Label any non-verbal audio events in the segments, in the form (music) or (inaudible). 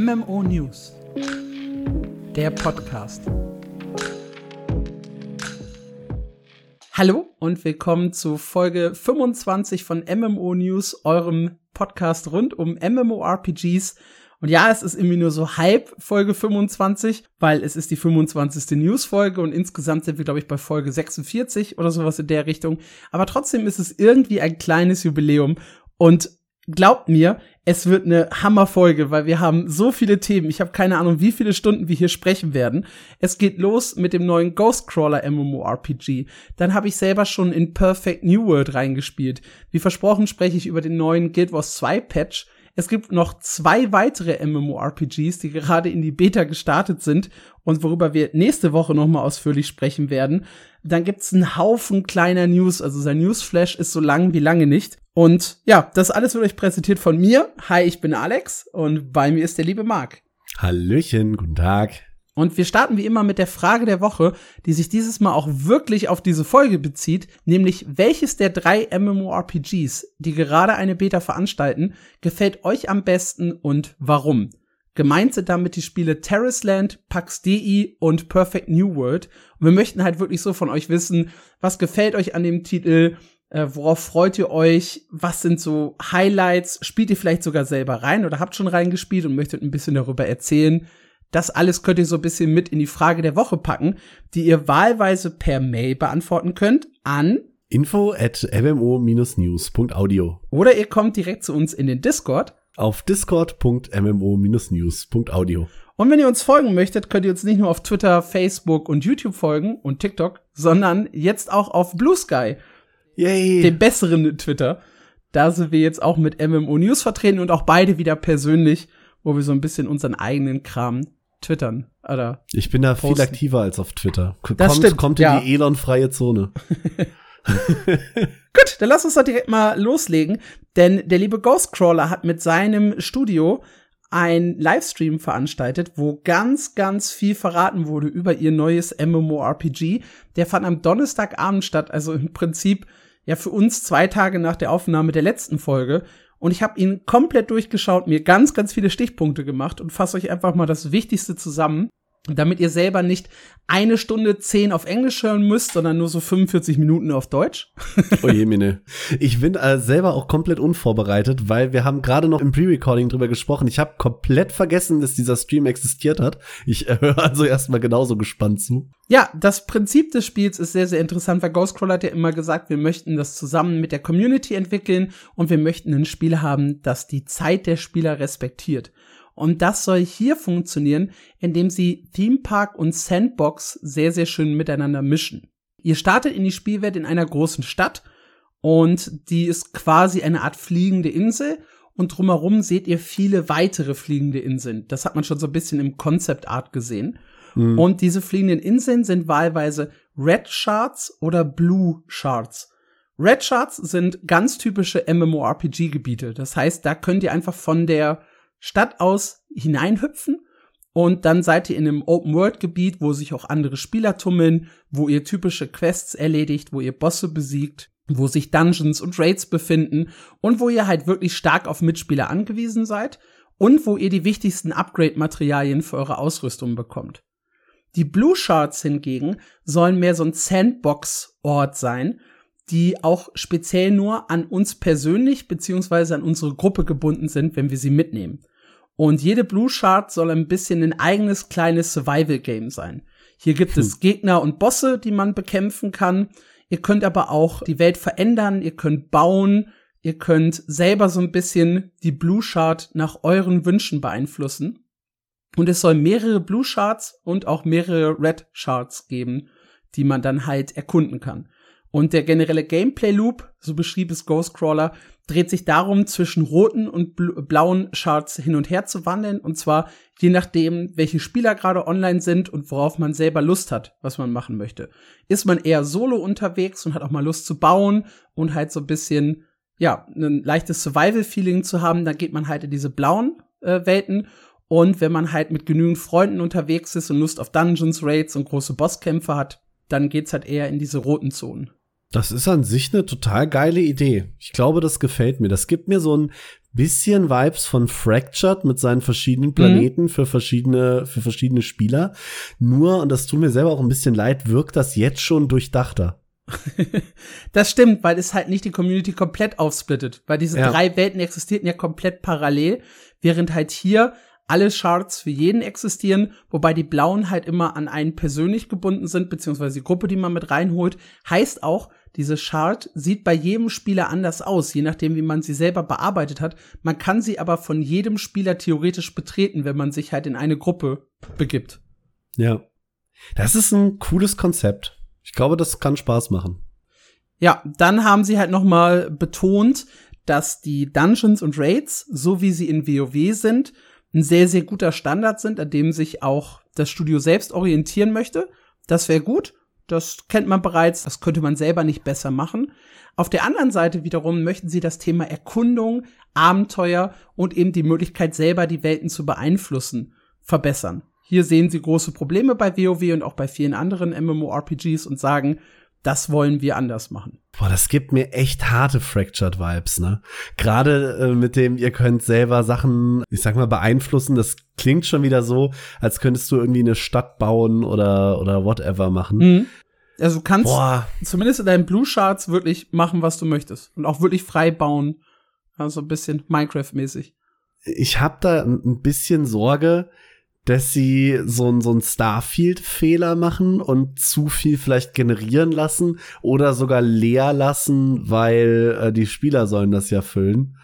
MMO News. Der Podcast. Hallo und willkommen zu Folge 25 von MMO News, eurem Podcast rund um MMORPGs. Und ja, es ist irgendwie nur so halb Folge 25, weil es ist die 25. News-Folge und insgesamt sind wir, glaube ich, bei Folge 46 oder sowas in der Richtung. Aber trotzdem ist es irgendwie ein kleines Jubiläum. Und glaubt mir, es wird eine Hammerfolge, weil wir haben so viele Themen. Ich habe keine Ahnung, wie viele Stunden wir hier sprechen werden. Es geht los mit dem neuen Ghostcrawler MMORPG. Dann habe ich selber schon in Perfect New World reingespielt. Wie versprochen spreche ich über den neuen Guild Wars 2 Patch. Es gibt noch zwei weitere MMORPGs, die gerade in die Beta gestartet sind und worüber wir nächste Woche noch mal ausführlich sprechen werden. Dann gibt's einen Haufen kleiner News, also sein Newsflash ist so lang wie lange nicht. Und ja, das alles wird euch präsentiert von mir. Hi, ich bin Alex und bei mir ist der liebe Marc. Hallöchen, guten Tag. Und wir starten wie immer mit der Frage der Woche, die sich dieses Mal auch wirklich auf diese Folge bezieht, nämlich welches der drei MMORPGs, die gerade eine Beta veranstalten, gefällt euch am besten und warum? Gemeint sind damit die Spiele Terraceland, Pax Dei und Perfect New World. Und wir möchten halt wirklich so von euch wissen, was gefällt euch an dem Titel, äh, worauf freut ihr euch? Was sind so Highlights? Spielt ihr vielleicht sogar selber rein oder habt schon reingespielt und möchtet ein bisschen darüber erzählen? Das alles könnt ihr so ein bisschen mit in die Frage der Woche packen, die ihr wahlweise per Mail beantworten könnt an info at mmo-news.audio oder ihr kommt direkt zu uns in den Discord auf discord.mmo-news.audio. Und wenn ihr uns folgen möchtet, könnt ihr uns nicht nur auf Twitter, Facebook und YouTube folgen und TikTok, sondern jetzt auch auf Blue Sky. Yay. Dem besseren Twitter. Da sind wir jetzt auch mit MMO News vertreten und auch beide wieder persönlich, wo wir so ein bisschen unseren eigenen Kram twittern. Oder ich bin da posten. viel aktiver als auf Twitter. Kommt, das stimmt, kommt in ja. die Elon-freie Zone. (laughs) (laughs) Gut, dann lass uns doch direkt mal loslegen, denn der liebe Ghostcrawler hat mit seinem Studio ein Livestream veranstaltet, wo ganz, ganz viel verraten wurde über ihr neues MMORPG. Der fand am Donnerstagabend statt, also im Prinzip ja für uns zwei Tage nach der Aufnahme der letzten Folge. Und ich habe ihn komplett durchgeschaut, mir ganz, ganz viele Stichpunkte gemacht und fasse euch einfach mal das Wichtigste zusammen damit ihr selber nicht eine Stunde zehn auf Englisch hören müsst, sondern nur so 45 Minuten auf Deutsch. (laughs) oh je, Mine. Ich bin äh, selber auch komplett unvorbereitet, weil wir haben gerade noch im Pre-Recording drüber gesprochen. Ich habe komplett vergessen, dass dieser Stream existiert hat. Ich äh, höre also erstmal genauso gespannt zu. Ja, das Prinzip des Spiels ist sehr, sehr interessant, weil Ghostcrawler hat ja immer gesagt, wir möchten das zusammen mit der Community entwickeln und wir möchten ein Spiel haben, das die Zeit der Spieler respektiert. Und das soll hier funktionieren, indem sie Theme Park und Sandbox sehr, sehr schön miteinander mischen. Ihr startet in die Spielwelt in einer großen Stadt und die ist quasi eine Art fliegende Insel und drumherum seht ihr viele weitere fliegende Inseln. Das hat man schon so ein bisschen im Concept Art gesehen. Mhm. Und diese fliegenden Inseln sind wahlweise Red Shards oder Blue Shards. Red Shards sind ganz typische MMORPG-Gebiete. Das heißt, da könnt ihr einfach von der Stadt aus hineinhüpfen und dann seid ihr in einem Open-World-Gebiet, wo sich auch andere Spieler tummeln, wo ihr typische Quests erledigt, wo ihr Bosse besiegt, wo sich Dungeons und Raids befinden und wo ihr halt wirklich stark auf Mitspieler angewiesen seid und wo ihr die wichtigsten Upgrade-Materialien für eure Ausrüstung bekommt. Die Blue Shards hingegen sollen mehr so ein Sandbox-Ort sein, die auch speziell nur an uns persönlich beziehungsweise an unsere Gruppe gebunden sind, wenn wir sie mitnehmen. Und jede Blue Shard soll ein bisschen ein eigenes kleines Survival-Game sein. Hier gibt hm. es Gegner und Bosse, die man bekämpfen kann. Ihr könnt aber auch die Welt verändern, ihr könnt bauen, ihr könnt selber so ein bisschen die Blue Shard nach euren Wünschen beeinflussen. Und es soll mehrere Blue Shards und auch mehrere Red Shards geben, die man dann halt erkunden kann. Und der generelle Gameplay-Loop, so beschrieb es Ghostcrawler, dreht sich darum, zwischen roten und blauen Charts hin und her zu wandeln. Und zwar je nachdem, welche Spieler gerade online sind und worauf man selber Lust hat, was man machen möchte. Ist man eher solo unterwegs und hat auch mal Lust zu bauen und halt so ein bisschen, ja, ein leichtes Survival-Feeling zu haben, dann geht man halt in diese blauen äh, Welten. Und wenn man halt mit genügend Freunden unterwegs ist und Lust auf Dungeons, Raids und große Bosskämpfe hat, dann geht's halt eher in diese roten Zonen. Das ist an sich eine total geile Idee. Ich glaube, das gefällt mir. Das gibt mir so ein bisschen Vibes von Fractured mit seinen verschiedenen Planeten mhm. für verschiedene, für verschiedene Spieler. Nur, und das tut mir selber auch ein bisschen leid, wirkt das jetzt schon durchdachter. (laughs) das stimmt, weil es halt nicht die Community komplett aufsplittet, weil diese ja. drei Welten existierten ja komplett parallel, während halt hier alle Charts für jeden existieren, wobei die blauen halt immer an einen persönlich gebunden sind, beziehungsweise die Gruppe, die man mit reinholt. Heißt auch, diese Chart sieht bei jedem Spieler anders aus, je nachdem, wie man sie selber bearbeitet hat. Man kann sie aber von jedem Spieler theoretisch betreten, wenn man sich halt in eine Gruppe begibt. Ja. Das ist ein cooles Konzept. Ich glaube, das kann Spaß machen. Ja, dann haben sie halt noch mal betont, dass die Dungeons und Raids, so wie sie in WoW sind, ein sehr, sehr guter Standard sind, an dem sich auch das Studio selbst orientieren möchte. Das wäre gut. Das kennt man bereits. Das könnte man selber nicht besser machen. Auf der anderen Seite wiederum möchten sie das Thema Erkundung, Abenteuer und eben die Möglichkeit selber die Welten zu beeinflussen verbessern. Hier sehen sie große Probleme bei WoW und auch bei vielen anderen MMORPGs und sagen, das wollen wir anders machen. Boah, das gibt mir echt harte Fractured Vibes, ne? Gerade äh, mit dem, ihr könnt selber Sachen, ich sag mal, beeinflussen. Das klingt schon wieder so, als könntest du irgendwie eine Stadt bauen oder, oder whatever machen. Mhm. Also du kannst Boah. zumindest in deinen Blue Charts wirklich machen, was du möchtest. Und auch wirklich frei bauen. Also ein bisschen Minecraft-mäßig. Ich habe da ein bisschen Sorge, dass sie so, ein so ein Starfield-Fehler machen und zu viel vielleicht generieren lassen oder sogar leer lassen, weil äh, die Spieler sollen das ja füllen.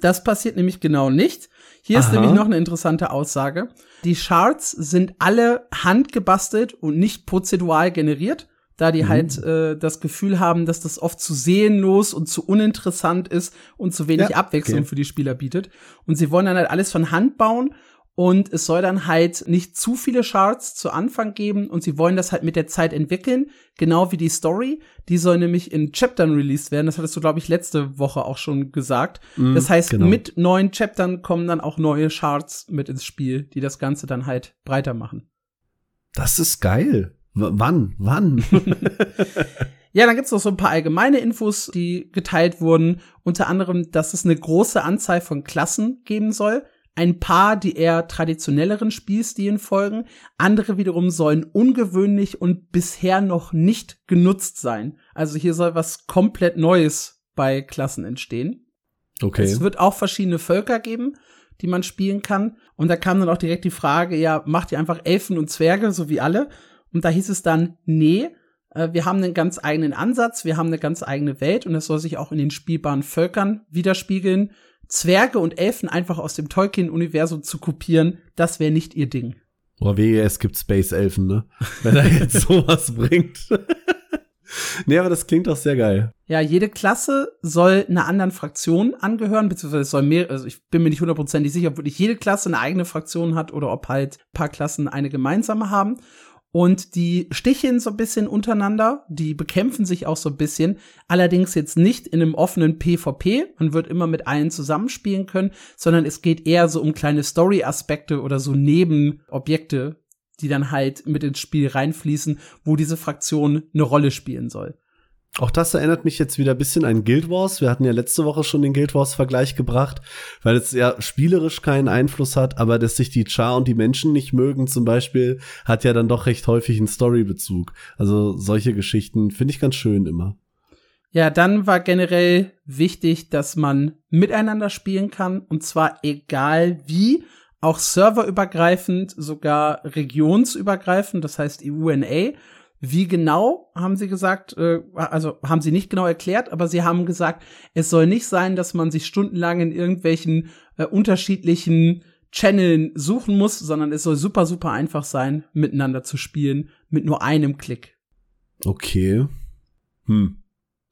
Das passiert nämlich genau nicht. Hier Aha. ist nämlich noch eine interessante Aussage. Die Charts sind alle handgebastelt und nicht prozedural generiert, da die mhm. halt äh, das Gefühl haben, dass das oft zu seelenlos und zu uninteressant ist und zu wenig ja, Abwechslung okay. für die Spieler bietet. Und sie wollen dann halt alles von Hand bauen und es soll dann halt nicht zu viele Charts zu Anfang geben und sie wollen das halt mit der Zeit entwickeln, genau wie die Story. Die soll nämlich in Chaptern released werden. Das hattest du, glaube ich, letzte Woche auch schon gesagt. Mm, das heißt, genau. mit neuen Chaptern kommen dann auch neue Charts mit ins Spiel, die das Ganze dann halt breiter machen. Das ist geil. W wann? Wann? (laughs) Ja, dann gibt's noch so ein paar allgemeine Infos, die geteilt wurden. Unter anderem, dass es eine große Anzahl von Klassen geben soll ein paar, die eher traditionelleren Spielstilen folgen, andere wiederum sollen ungewöhnlich und bisher noch nicht genutzt sein. Also hier soll was komplett Neues bei Klassen entstehen. Okay. Es wird auch verschiedene Völker geben, die man spielen kann. Und da kam dann auch direkt die Frage, ja, macht ihr einfach Elfen und Zwerge, so wie alle? Und da hieß es dann, nee, äh, wir haben einen ganz eigenen Ansatz, wir haben eine ganz eigene Welt und das soll sich auch in den spielbaren Völkern widerspiegeln. Zwerge und Elfen einfach aus dem Tolkien-Universum zu kopieren, das wäre nicht ihr Ding. Boah, wehe, es gibt Space-Elfen, ne? Wenn er jetzt (laughs) sowas bringt. (laughs) nee, aber das klingt doch sehr geil. Ja, jede Klasse soll einer anderen Fraktion angehören, beziehungsweise es soll mehr, also ich bin mir nicht hundertprozentig sicher, ob wirklich jede Klasse eine eigene Fraktion hat oder ob halt paar Klassen eine gemeinsame haben. Und die sticheln so ein bisschen untereinander, die bekämpfen sich auch so ein bisschen, allerdings jetzt nicht in einem offenen PvP, man wird immer mit allen zusammenspielen können, sondern es geht eher so um kleine Story-Aspekte oder so Nebenobjekte, die dann halt mit ins Spiel reinfließen, wo diese Fraktion eine Rolle spielen soll. Auch das erinnert mich jetzt wieder ein bisschen an Guild Wars. Wir hatten ja letzte Woche schon den Guild Wars Vergleich gebracht, weil es ja spielerisch keinen Einfluss hat, aber dass sich die Char und die Menschen nicht mögen zum Beispiel, hat ja dann doch recht häufig einen Storybezug. Also solche Geschichten finde ich ganz schön immer. Ja, dann war generell wichtig, dass man miteinander spielen kann und zwar egal wie, auch serverübergreifend, sogar regionsübergreifend, das heißt EUNA. Wie genau, haben sie gesagt, äh, also haben sie nicht genau erklärt, aber sie haben gesagt, es soll nicht sein, dass man sich stundenlang in irgendwelchen äh, unterschiedlichen Channeln suchen muss, sondern es soll super, super einfach sein, miteinander zu spielen, mit nur einem Klick. Okay. Hm.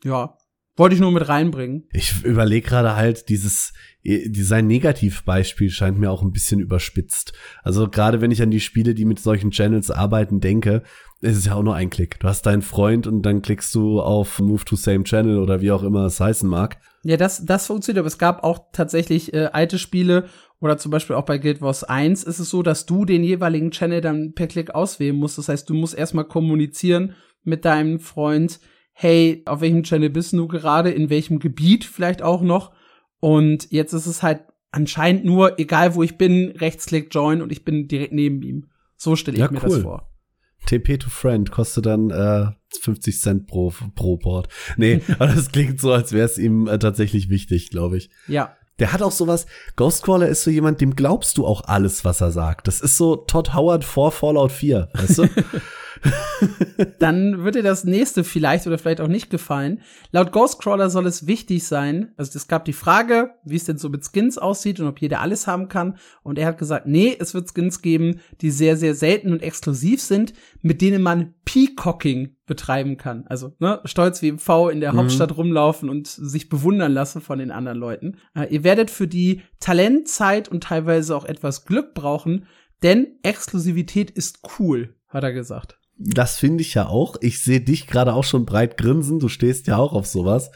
Ja. Wollte ich nur mit reinbringen. Ich überlege gerade halt, dieses, sein Negativbeispiel scheint mir auch ein bisschen überspitzt. Also gerade wenn ich an die Spiele, die mit solchen Channels arbeiten, denke, es ist ja auch nur ein Klick. Du hast deinen Freund und dann klickst du auf Move to Same Channel oder wie auch immer es heißen mag. Ja, das, das funktioniert, aber es gab auch tatsächlich äh, alte Spiele oder zum Beispiel auch bei Guild Wars 1 ist es so, dass du den jeweiligen Channel dann per Klick auswählen musst. Das heißt, du musst erstmal kommunizieren mit deinem Freund, hey, auf welchem Channel bist du gerade, in welchem Gebiet vielleicht auch noch. Und jetzt ist es halt anscheinend nur, egal wo ich bin, Rechtsklick Join und ich bin direkt neben ihm. So stelle ich ja, mir cool. das vor. TP to Friend kostet dann äh, 50 Cent pro, pro Port. Nee, (laughs) aber das klingt so, als wäre es ihm äh, tatsächlich wichtig, glaube ich. Ja. Der hat auch sowas, Ghostcrawler ist so jemand, dem glaubst du auch alles, was er sagt. Das ist so Todd Howard vor Fallout 4, weißt du? (laughs) (laughs) dann wird dir das nächste vielleicht oder vielleicht auch nicht gefallen. Laut Ghostcrawler soll es wichtig sein, also es gab die Frage, wie es denn so mit Skins aussieht und ob jeder alles haben kann. Und er hat gesagt, nee, es wird Skins geben, die sehr, sehr selten und exklusiv sind, mit denen man Peacocking betreiben kann. Also ne, stolz wie im V in der mhm. Hauptstadt rumlaufen und sich bewundern lassen von den anderen Leuten. Äh, ihr werdet für die Talent, Zeit und teilweise auch etwas Glück brauchen, denn Exklusivität ist cool, hat er gesagt. Das finde ich ja auch. Ich sehe dich gerade auch schon breit grinsen. Du stehst ja auch auf sowas.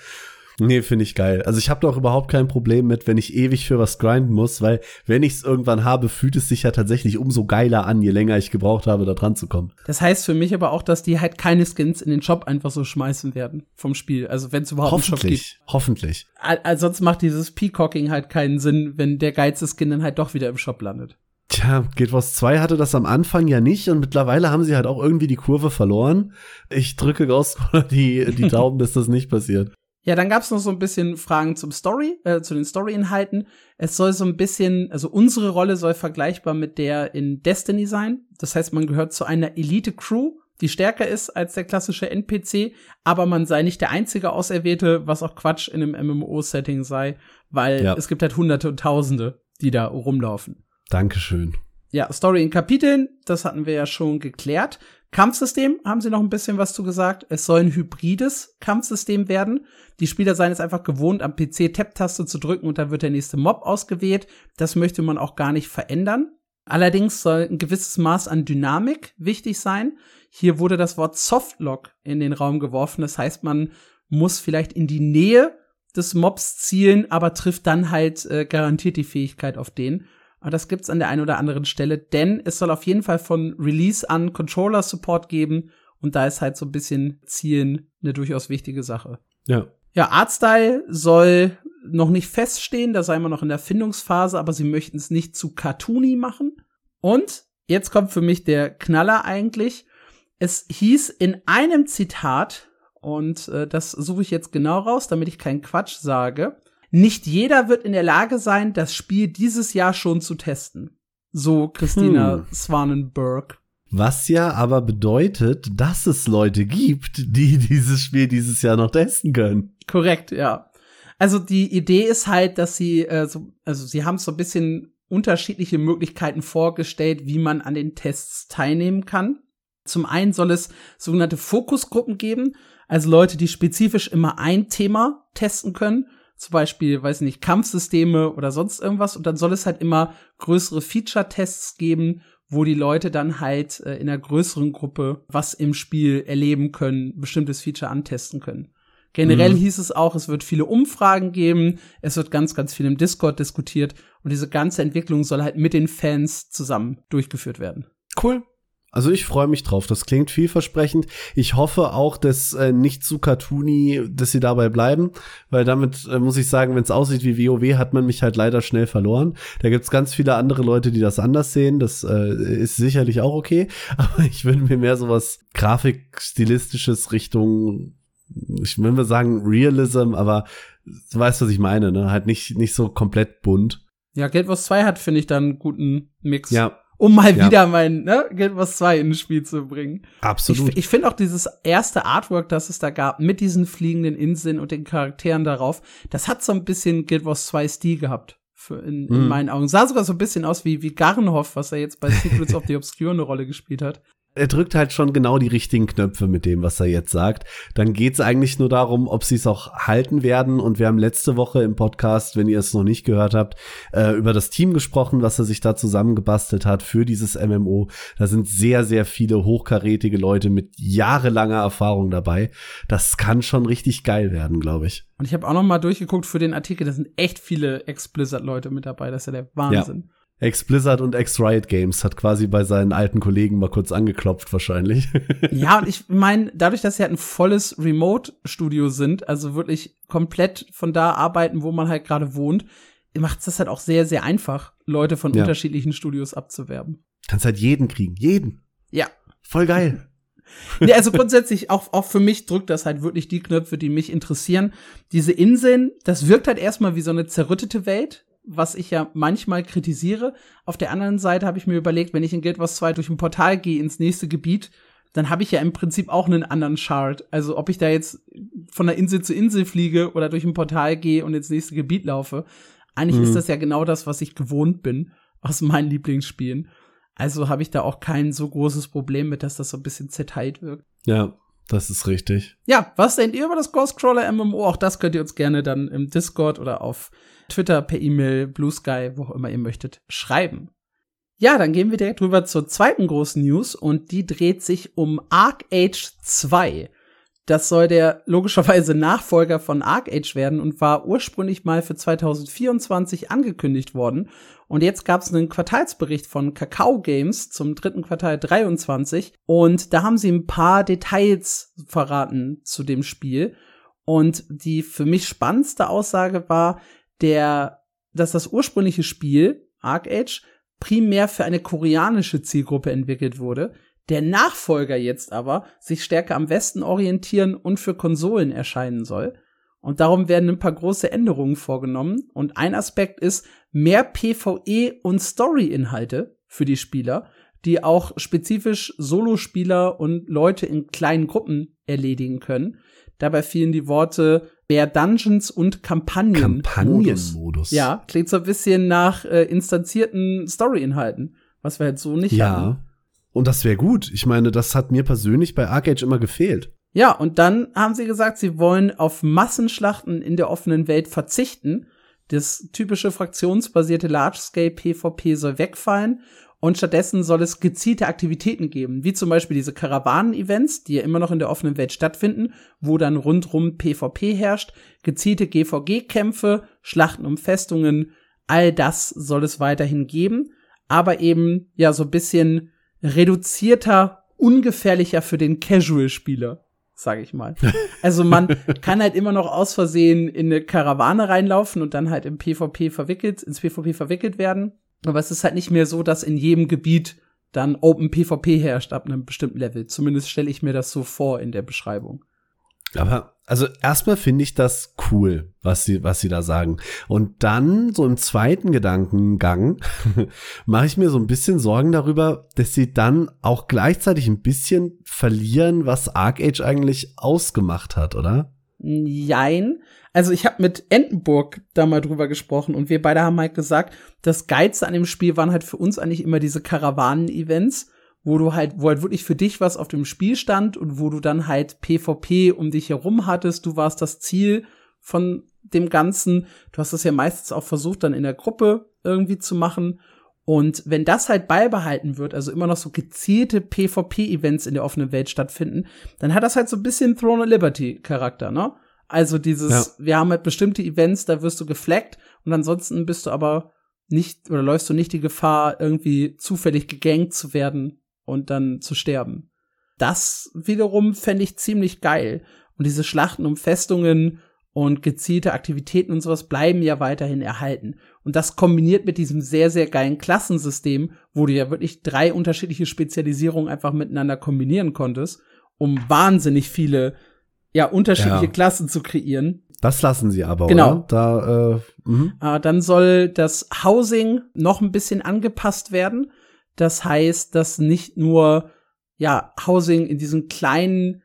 Nee, finde ich geil. Also ich habe doch überhaupt kein Problem mit, wenn ich ewig für was grinden muss, weil wenn ich es irgendwann habe, fühlt es sich ja tatsächlich umso geiler an, je länger ich gebraucht habe, da dran zu kommen. Das heißt für mich aber auch, dass die halt keine Skins in den Shop einfach so schmeißen werden vom Spiel. Also wenn es überhaupt einen Shop gibt. Hoffentlich. Also sonst macht dieses Peacocking halt keinen Sinn, wenn der geilste Skin dann halt doch wieder im Shop landet. Tja, Guild Wars 2 hatte das am Anfang ja nicht und mittlerweile haben sie halt auch irgendwie die Kurve verloren. Ich drücke Ghost (laughs) die, die Daumen, dass das nicht passiert. Ja, dann gab's noch so ein bisschen Fragen zum Story, äh, zu den Story-Inhalten. Es soll so ein bisschen, also unsere Rolle soll vergleichbar mit der in Destiny sein. Das heißt, man gehört zu einer Elite-Crew, die stärker ist als der klassische NPC, aber man sei nicht der einzige Auserwählte, was auch Quatsch in einem MMO-Setting sei, weil ja. es gibt halt Hunderte und Tausende, die da rumlaufen. Dankeschön. Ja, Story in Kapiteln, das hatten wir ja schon geklärt. Kampfsystem haben sie noch ein bisschen was zu gesagt. Es soll ein hybrides Kampfsystem werden. Die Spieler seien es einfach gewohnt, am PC Tab-Taste zu drücken und dann wird der nächste Mob ausgewählt. Das möchte man auch gar nicht verändern. Allerdings soll ein gewisses Maß an Dynamik wichtig sein. Hier wurde das Wort Softlock in den Raum geworfen. Das heißt, man muss vielleicht in die Nähe des Mobs zielen, aber trifft dann halt äh, garantiert die Fähigkeit auf den. Aber das gibt's an der einen oder anderen Stelle, denn es soll auf jeden Fall von Release an Controller-Support geben und da ist halt so ein bisschen Zielen eine durchaus wichtige Sache. Ja. Ja, Artstyle soll noch nicht feststehen, da sei man noch in der Findungsphase, aber sie möchten es nicht zu cartoony machen. Und jetzt kommt für mich der Knaller eigentlich. Es hieß in einem Zitat, und äh, das suche ich jetzt genau raus, damit ich keinen Quatsch sage, nicht jeder wird in der Lage sein, das Spiel dieses Jahr schon zu testen. So Christina hm. Swanenberg. Was ja aber bedeutet, dass es Leute gibt, die (laughs) dieses Spiel dieses Jahr noch testen können. Korrekt, ja. Also die Idee ist halt, dass sie, äh, so, also sie haben so ein bisschen unterschiedliche Möglichkeiten vorgestellt, wie man an den Tests teilnehmen kann. Zum einen soll es sogenannte Fokusgruppen geben, also Leute, die spezifisch immer ein Thema testen können zum Beispiel, weiß nicht, Kampfsysteme oder sonst irgendwas. Und dann soll es halt immer größere Feature-Tests geben, wo die Leute dann halt äh, in einer größeren Gruppe was im Spiel erleben können, bestimmtes Feature antesten können. Generell mhm. hieß es auch, es wird viele Umfragen geben, es wird ganz, ganz viel im Discord diskutiert und diese ganze Entwicklung soll halt mit den Fans zusammen durchgeführt werden. Cool. Also ich freue mich drauf. Das klingt vielversprechend. Ich hoffe auch, dass äh, nicht zu cartoony, dass sie dabei bleiben, weil damit äh, muss ich sagen, wenn es aussieht wie WoW, hat man mich halt leider schnell verloren. Da gibt's ganz viele andere Leute, die das anders sehen. Das äh, ist sicherlich auch okay, (laughs) aber ich würde mir mehr sowas Grafikstilistisches Richtung, ich mal sagen Realism, aber du weißt, was ich meine, ne? Halt nicht nicht so komplett bunt. Ja, Guild Wars 2 hat, finde ich, dann einen guten Mix. Ja, um mal ja. wieder mein ne, Guild Wars 2 ins Spiel zu bringen. Absolut. Ich, ich finde auch dieses erste Artwork, das es da gab, mit diesen fliegenden Inseln und den Charakteren darauf, das hat so ein bisschen Guild Wars 2 Stil gehabt. Für in, in mm. meinen Augen. Sah sogar so ein bisschen aus wie, wie Garnhoff, was er jetzt bei Secrets of the (laughs) Obscure eine Rolle gespielt hat er drückt halt schon genau die richtigen Knöpfe mit dem, was er jetzt sagt. Dann geht's eigentlich nur darum, ob sie es auch halten werden. Und wir haben letzte Woche im Podcast, wenn ihr es noch nicht gehört habt, äh, über das Team gesprochen, was er sich da zusammengebastelt hat für dieses MMO. Da sind sehr, sehr viele hochkarätige Leute mit jahrelanger Erfahrung dabei. Das kann schon richtig geil werden, glaube ich. Und ich habe auch noch mal durchgeguckt für den Artikel. Da sind echt viele Ex-Blizzard-Leute mit dabei. Das ist ja der Wahnsinn. Ja. Ex-Blizzard und Ex-Riot Games hat quasi bei seinen alten Kollegen mal kurz angeklopft, wahrscheinlich. ja, und ich meine, dadurch, dass sie halt ein volles Remote-Studio sind, also wirklich komplett von da arbeiten, wo man halt gerade wohnt, macht es das halt auch sehr, sehr einfach, Leute von ja. unterschiedlichen Studios abzuwerben. Kannst halt jeden kriegen, jeden. Ja. Voll geil. (laughs) nee, also grundsätzlich auch, auch für mich drückt das halt wirklich die Knöpfe, die mich interessieren. Diese Inseln, das wirkt halt erstmal wie so eine zerrüttete Welt, was ich ja manchmal kritisiere. Auf der anderen Seite habe ich mir überlegt, wenn ich in Guild Wars 2 durch ein Portal gehe ins nächste Gebiet, dann habe ich ja im Prinzip auch einen anderen Chart. Also ob ich da jetzt von der Insel zu Insel fliege oder durch ein Portal gehe und ins nächste Gebiet laufe, eigentlich mhm. ist das ja genau das, was ich gewohnt bin aus meinen Lieblingsspielen. Also habe ich da auch kein so großes Problem mit, dass das so ein bisschen zerteilt wirkt. Ja, das ist richtig. Ja, was denkt ihr über das Ghostcrawler MMO? Auch das könnt ihr uns gerne dann im Discord oder auf Twitter, per E-Mail, Blue Sky, wo auch immer ihr möchtet, schreiben. Ja, dann gehen wir direkt rüber zur zweiten großen News und die dreht sich um Arc Age 2. Das soll der logischerweise Nachfolger von Arc Age werden und war ursprünglich mal für 2024 angekündigt worden. Und jetzt gab es einen Quartalsbericht von Kakao Games zum dritten Quartal 23 und da haben sie ein paar Details verraten zu dem Spiel. Und die für mich spannendste Aussage war, der, dass das ursprüngliche Spiel, Arc Age, primär für eine koreanische Zielgruppe entwickelt wurde, der Nachfolger jetzt aber sich stärker am Westen orientieren und für Konsolen erscheinen soll. Und darum werden ein paar große Änderungen vorgenommen. Und ein Aspekt ist mehr PvE und Story-Inhalte für die Spieler, die auch spezifisch Solospieler und Leute in kleinen Gruppen erledigen können. Dabei fielen die Worte mehr Dungeons und Kampagnen. Kampagnenmodus. Ja, klingt so ein bisschen nach äh, instanzierten Story-Inhalten, was wir halt so nicht ja. hatten. Und das wäre gut. Ich meine, das hat mir persönlich bei Arcade immer gefehlt. Ja, und dann haben sie gesagt, sie wollen auf Massenschlachten in der offenen Welt verzichten. Das typische fraktionsbasierte Large-Scale PvP soll wegfallen und stattdessen soll es gezielte Aktivitäten geben, wie zum Beispiel diese Karawanen-Events, die ja immer noch in der offenen Welt stattfinden, wo dann rundrum PvP herrscht, gezielte GVG-Kämpfe, Schlachten um Festungen, all das soll es weiterhin geben, aber eben ja so ein bisschen reduzierter, ungefährlicher für den Casual-Spieler, sage ich mal. (laughs) Also man kann halt immer noch aus Versehen in eine Karawane reinlaufen und dann halt im PvP verwickelt, ins PvP verwickelt werden. Aber es ist halt nicht mehr so, dass in jedem Gebiet dann Open PvP herrscht ab einem bestimmten Level. Zumindest stelle ich mir das so vor in der Beschreibung. Aber also erstmal finde ich das cool, was sie, was sie da sagen. Und dann, so im zweiten Gedankengang, (laughs) mache ich mir so ein bisschen Sorgen darüber, dass sie dann auch gleichzeitig ein bisschen verlieren, was Arc Age eigentlich ausgemacht hat, oder? Jein. Also ich habe mit Entenburg da mal drüber gesprochen und wir beide haben halt gesagt, das Geilste an dem Spiel waren halt für uns eigentlich immer diese Karawanen-Events wo du halt, wo halt wirklich für dich was auf dem Spiel stand und wo du dann halt PvP um dich herum hattest. Du warst das Ziel von dem Ganzen. Du hast das ja meistens auch versucht, dann in der Gruppe irgendwie zu machen. Und wenn das halt beibehalten wird, also immer noch so gezielte PvP-Events in der offenen Welt stattfinden, dann hat das halt so ein bisschen Throne of Liberty-Charakter, ne? Also dieses, ja. wir haben halt bestimmte Events, da wirst du gefleckt und ansonsten bist du aber nicht oder läufst du nicht die Gefahr, irgendwie zufällig gegankt zu werden und dann zu sterben. Das wiederum fände ich ziemlich geil. Und diese Schlachten um Festungen und gezielte Aktivitäten und sowas bleiben ja weiterhin erhalten. Und das kombiniert mit diesem sehr, sehr geilen Klassensystem, wo du ja wirklich drei unterschiedliche Spezialisierungen einfach miteinander kombinieren konntest, um wahnsinnig viele, ja, unterschiedliche ja. Klassen zu kreieren. Das lassen sie aber, genau. Oder? Da, äh, mhm. äh, dann soll das Housing noch ein bisschen angepasst werden. Das heißt, dass nicht nur ja Housing in diesen kleinen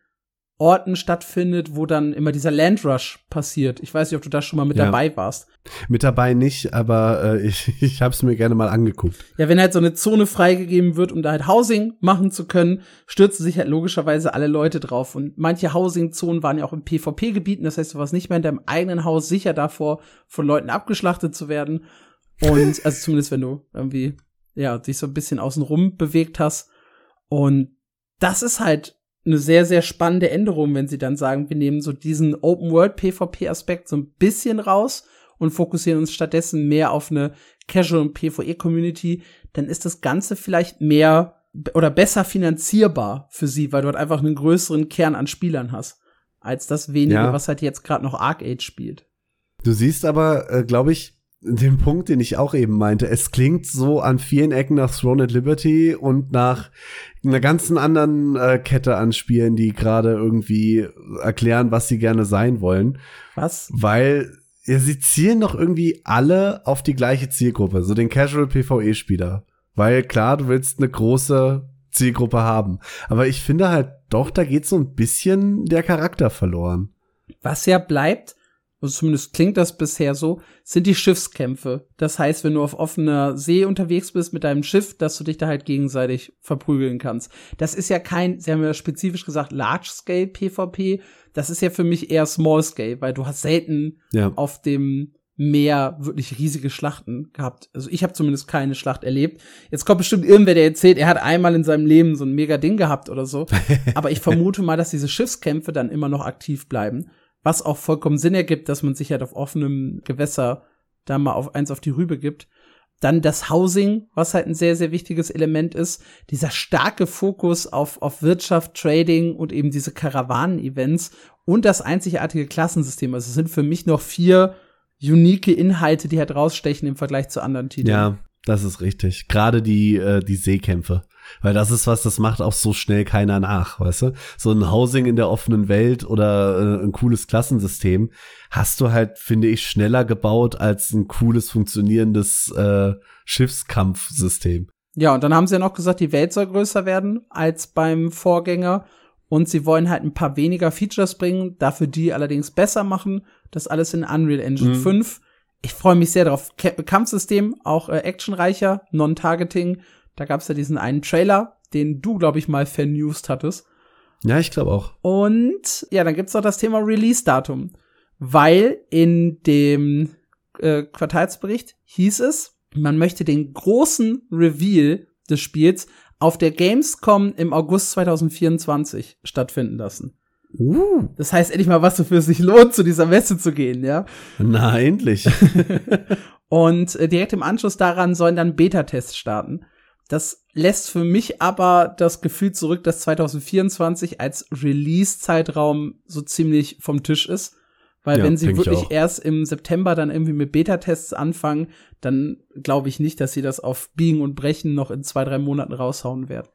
Orten stattfindet, wo dann immer dieser Landrush passiert. Ich weiß nicht, ob du da schon mal mit ja. dabei warst. Mit dabei nicht, aber äh, ich, (laughs) ich habe es mir gerne mal angeguckt. Ja, wenn halt so eine Zone freigegeben wird, um da halt Housing machen zu können, stürzen sich halt logischerweise alle Leute drauf. Und manche Housing-Zonen waren ja auch in PvP-Gebieten, das heißt, du warst nicht mehr in deinem eigenen Haus sicher davor, von Leuten abgeschlachtet zu werden. Und, (laughs) also zumindest wenn du irgendwie ja, dich so ein bisschen außenrum bewegt hast. Und das ist halt eine sehr, sehr spannende Änderung, wenn sie dann sagen, wir nehmen so diesen Open World PvP Aspekt so ein bisschen raus und fokussieren uns stattdessen mehr auf eine Casual PvE Community, dann ist das Ganze vielleicht mehr oder besser finanzierbar für sie, weil du halt einfach einen größeren Kern an Spielern hast, als das wenige, ja. was halt jetzt gerade noch Arc Age spielt. Du siehst aber, äh, glaube ich, den Punkt, den ich auch eben meinte. Es klingt so an vielen Ecken nach Throne at Liberty und nach einer ganzen anderen äh, Kette an Spielen, die gerade irgendwie erklären, was sie gerne sein wollen. Was? Weil ja, sie zielen doch irgendwie alle auf die gleiche Zielgruppe, so den Casual PvE-Spieler. Weil klar, du willst eine große Zielgruppe haben. Aber ich finde halt doch, da geht so ein bisschen der Charakter verloren. Was ja bleibt, also zumindest klingt das bisher so, sind die Schiffskämpfe. Das heißt, wenn du auf offener See unterwegs bist mit deinem Schiff, dass du dich da halt gegenseitig verprügeln kannst. Das ist ja kein, sie haben ja spezifisch gesagt, Large-Scale PvP. Das ist ja für mich eher Small-Scale, weil du hast selten ja. auf dem Meer wirklich riesige Schlachten gehabt. Also ich habe zumindest keine Schlacht erlebt. Jetzt kommt bestimmt irgendwer, der erzählt, er hat einmal in seinem Leben so ein mega Ding gehabt oder so. (laughs) Aber ich vermute mal, dass diese Schiffskämpfe dann immer noch aktiv bleiben was auch vollkommen Sinn ergibt, dass man sich halt auf offenem Gewässer da mal auf eins auf die Rübe gibt. Dann das Housing, was halt ein sehr, sehr wichtiges Element ist. Dieser starke Fokus auf, auf Wirtschaft, Trading und eben diese Karawanen-Events und das einzigartige Klassensystem. Also es sind für mich noch vier unique Inhalte, die halt rausstechen im Vergleich zu anderen Titeln. Ja, das ist richtig. Gerade die, äh, die Seekämpfe. Weil das ist was, das macht auch so schnell keiner nach, weißt du? So ein Housing in der offenen Welt oder äh, ein cooles Klassensystem hast du halt, finde ich, schneller gebaut als ein cooles, funktionierendes äh, Schiffskampfsystem. Ja, und dann haben sie ja noch gesagt, die Welt soll größer werden als beim Vorgänger. Und sie wollen halt ein paar weniger Features bringen, dafür die allerdings besser machen. Das alles in Unreal Engine mhm. 5. Ich freue mich sehr drauf. Kampfsystem, auch äh, actionreicher, Non-Targeting da gab es ja diesen einen Trailer, den du, glaube ich, mal vernewst hattest. Ja, ich glaube auch. Und ja, dann gibt's noch das Thema Release-Datum. Weil in dem äh, Quartalsbericht hieß es, man möchte den großen Reveal des Spiels auf der Gamescom im August 2024 stattfinden lassen. Uh. Das heißt endlich mal, was für sich lohnt, zu dieser Messe zu gehen, ja? Na, endlich. (laughs) Und äh, direkt im Anschluss daran sollen dann Beta-Tests starten. Das lässt für mich aber das Gefühl zurück, dass 2024 als Release-Zeitraum so ziemlich vom Tisch ist. Weil ja, wenn sie wirklich erst im September dann irgendwie mit Beta-Tests anfangen, dann glaube ich nicht, dass sie das auf Biegen und Brechen noch in zwei, drei Monaten raushauen werden.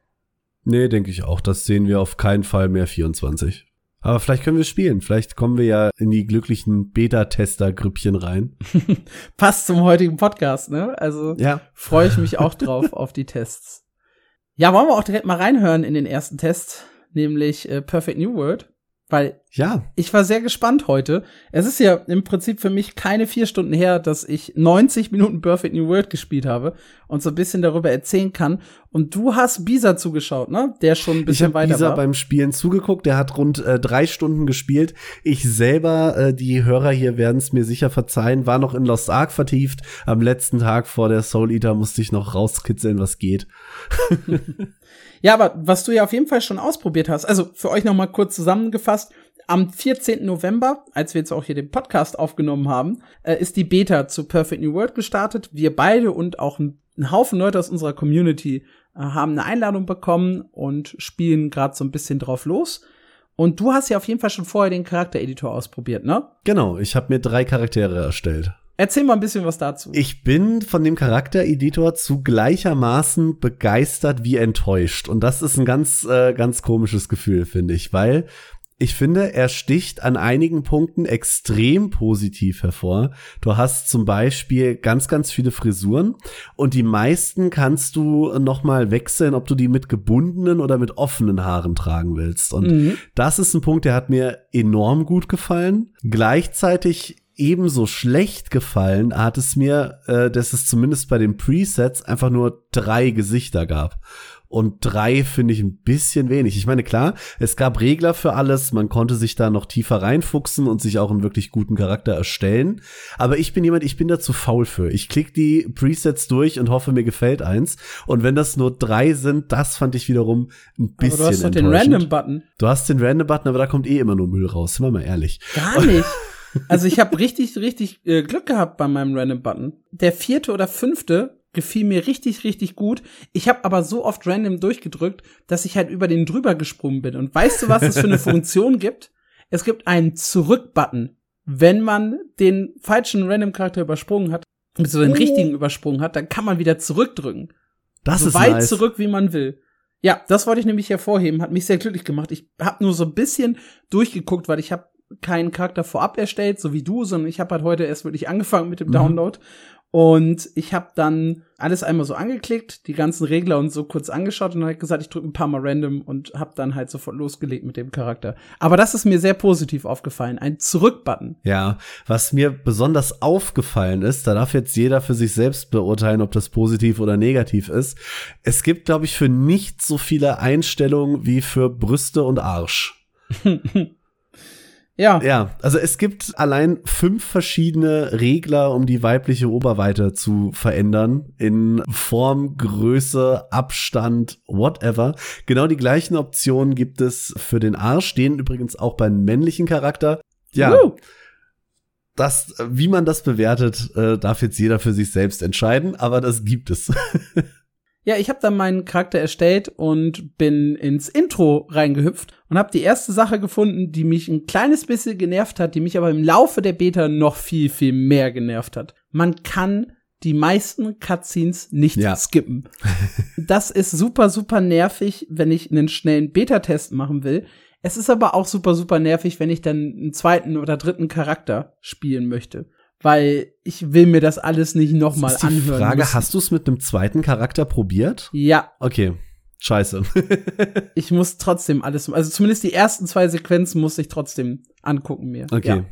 Nee, denke ich auch. Das sehen wir auf keinen Fall mehr 24. Aber vielleicht können wir spielen. Vielleicht kommen wir ja in die glücklichen Beta-Tester-Grüppchen rein. (laughs) Passt zum heutigen Podcast, ne? Also ja. freue ich mich auch drauf (laughs) auf die Tests. Ja, wollen wir auch direkt mal reinhören in den ersten Test, nämlich äh, Perfect New World. Weil ja. ich war sehr gespannt heute. Es ist ja im Prinzip für mich keine vier Stunden her, dass ich 90 Minuten Perfect New World gespielt habe und so ein bisschen darüber erzählen kann. Und du hast Bisa zugeschaut, ne? Der schon ein bisschen ich weiter Bisa war. beim Spielen zugeguckt. Der hat rund äh, drei Stunden gespielt. Ich selber, äh, die Hörer hier werden es mir sicher verzeihen, war noch in Lost Ark vertieft. Am letzten Tag vor der Soul Eater musste ich noch rauskitzeln, was geht. (laughs) Ja, aber was du ja auf jeden Fall schon ausprobiert hast, also für euch noch mal kurz zusammengefasst, am 14. November, als wir jetzt auch hier den Podcast aufgenommen haben, äh, ist die Beta zu Perfect New World gestartet. Wir beide und auch ein, ein Haufen Leute aus unserer Community äh, haben eine Einladung bekommen und spielen gerade so ein bisschen drauf los. Und du hast ja auf jeden Fall schon vorher den Charaktereditor ausprobiert, ne? Genau, ich habe mir drei Charaktere erstellt. Erzähl mal ein bisschen was dazu. Ich bin von dem Charaktereditor zu gleichermaßen begeistert wie enttäuscht. Und das ist ein ganz, äh, ganz komisches Gefühl, finde ich, weil ich finde, er sticht an einigen Punkten extrem positiv hervor. Du hast zum Beispiel ganz, ganz viele Frisuren und die meisten kannst du nochmal wechseln, ob du die mit gebundenen oder mit offenen Haaren tragen willst. Und mhm. das ist ein Punkt, der hat mir enorm gut gefallen. Gleichzeitig ebenso schlecht gefallen hat es mir, äh, dass es zumindest bei den Presets einfach nur drei Gesichter gab. Und drei finde ich ein bisschen wenig. Ich meine, klar, es gab Regler für alles, man konnte sich da noch tiefer reinfuchsen und sich auch einen wirklich guten Charakter erstellen. Aber ich bin jemand, ich bin da zu faul für. Ich klicke die Presets durch und hoffe, mir gefällt eins. Und wenn das nur drei sind, das fand ich wiederum ein bisschen. Aber du hast doch den Random-Button. Du hast den Random-Button, aber da kommt eh immer nur Müll raus, sind wir mal ehrlich. Gar nicht. (laughs) Also ich habe richtig, richtig äh, Glück gehabt bei meinem Random Button. Der vierte oder fünfte gefiel mir richtig, richtig gut. Ich habe aber so oft random durchgedrückt, dass ich halt über den drüber gesprungen bin. Und weißt du, was es für eine (laughs) Funktion gibt? Es gibt einen Zurück-Button. Wenn man den falschen Random-Charakter übersprungen hat, also den oh. richtigen übersprungen hat, dann kann man wieder zurückdrücken. Das so ist weit nice. zurück, wie man will. Ja, das wollte ich nämlich hervorheben, hat mich sehr glücklich gemacht. Ich habe nur so ein bisschen durchgeguckt, weil ich habe keinen Charakter vorab erstellt, so wie du, sondern ich habe halt heute erst wirklich angefangen mit dem mhm. Download und ich habe dann alles einmal so angeklickt, die ganzen Regler und so kurz angeschaut und dann halt gesagt, ich drücke ein paar Mal random und habe dann halt sofort losgelegt mit dem Charakter. Aber das ist mir sehr positiv aufgefallen, ein Zurück-Button. Ja, was mir besonders aufgefallen ist, da darf jetzt jeder für sich selbst beurteilen, ob das positiv oder negativ ist. Es gibt, glaube ich, für nicht so viele Einstellungen wie für Brüste und Arsch. (laughs) Ja. Ja, also es gibt allein fünf verschiedene Regler, um die weibliche Oberweite zu verändern. In Form, Größe, Abstand, whatever. Genau die gleichen Optionen gibt es für den Arsch, den übrigens auch beim männlichen Charakter. Ja. Uh. Das, wie man das bewertet, äh, darf jetzt jeder für sich selbst entscheiden, aber das gibt es. (laughs) Ja, ich habe dann meinen Charakter erstellt und bin ins Intro reingehüpft und habe die erste Sache gefunden, die mich ein kleines bisschen genervt hat, die mich aber im Laufe der Beta noch viel, viel mehr genervt hat. Man kann die meisten Cutscenes nicht ja. skippen. (laughs) das ist super, super nervig, wenn ich einen schnellen Beta-Test machen will. Es ist aber auch super, super nervig, wenn ich dann einen zweiten oder dritten Charakter spielen möchte weil ich will mir das alles nicht nochmal anhören. Frage, müssen. hast du es mit einem zweiten Charakter probiert? Ja. Okay. Scheiße. (laughs) ich muss trotzdem alles, also zumindest die ersten zwei Sequenzen muss ich trotzdem angucken mir. Okay. Ja.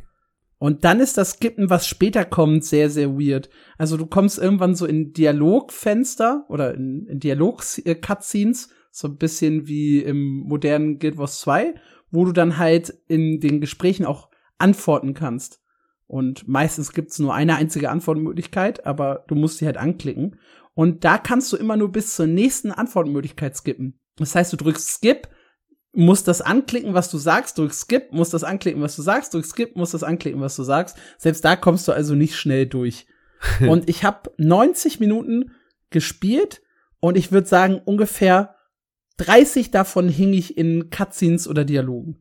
Und dann ist das Skippen, was später kommt, sehr, sehr weird. Also du kommst irgendwann so in Dialogfenster oder in, in Dialog-Cutscenes, so ein bisschen wie im modernen Guild Wars 2, wo du dann halt in den Gesprächen auch antworten kannst. Und meistens gibt's nur eine einzige Antwortmöglichkeit, aber du musst sie halt anklicken. Und da kannst du immer nur bis zur nächsten Antwortmöglichkeit skippen. Das heißt, du drückst Skip, musst das anklicken, was du sagst, drückst Skip, musst das anklicken, was du sagst, drückst Skip, musst das anklicken, was du sagst. Selbst da kommst du also nicht schnell durch. (laughs) und ich habe 90 Minuten gespielt und ich würde sagen, ungefähr 30 davon hing ich in Cutscenes oder Dialogen.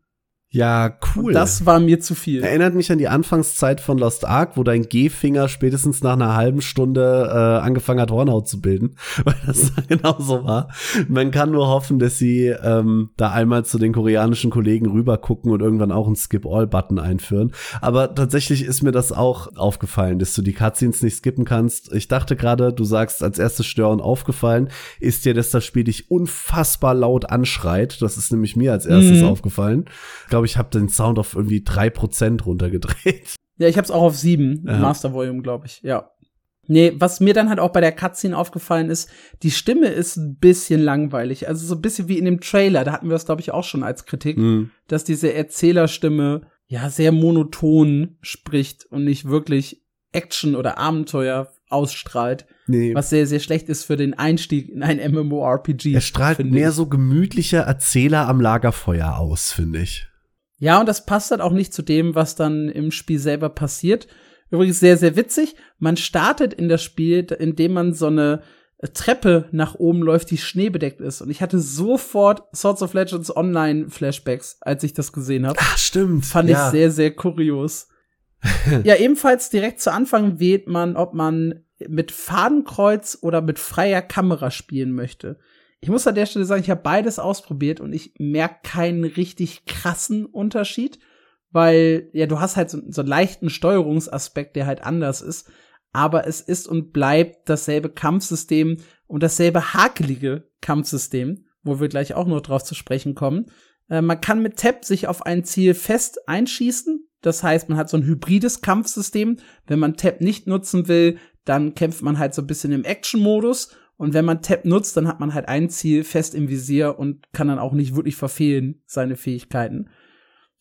Ja, cool. Und das war mir zu viel. Erinnert mich an die Anfangszeit von Lost Ark, wo dein G-Finger spätestens nach einer halben Stunde äh, angefangen hat, Hornhaut zu bilden, (laughs) weil das (laughs) genau so war. Man kann nur hoffen, dass sie ähm, da einmal zu den koreanischen Kollegen rüber gucken und irgendwann auch einen Skip-All-Button einführen. Aber tatsächlich ist mir das auch aufgefallen, dass du die Cutscenes nicht skippen kannst. Ich dachte gerade, du sagst, als erstes Stören aufgefallen, ist dir, dass das Spiel dich unfassbar laut anschreit. Das ist nämlich mir als erstes mhm. aufgefallen. Ich glaube, ich habe den Sound auf irgendwie drei Prozent runtergedreht. Ja, ich habe es auch auf sieben ja. Master Volume, glaube ich. Ja. Nee, was mir dann halt auch bei der Cutscene aufgefallen ist, die Stimme ist ein bisschen langweilig. Also so ein bisschen wie in dem Trailer, da hatten wir das, glaube ich, auch schon als Kritik, mhm. dass diese Erzählerstimme ja sehr monoton spricht und nicht wirklich Action oder Abenteuer ausstrahlt. Nee. Was sehr, sehr schlecht ist für den Einstieg in ein MMORPG. Er strahlt mehr ich. so gemütlicher Erzähler am Lagerfeuer aus, finde ich. Ja, und das passt halt auch nicht zu dem, was dann im Spiel selber passiert. Übrigens sehr, sehr witzig. Man startet in das Spiel, indem man so eine Treppe nach oben läuft, die schneebedeckt ist. Und ich hatte sofort Swords of Legends Online Flashbacks, als ich das gesehen habe. Ach, stimmt. Fand ja. ich sehr, sehr kurios. (laughs) ja, ebenfalls direkt zu Anfang wählt man, ob man mit Fadenkreuz oder mit freier Kamera spielen möchte. Ich muss an der Stelle sagen, ich habe beides ausprobiert und ich merke keinen richtig krassen Unterschied, weil ja, du hast halt so, so einen leichten Steuerungsaspekt, der halt anders ist, aber es ist und bleibt dasselbe Kampfsystem und dasselbe hakelige Kampfsystem, wo wir gleich auch noch drauf zu sprechen kommen. Äh, man kann mit Tab sich auf ein Ziel fest einschießen. Das heißt, man hat so ein hybrides Kampfsystem. Wenn man Tab nicht nutzen will, dann kämpft man halt so ein bisschen im Action-Modus und wenn man Tab nutzt, dann hat man halt ein Ziel fest im Visier und kann dann auch nicht wirklich verfehlen, seine Fähigkeiten.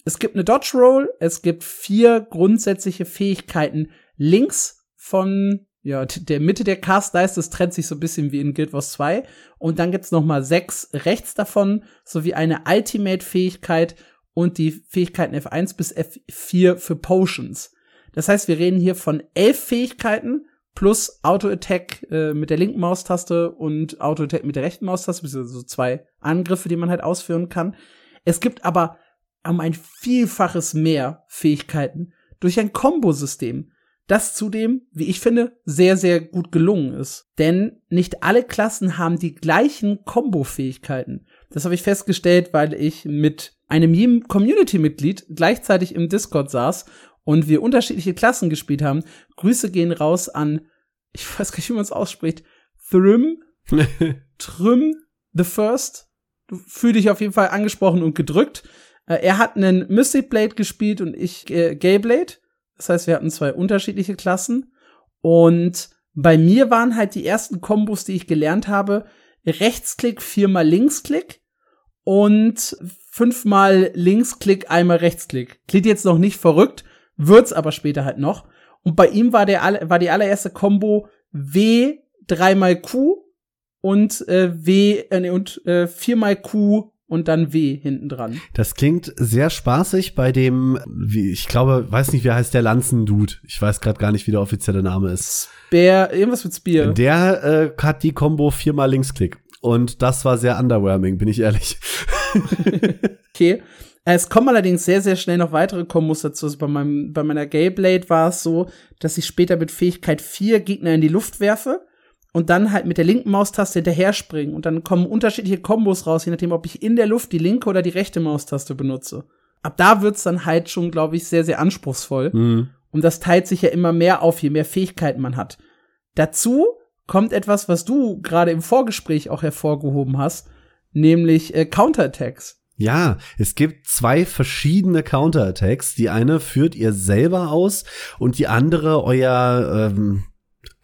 Es gibt eine Dodge Roll, es gibt vier grundsätzliche Fähigkeiten links von ja, der Mitte der Cast Dice, das trennt sich so ein bisschen wie in Guild Wars 2. Und dann gibt's noch mal sechs rechts davon, sowie eine Ultimate-Fähigkeit und die Fähigkeiten F1 bis F4 für Potions. Das heißt, wir reden hier von elf Fähigkeiten plus Auto-Attack äh, mit der linken Maustaste und Auto-Attack mit der rechten Maustaste, beziehungsweise so zwei Angriffe, die man halt ausführen kann. Es gibt aber um ein Vielfaches mehr Fähigkeiten durch ein Kombosystem, das zudem, wie ich finde, sehr, sehr gut gelungen ist. Denn nicht alle Klassen haben die gleichen Kombo-Fähigkeiten. Das habe ich festgestellt, weil ich mit einem Community-Mitglied gleichzeitig im Discord saß und wir unterschiedliche Klassen gespielt haben. Grüße gehen raus an, ich weiß gar nicht, wie man es ausspricht, Thrym, (laughs) Trym the First. Du fühl dich auf jeden Fall angesprochen und gedrückt. Äh, er hat einen Mystic Blade gespielt und ich äh, Gay Blade. Das heißt, wir hatten zwei unterschiedliche Klassen. Und bei mir waren halt die ersten Kombos, die ich gelernt habe, Rechtsklick, viermal Linksklick und fünfmal Linksklick, einmal Rechtsklick. Klingt jetzt noch nicht verrückt, wird's aber später halt noch. Und bei ihm war der war die allererste Combo W dreimal Q und äh, W äh, und äh, viermal Q und dann W hinten dran. Das klingt sehr spaßig bei dem, wie, ich glaube, weiß nicht, wie heißt der Lanzendude. Ich weiß gerade gar nicht, wie der offizielle Name ist. Spear, irgendwas mit Spear. Der äh, hat die Combo viermal Linksklick. Und das war sehr underwhelming, bin ich ehrlich. (laughs) okay. Es kommen allerdings sehr, sehr schnell noch weitere Kombos dazu. Also bei, meinem, bei meiner Gayblade war es so, dass ich später mit Fähigkeit 4 Gegner in die Luft werfe und dann halt mit der linken Maustaste hinterher springen. Und dann kommen unterschiedliche Kombos raus, je nachdem, ob ich in der Luft die linke oder die rechte Maustaste benutze. Ab da wird's dann halt schon, glaube ich, sehr, sehr anspruchsvoll. Mhm. Und das teilt sich ja immer mehr auf, je mehr Fähigkeiten man hat. Dazu kommt etwas, was du gerade im Vorgespräch auch hervorgehoben hast, nämlich äh, Counterattacks. Ja, es gibt zwei verschiedene Counterattacks. Die eine führt ihr selber aus und die andere euer, ähm,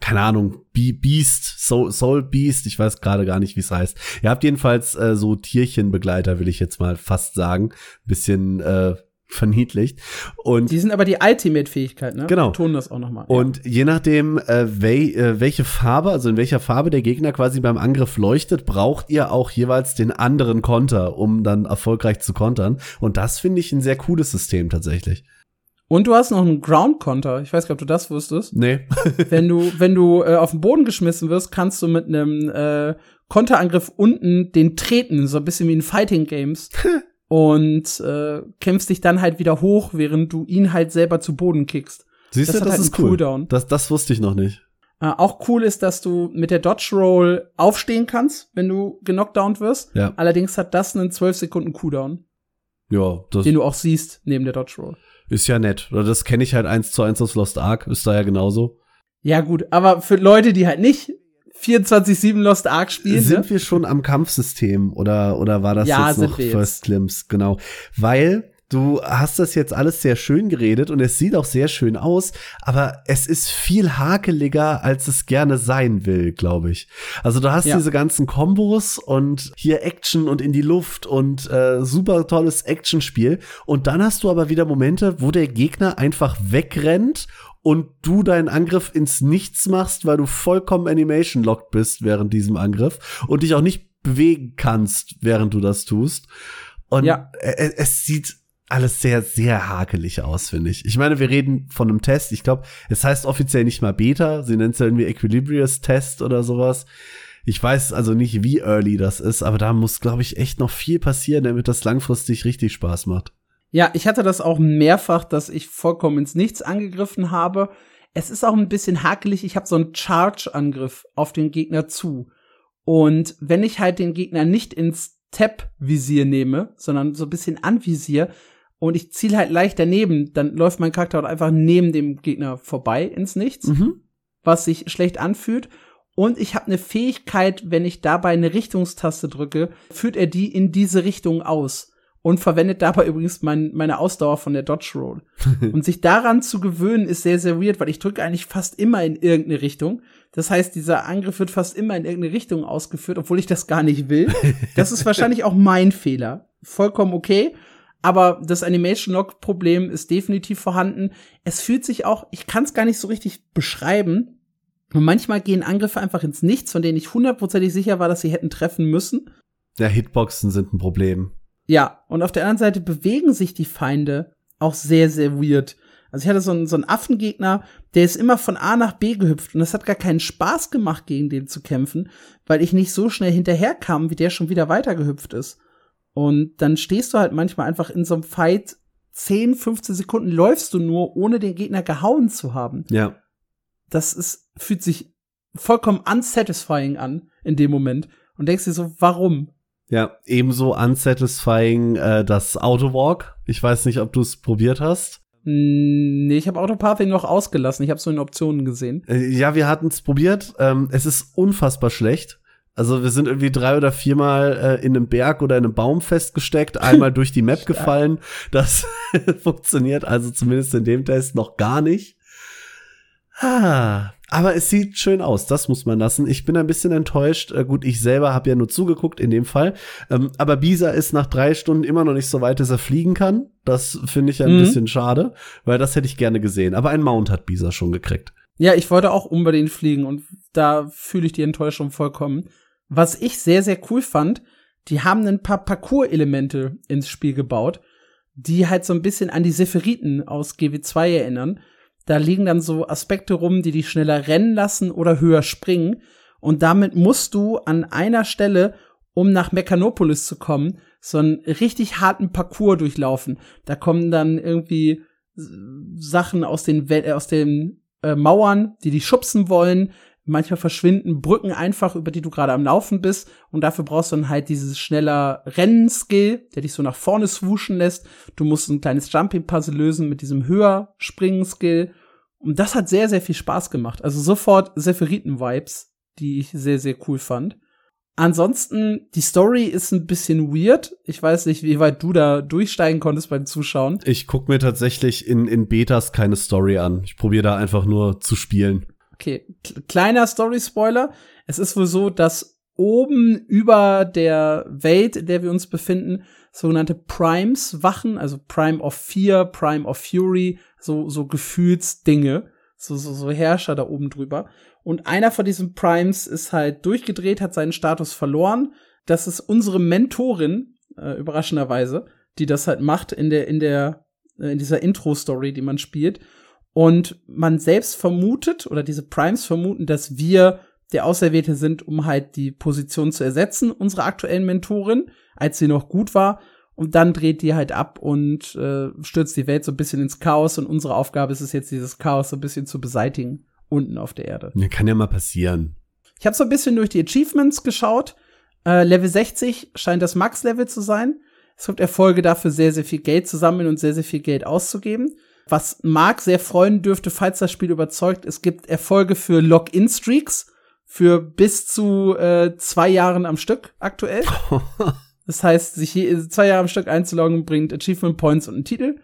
keine Ahnung, Beast, Soul, Soul Beast, ich weiß gerade gar nicht, wie es heißt. Ihr habt jedenfalls äh, so Tierchenbegleiter, will ich jetzt mal fast sagen. Bisschen äh, verniedlicht. Und die sind aber die Ultimate-Fähigkeit, ne? Genau. Tun das auch noch mal. Und ja. je nachdem, äh, wel, äh, welche Farbe, also in welcher Farbe der Gegner quasi beim Angriff leuchtet, braucht ihr auch jeweils den anderen Konter, um dann erfolgreich zu kontern. Und das finde ich ein sehr cooles System tatsächlich. Und du hast noch einen Ground-Konter. Ich weiß gar nicht, ob du das wusstest. Nee. (laughs) wenn du, wenn du äh, auf den Boden geschmissen wirst, kannst du mit einem äh, Konterangriff unten den treten, so ein bisschen wie in Fighting Games. (laughs) und äh, kämpfst dich dann halt wieder hoch, während du ihn halt selber zu Boden kickst. Siehst das du, das halt ist cool. Cooldown. Das, das wusste ich noch nicht. Äh, auch cool ist, dass du mit der Dodge Roll aufstehen kannst, wenn du genockdownt wirst. Ja. Allerdings hat das einen 12 Sekunden Cooldown. Ja, das den du auch siehst neben der Dodge Roll. Ist ja nett. Das kenne ich halt eins zu eins aus Lost Ark. Ist da ja genauso. Ja, gut, aber für Leute, die halt nicht 24-7 Lost Ark spielen. Sind ne? wir schon am Kampfsystem oder, oder war das ja, jetzt noch First Glimpse? Genau. Weil du hast das jetzt alles sehr schön geredet und es sieht auch sehr schön aus, aber es ist viel hakeliger, als es gerne sein will, glaube ich. Also du hast ja. diese ganzen Kombos und hier Action und in die Luft und äh, super tolles Actionspiel und dann hast du aber wieder Momente, wo der Gegner einfach wegrennt und du deinen Angriff ins Nichts machst, weil du vollkommen Animation-locked bist während diesem Angriff und dich auch nicht bewegen kannst, während du das tust. Und ja. es, es sieht alles sehr, sehr hakelig aus, finde ich. Ich meine, wir reden von einem Test. Ich glaube, es heißt offiziell nicht mal Beta. Sie nennt es ja irgendwie Equilibrius-Test oder sowas. Ich weiß also nicht, wie early das ist, aber da muss, glaube ich, echt noch viel passieren, damit das langfristig richtig Spaß macht. Ja, ich hatte das auch mehrfach, dass ich vollkommen ins Nichts angegriffen habe. Es ist auch ein bisschen hakelig. Ich habe so einen Charge-Angriff auf den Gegner zu. Und wenn ich halt den Gegner nicht ins Tap-Visier nehme, sondern so ein bisschen anvisier und ich ziele halt leicht daneben, dann läuft mein Charakter halt einfach neben dem Gegner vorbei ins Nichts, mhm. was sich schlecht anfühlt. Und ich habe eine Fähigkeit, wenn ich dabei eine Richtungstaste drücke, führt er die in diese Richtung aus und verwendet dabei übrigens mein, meine Ausdauer von der Dodge Roll. (laughs) und sich daran zu gewöhnen, ist sehr, sehr weird, weil ich drücke eigentlich fast immer in irgendeine Richtung. Das heißt, dieser Angriff wird fast immer in irgendeine Richtung ausgeführt, obwohl ich das gar nicht will. (laughs) Das ist wahrscheinlich auch mein Fehler. Vollkommen okay. Aber das Animation Lock Problem ist definitiv vorhanden. Es fühlt sich auch, ich kann es gar nicht so richtig beschreiben. Und manchmal gehen Angriffe einfach ins Nichts, von denen ich hundertprozentig sicher war, dass sie hätten treffen müssen. Ja, Hitboxen sind ein Problem. Ja, und auf der anderen Seite bewegen sich die Feinde auch sehr, sehr weird. Also ich hatte so einen, so einen Affengegner, der ist immer von A nach B gehüpft und es hat gar keinen Spaß gemacht, gegen den zu kämpfen, weil ich nicht so schnell hinterherkam, wie der schon wieder weitergehüpft ist. Und dann stehst du halt manchmal einfach in so einem Fight 10, 15 Sekunden läufst du nur, ohne den Gegner gehauen zu haben. Ja. Das ist, fühlt sich vollkommen unsatisfying an in dem Moment und denkst dir so, warum? Ja, ebenso unsatisfying äh, das Autowalk. Ich weiß nicht, ob du es probiert hast. Nee, ich habe Autopathing noch ausgelassen. Ich habe so in Optionen gesehen. Äh, ja, wir hatten es probiert. Ähm, es ist unfassbar schlecht. Also wir sind irgendwie drei oder viermal äh, in einem Berg oder in einem Baum festgesteckt, einmal durch die Map (laughs) gefallen. Das (laughs) funktioniert also zumindest in dem Test noch gar nicht. Ah, aber es sieht schön aus, das muss man lassen. Ich bin ein bisschen enttäuscht. Äh, gut, ich selber habe ja nur zugeguckt in dem Fall. Ähm, aber Bisa ist nach drei Stunden immer noch nicht so weit, dass er fliegen kann. Das finde ich ein mhm. bisschen schade, weil das hätte ich gerne gesehen. Aber ein Mount hat Bisa schon gekriegt. Ja, ich wollte auch unbedingt fliegen und da fühle ich die Enttäuschung vollkommen. Was ich sehr, sehr cool fand, die haben ein paar Parcours-Elemente ins Spiel gebaut, die halt so ein bisschen an die Sepheriten aus GW2 erinnern da liegen dann so Aspekte rum, die dich schneller rennen lassen oder höher springen. Und damit musst du an einer Stelle, um nach Mechanopolis zu kommen, so einen richtig harten Parcours durchlaufen. Da kommen dann irgendwie Sachen aus den, äh, aus den äh, Mauern, die dich schubsen wollen. Manchmal verschwinden Brücken einfach, über die du gerade am Laufen bist. Und dafür brauchst du dann halt dieses schneller Rennen-Skill, der dich so nach vorne swooschen lässt. Du musst ein kleines Jumping-Puzzle lösen mit diesem höher Springen-Skill. Und das hat sehr, sehr viel Spaß gemacht. Also sofort Sepheriten-Vibes, die ich sehr, sehr cool fand. Ansonsten, die Story ist ein bisschen weird. Ich weiß nicht, wie weit du da durchsteigen konntest beim Zuschauen. Ich guck mir tatsächlich in, in Betas keine Story an. Ich probiere da einfach nur zu spielen. Okay, kleiner Story-Spoiler. Es ist wohl so, dass oben über der Welt, in der wir uns befinden, sogenannte Primes wachen, also Prime of Fear, Prime of Fury, so, so Gefühlsdinge, so, so, so Herrscher da oben drüber. Und einer von diesen Primes ist halt durchgedreht, hat seinen Status verloren. Das ist unsere Mentorin, äh, überraschenderweise, die das halt macht in der, in der, äh, in dieser Intro-Story, die man spielt. Und man selbst vermutet, oder diese Primes vermuten, dass wir der Auserwählte sind, um halt die Position zu ersetzen, unsere aktuellen Mentorin, als sie noch gut war. Und dann dreht die halt ab und äh, stürzt die Welt so ein bisschen ins Chaos. Und unsere Aufgabe ist es jetzt, dieses Chaos so ein bisschen zu beseitigen, unten auf der Erde. Ja, kann ja mal passieren. Ich habe so ein bisschen durch die Achievements geschaut. Äh, Level 60 scheint das Max-Level zu sein. Es gibt Erfolge dafür, sehr, sehr viel Geld zu sammeln und sehr, sehr viel Geld auszugeben. Was Mark sehr freuen dürfte, falls das Spiel überzeugt, es gibt Erfolge für Login-Streaks für bis zu äh, zwei Jahren am Stück aktuell. (laughs) das heißt, sich je, zwei Jahre am Stück einzuloggen bringt Achievement Points und einen Titel.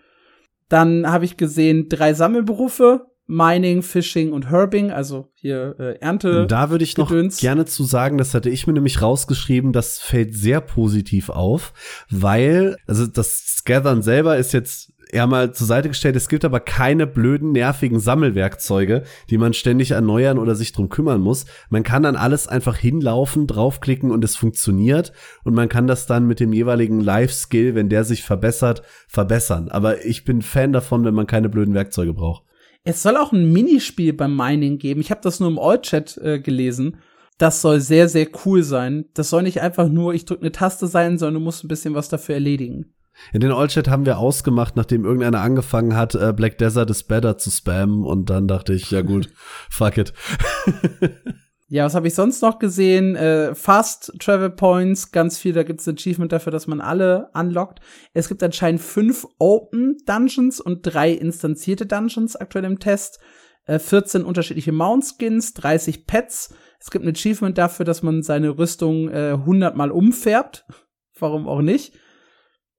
Dann habe ich gesehen drei Sammelberufe, Mining, Fishing und Herbing, also hier äh, Ernte. Da würde ich noch Gedöns. gerne zu sagen, das hatte ich mir nämlich rausgeschrieben, das fällt sehr positiv auf, weil, also das Gathern selber ist jetzt eher mal zur Seite gestellt. Es gibt aber keine blöden, nervigen Sammelwerkzeuge, die man ständig erneuern oder sich drum kümmern muss. Man kann dann alles einfach hinlaufen, draufklicken und es funktioniert. Und man kann das dann mit dem jeweiligen Life-Skill, wenn der sich verbessert, verbessern. Aber ich bin Fan davon, wenn man keine blöden Werkzeuge braucht. Es soll auch ein Minispiel beim Mining geben. Ich habe das nur im All-Chat äh, gelesen. Das soll sehr, sehr cool sein. Das soll nicht einfach nur, ich drücke eine Taste sein, sondern du musst ein bisschen was dafür erledigen. In den All-Chat haben wir ausgemacht, nachdem irgendeiner angefangen hat, äh, Black Desert is better zu spammen. Und dann dachte ich, ja gut, (laughs) fuck it. (laughs) ja, was habe ich sonst noch gesehen? Äh, Fast Travel Points, ganz viel. Da gibt es ein Achievement dafür, dass man alle unlockt. Es gibt anscheinend fünf Open Dungeons und drei instanzierte Dungeons aktuell im Test. Äh, 14 unterschiedliche Mount Skins, 30 Pets. Es gibt ein Achievement dafür, dass man seine Rüstung äh, 100 Mal umfärbt. (laughs) Warum auch nicht?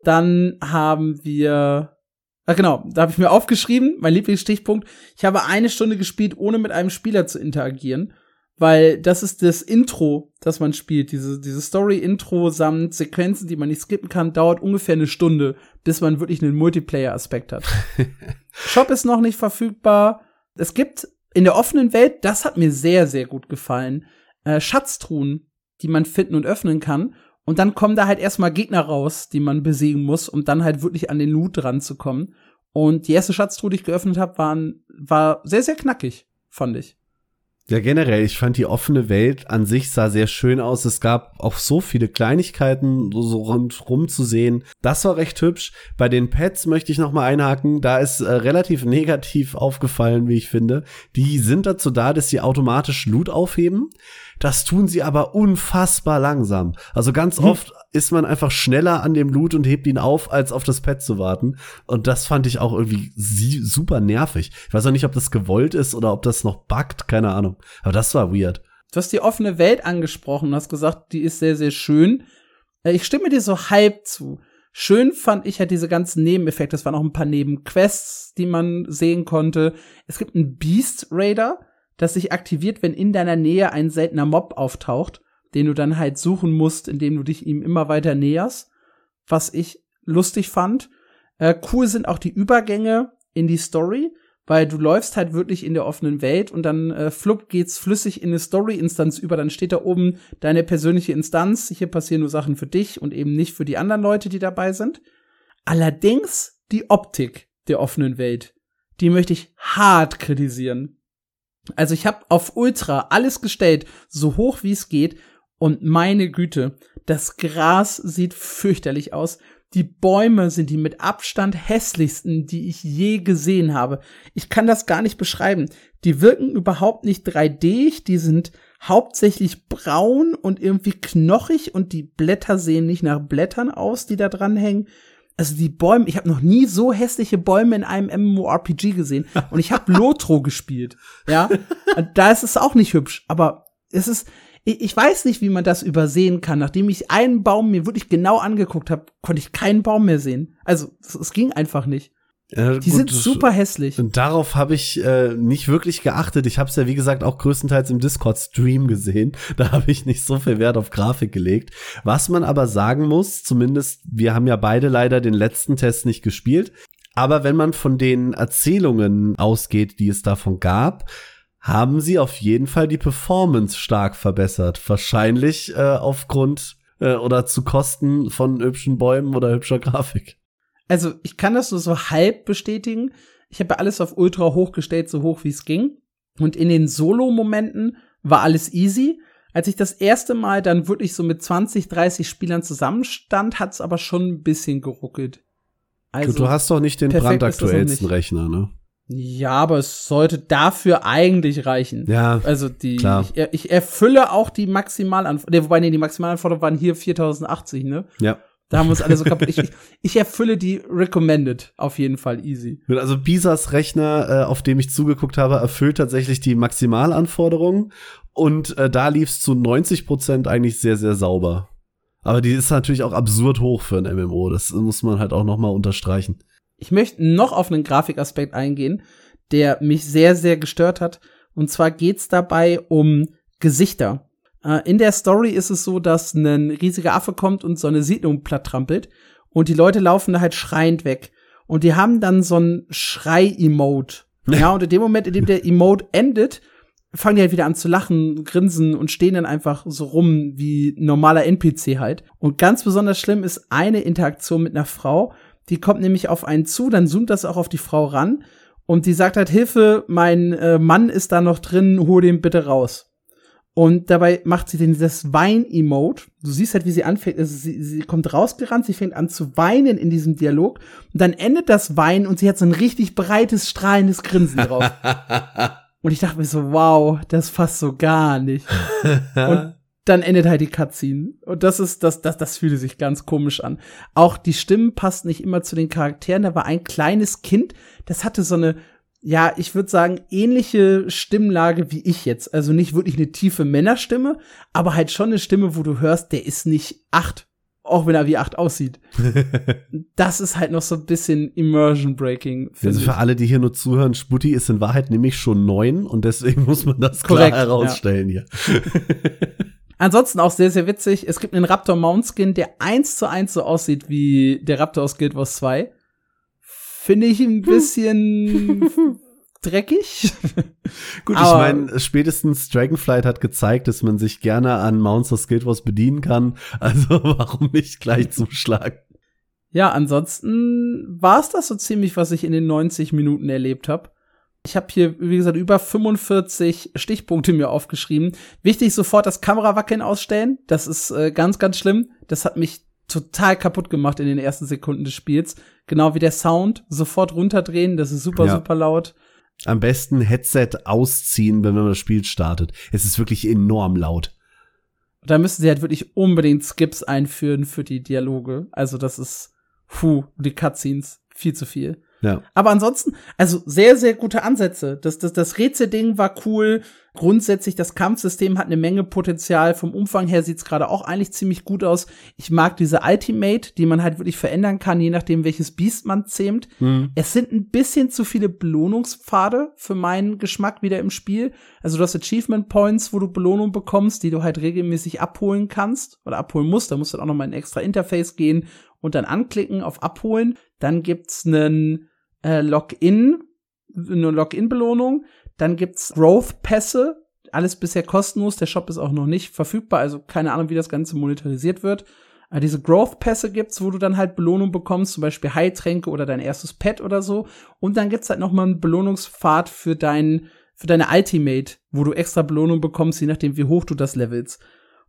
Dann haben wir Ach genau, da habe ich mir aufgeschrieben, mein Lieblingsstichpunkt. Ich habe eine Stunde gespielt, ohne mit einem Spieler zu interagieren, weil das ist das Intro, das man spielt. Diese, diese Story-Intro samt Sequenzen, die man nicht skippen kann, dauert ungefähr eine Stunde, bis man wirklich einen Multiplayer-Aspekt hat. (laughs) Shop ist noch nicht verfügbar. Es gibt in der offenen Welt, das hat mir sehr, sehr gut gefallen, äh, Schatztruhen, die man finden und öffnen kann Und dann kommen da halt erstmal Gegner raus, die man besiegen muss, um dann halt wirklich an den Loot dran zu kommen. Und die erste Schatztruhe, die ich geöffnet habe, waren, war sehr, sehr knackig, fand ich. Ja, generell, ich fand die offene Welt an sich sah sehr schön aus. Es gab auch so viele Kleinigkeiten so rundrum zu sehen. Das war recht hübsch. Bei den Pets möchte ich noch mal einhaken. Da ist äh, relativ negativ aufgefallen, wie ich finde. Die sind dazu da, dass sie automatisch Loot aufheben. Das tun sie aber unfassbar langsam. Also ganz hm. oft ist man einfach schneller an dem Loot und hebt ihn auf, als auf das Pad zu warten. Und das fand ich auch irgendwie super nervig. Ich weiß auch nicht, ob das gewollt ist oder ob das noch buggt, keine Ahnung. Aber das war weird. Du hast die offene Welt angesprochen, hast gesagt, die ist sehr, sehr schön. Äh, ich stimme dir so halb zu. Schön fand ich halt diese ganzen Nebeneffekte. Es waren auch ein paar Nebenquests, die man sehen konnte. Es gibt einen Beast Raider, das sich aktiviert, wenn in deiner Nähe ein seltener Mob auftaucht, den du dann halt suchen musst, indem du dich ihm immer weiter näherst, was ich lustig fand. Äh, cool sind auch die Übergänge in die Story, weil du läufst halt wirklich in der offenen Welt und dann äh, flupp geht's flüssig in eine Story-Instanz über, dann steht da oben deine persönliche Instanz, hier passieren nur Sachen für dich und eben nicht für die anderen Leute, die dabei sind. Allerdings die Optik der offenen Welt, die möchte ich hart kritisieren. Also ich habe auf Ultra alles gestellt, so hoch wie es geht. Und meine Güte, das Gras sieht fürchterlich aus. Die Bäume sind die mit Abstand hässlichsten, die ich je gesehen habe. Ich kann das gar nicht beschreiben. Die wirken überhaupt nicht 3D, die sind hauptsächlich braun und irgendwie knochig und die Blätter sehen nicht nach Blättern aus, die da dran hängen also die Bäume, ich habe noch nie so hässliche Bäume in einem MMORPG gesehen und ich habe Lotro (laughs) gespielt. Ja, da ist es auch nicht hübsch, aber es ist ich, ich weiß nicht, wie man das übersehen kann. Nachdem ich einen Baum mir wirklich genau angeguckt habe, konnte ich keinen Baum mehr sehen. Also es, es ging einfach nicht. Ja, die gut, sind super hässlich. Und darauf habe ich äh, nicht wirklich geachtet. Ich habe es ja, wie gesagt, auch größtenteils im Discord-Stream gesehen. (laughs) Da habe ich nicht so viel Wert auf Grafik gelegt. Was man aber sagen muss, zumindest, wir haben ja beide leider den letzten Test nicht gespielt. Aber wenn man von den Erzählungen ausgeht, die es davon gab, haben sie auf jeden Fall die Performance stark verbessert. Wahrscheinlich äh, aufgrund äh, oder zu Kosten von hübschen Bäumen oder hübscher Grafik. Also ich kann das nur so halb bestätigen. Ich habe alles auf Ultra hochgestellt, so hoch wie es ging. Und in den Solo-Momenten war alles easy. Als ich das erste Mal dann wirklich so mit 20, 30 Spielern zusammenstand, hat es aber schon ein bisschen geruckelt. Also, du hast doch nicht den brandaktuellsten Rechner, ne? Ja, aber es sollte dafür eigentlich reichen. Ja. Also die, klar. Ich, ich erfülle auch die Maximalanforderungen, wobei nee, die Maximalanforderungen waren hier 4080, ne? Ja. Da haben wir uns alle so kaputt. Ich, ich erfülle die Recommended auf jeden Fall easy. Also Bisas Rechner, äh, auf dem ich zugeguckt habe, erfüllt tatsächlich die Maximalanforderungen und äh, da lief es zu 90 Prozent eigentlich sehr, sehr sauber. Aber die ist natürlich auch absurd hoch für ein MMO. Das muss man halt auch noch mal unterstreichen. Ich möchte noch auf einen Grafikaspekt eingehen, der mich sehr, sehr gestört hat. Und zwar geht's dabei um Gesichter. Äh, in der Story ist es so, dass ein riesiger Affe kommt und so eine Siedlung platt trampelt und die Leute laufen da halt schreiend weg. Und die haben dann so ein Schrei-Emote. (laughs) Ja, und in dem Moment, in dem der Emote endet, fangen die halt wieder an zu lachen, grinsen und stehen dann einfach so rum wie normaler NPC halt. Und ganz besonders schlimm ist eine Interaktion mit einer Frau, die kommt nämlich auf einen zu, dann zoomt das auch auf die Frau ran und die sagt halt, Hilfe, mein äh, Mann ist da noch drin, hol den bitte raus. Und dabei macht sie den, das Wein-Emote. Du siehst halt, wie sie anfängt. Also sie, sie kommt rausgerannt, sie fängt an zu weinen in diesem Dialog. Und dann endet das Weinen und sie hat so ein richtig breites, strahlendes Grinsen drauf. (laughs) und ich dachte mir so, wow, das passt so gar nicht. und dann endet halt die Cutscene. Und das ist, das, das, das fühlte sich ganz komisch an. Auch die Stimmen passten nicht immer zu den Charakteren. Da war ein kleines Kind, das hatte so eine, ja, ich würde sagen, ähnliche Stimmlage wie ich jetzt. Also nicht wirklich eine tiefe Männerstimme, aber halt schon eine Stimme, wo du hörst, der ist nicht acht, auch wenn er wie acht aussieht. (laughs) das ist halt noch so ein bisschen Immersion Breaking. Also für alle, die hier nur zuhören, Sputti ist in Wahrheit nämlich schon neun und deswegen (laughs) muss man das Korrekt, klar herausstellen ja. hier. (laughs) Ansonsten auch sehr, sehr witzig. Es gibt einen Raptor Mount Skin, der eins zu eins so aussieht wie der Raptor aus Guild Wars 2 finde ich ein (laughs) bisschen dreckig. (laughs) Gut, ich meine, spätestens Dragonflight hat gezeigt, dass man sich gerne an Monsters Guild Wars bedienen kann. Also (laughs) warum nicht gleich zuschlagen? Ja, ansonsten war es das so ziemlich, was ich in den 90 Minuten erlebt habe. Ich habe hier, wie gesagt, über 45 Stichpunkte mir aufgeschrieben. Wichtig, sofort das Kamerawackeln ausstellen. Das ist äh, ganz, ganz schlimm. Das hat mich total kaputt gemacht in den ersten Sekunden des Spiels. Genau wie der Sound. Sofort runterdrehen. Das ist super, ja. super laut. Am besten Headset ausziehen, wenn man das Spiel startet. Es ist wirklich enorm laut. Da müssen sie halt wirklich unbedingt Skips einführen für die Dialoge. Also das ist, puh, die Cutscenes, viel zu viel. Ja. Aber ansonsten, also sehr, sehr gute Ansätze. Das, das, das Rätselding war cool. Grundsätzlich, das Kampfsystem hat eine Menge Potenzial. Vom Umfang her sieht's gerade auch eigentlich ziemlich gut aus. Ich mag diese Ultimate, die man halt wirklich verändern kann, je nachdem, welches Biest man zähmt. Mhm. Es sind ein bisschen zu viele Belohnungspfade für meinen Geschmack wieder im Spiel. Also du hast Achievement Points, wo du Belohnung bekommst, die du halt regelmäßig abholen kannst oder abholen musst. Da musst du dann auch noch mal in ein extra Interface gehen und dann anklicken auf Abholen. Dann gibt's einen äh, Login, eine Login-Belohnung. Dann gibt's Growth-Pässe, alles bisher kostenlos. Der Shop ist auch noch nicht verfügbar, also keine Ahnung, wie das Ganze monetarisiert wird. Aber diese Growth-Pässe gibt's, wo du dann halt Belohnung bekommst, zum Beispiel Heiltränke oder dein erstes Pet oder so. Und dann gibt's halt noch mal einen Belohnungspfad für dein, für deine Ultimate, wo du extra Belohnung bekommst, je nachdem, wie hoch du das levelst.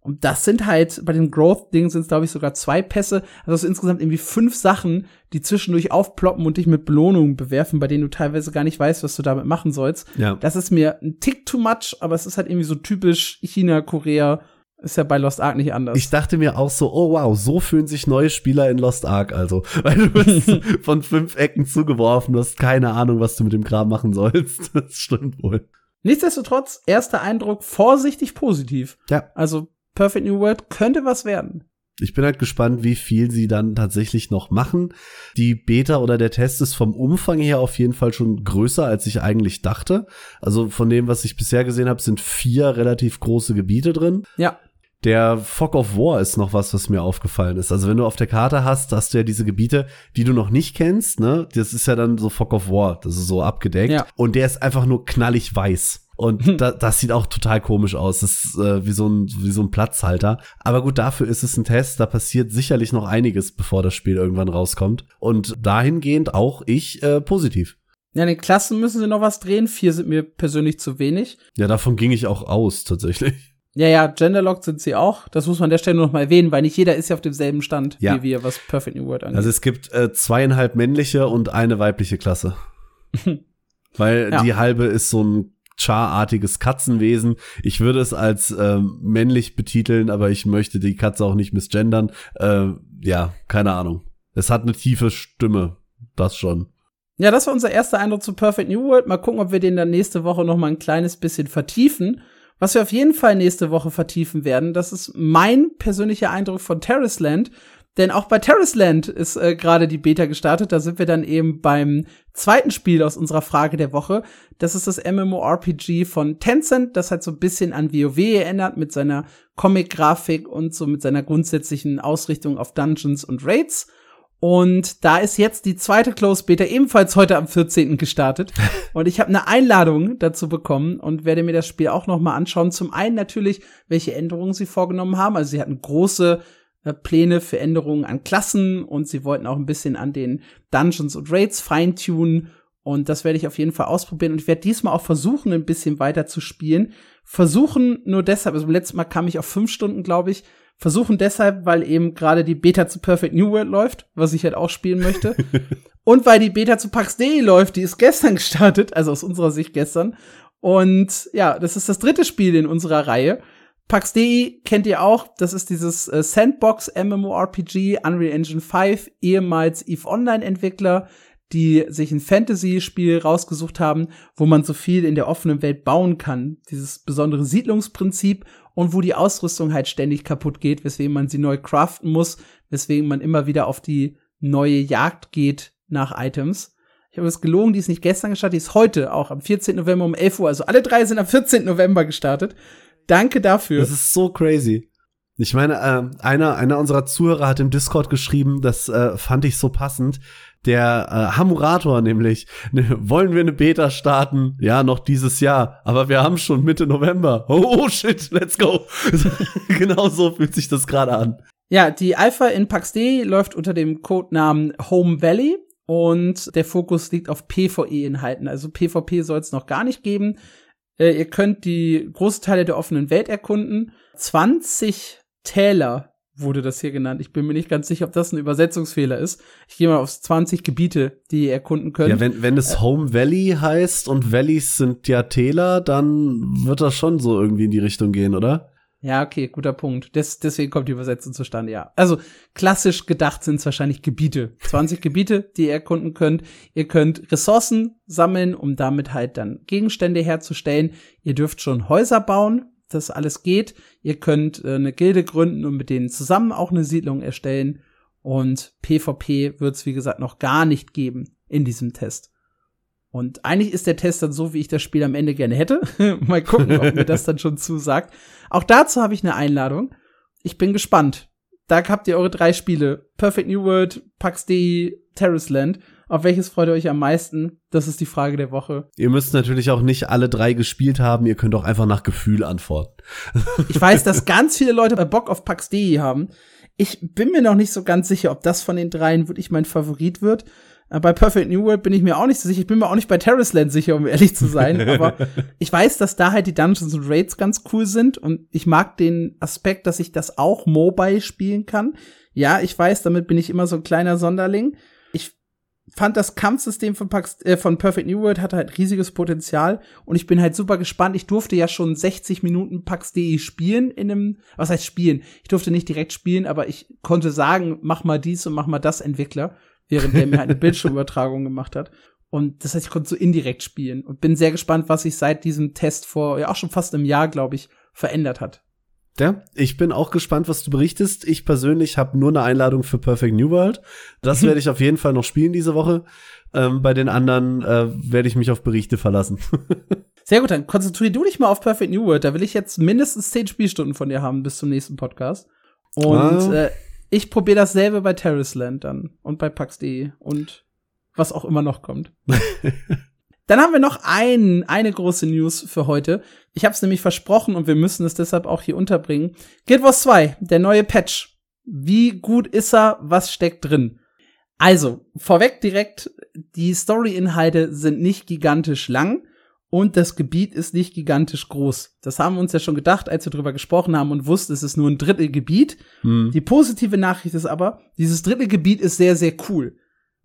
Und das sind halt, bei den Growth-Dingen sind es, glaube ich, sogar zwei Pässe. Also es insgesamt irgendwie fünf Sachen, die zwischendurch aufploppen und dich mit Belohnungen bewerfen, bei denen du teilweise gar nicht weißt, was du damit machen sollst. Ja. Das ist mir ein Tick too much, aber es ist halt irgendwie so typisch China, Korea. Ist ja bei Lost Ark nicht anders. Ich dachte mir auch so, oh wow, so fühlen sich neue Spieler in Lost Ark also. (laughs) Weil du bist (laughs) von fünf Ecken zugeworfen, du hast keine Ahnung, was du mit dem Kram machen sollst. (laughs) Das stimmt wohl. Nichtsdestotrotz, erster Eindruck vorsichtig positiv. Ja. Also Perfect New World könnte was werden. Ich bin halt gespannt, wie viel sie dann tatsächlich noch machen. Die Beta oder der Test ist vom Umfang her auf jeden Fall schon größer, als ich eigentlich dachte. Also von dem, was ich bisher gesehen habe, sind vier relativ große Gebiete drin. Ja. Der Fog of War ist noch was, was mir aufgefallen ist. Also wenn du auf der Karte hast, hast du ja diese Gebiete, die du noch nicht kennst, ne? Das ist ja dann so Fog of War, das ist so abgedeckt. Ja. Und der ist einfach nur knallig weiß. Und hm. da, das sieht auch total komisch aus. Das ist äh, wie, so ein, wie so ein Platzhalter. Aber gut, dafür ist es ein Test. Da passiert sicherlich noch einiges, bevor das Spiel irgendwann rauskommt. Und dahingehend auch ich äh, positiv. Ja, in den Klassen müssen sie noch was drehen. Vier sind mir persönlich zu wenig. Ja, davon ging ich auch aus, tatsächlich. Ja, ja, genderlocked sind sie auch. Das muss man an der Stelle noch mal erwähnen, weil nicht jeder ist ja auf demselben Stand ja. wie wir, was Perfect New World angeht. Also es gibt äh, zweieinhalb männliche und eine weibliche Klasse. (laughs) weil ja. die halbe ist so ein Char-artiges Katzenwesen. Ich würde es als äh, männlich betiteln, aber ich möchte die Katze auch nicht misgendern. Äh, ja, keine Ahnung. Es hat eine tiefe Stimme, das schon. Ja, das war unser erster Eindruck zu Perfect New World. Mal gucken, ob wir den dann nächste Woche noch mal ein kleines bisschen vertiefen. Was wir auf jeden Fall nächste Woche vertiefen werden, das ist mein persönlicher Eindruck von Terrace Land. Denn auch bei Terrace Land ist äh, gerade die Beta gestartet. Da sind wir dann eben beim zweiten Spiel aus unserer Frage der Woche. Das ist das MMORPG von Tencent, das halt so ein bisschen an WoW erinnert mit seiner Comic-Grafik und so mit seiner grundsätzlichen Ausrichtung auf Dungeons und Raids. Und da ist jetzt die zweite Close Beta ebenfalls heute am 14. gestartet. (laughs) Und ich habe eine Einladung dazu bekommen und werde mir das Spiel auch noch mal anschauen. Zum einen natürlich, welche Änderungen sie vorgenommen haben. Also sie hatten große Pläne für Änderungen an Klassen und sie wollten auch ein bisschen an den Dungeons und Raids feintunen und das werde ich auf jeden Fall ausprobieren und ich werde diesmal auch versuchen, ein bisschen weiter zu spielen. Versuchen nur deshalb, also letztes Mal kam ich auf fünf Stunden, glaube ich. Versuchen deshalb, weil eben gerade die Beta zu Perfect New World läuft, was ich halt auch spielen möchte. (laughs) und weil die Beta zu PAX.de läuft, die ist gestern (laughs) gestartet, also aus unserer Sicht gestern. Und ja, das ist das dritte Spiel in unserer Reihe. PAX.de kennt ihr auch, das ist dieses äh, Sandbox MMORPG Unreal Engine 5, ehemals EVE Online Entwickler, die sich ein Fantasy-Spiel rausgesucht haben, wo man so viel in der offenen Welt bauen kann. Dieses besondere Siedlungsprinzip und wo die Ausrüstung halt ständig kaputt geht, weswegen man sie neu craften muss, weswegen man immer wieder auf die neue Jagd geht nach Items. Ich habe es gelogen, die ist nicht gestern gestartet, die ist heute auch am 14. November um 11 Uhr. Also alle drei sind am 14. November gestartet. Danke dafür. Das ist so crazy. Ich meine, äh, einer, einer unserer Zuhörer hat im Discord geschrieben, das äh, fand ich so passend. Der äh, Hamurator nämlich, ne, wollen wir eine Beta starten? Ja, noch dieses Jahr, aber wir haben schon Mitte November. Oh, oh shit, let's go. (laughs) genau so fühlt sich das gerade an. Ja, die Alpha in PAX-D läuft unter dem Codenamen Home Valley und der Fokus liegt auf PvE-Inhalten. Also PvP soll es noch gar nicht geben. Äh, ihr könnt die großen Teile der offenen Welt erkunden. 20 Täler wurde das hier genannt. Ich bin mir nicht ganz sicher, ob das ein Übersetzungsfehler ist. Ich gehe mal aufs 20 Gebiete, die ihr erkunden könnt. Ja, wenn, wenn es Home Valley heißt und Valleys sind ja Täler, dann wird das schon so irgendwie in die Richtung gehen, oder? Ja, okay, guter Punkt. Des, deswegen kommt die Übersetzung zustande, ja. Also klassisch gedacht sind es wahrscheinlich Gebiete. 20 Gebiete, die ihr erkunden könnt. Ihr könnt Ressourcen sammeln, um damit halt dann Gegenstände herzustellen. Ihr dürft schon Häuser bauen, das alles geht. Ihr könnt äh, eine Gilde gründen und mit denen zusammen auch eine Siedlung erstellen. Und PvP wird es, wie gesagt, noch gar nicht geben in diesem Test. Und eigentlich ist der Test dann so, wie ich das Spiel am Ende gerne hätte. (laughs) Mal gucken, ob mir das (laughs) dann schon zusagt. Auch dazu habe ich eine Einladung. Ich bin gespannt. Da habt ihr eure drei Spiele. Perfect New World, PAX D, Terrace Land. Auf welches freut ihr euch am meisten? Das ist die Frage der Woche. Ihr müsst natürlich auch nicht alle drei gespielt haben. Ihr könnt auch einfach nach Gefühl antworten. (laughs) ich weiß, dass ganz viele Leute Bock auf PAX D haben. Ich bin mir noch nicht so ganz sicher, ob das von den dreien wirklich mein Favorit wird. Äh, bei Perfect New World bin ich mir auch nicht so sicher. Ich bin mir auch nicht bei Terrace Land sicher, um ehrlich zu sein. Aber (laughs) ich weiß, dass da halt die Dungeons und Raids ganz cool sind. Und ich mag den Aspekt, dass ich das auch mobile spielen kann. Ja, ich weiß, damit bin ich immer so ein kleiner Sonderling fand das Kampfsystem von, Pax, äh, von Perfect New World hatte halt riesiges Potenzial und ich bin halt super gespannt. Ich durfte ja schon 60 Minuten PAX.de spielen in einem, was heißt spielen? Ich durfte nicht direkt spielen, aber ich konnte sagen, mach mal dies und mach mal das Entwickler, während der mir halt eine Bildschirmübertragung gemacht hat. Und das heißt, ich konnte so indirekt spielen und bin sehr gespannt, was sich seit diesem Test vor, ja auch schon fast einem Jahr, glaube ich, verändert hat. Ja, ich bin auch gespannt, was du berichtest. Ich persönlich habe nur eine Einladung für Perfect New World. Das (laughs) werde ich auf jeden Fall noch spielen diese Woche. Ähm, bei den anderen äh, werde ich mich auf Berichte verlassen. (laughs) Sehr gut, dann konzentriere du dich mal auf Perfect New World. Da will ich jetzt mindestens zehn Spielstunden von dir haben bis zum nächsten Podcast. Und ah. äh, ich probiere dasselbe bei Terrace Land dann und bei PAX.de und was auch immer noch kommt. (laughs) Dann haben wir noch ein, eine große News für heute. Ich habe es nämlich versprochen und wir müssen es deshalb auch hier unterbringen. Guild Wars 2, der neue Patch. Wie gut ist er? Was steckt drin? Also, vorweg direkt, die Story-Inhalte sind nicht gigantisch lang und das Gebiet ist nicht gigantisch groß. Das haben wir uns ja schon gedacht, als wir drüber gesprochen haben und wussten, es ist nur ein Drittel Gebiet. Hm. Die positive Nachricht ist aber, dieses Drittel Gebiet ist sehr, sehr cool.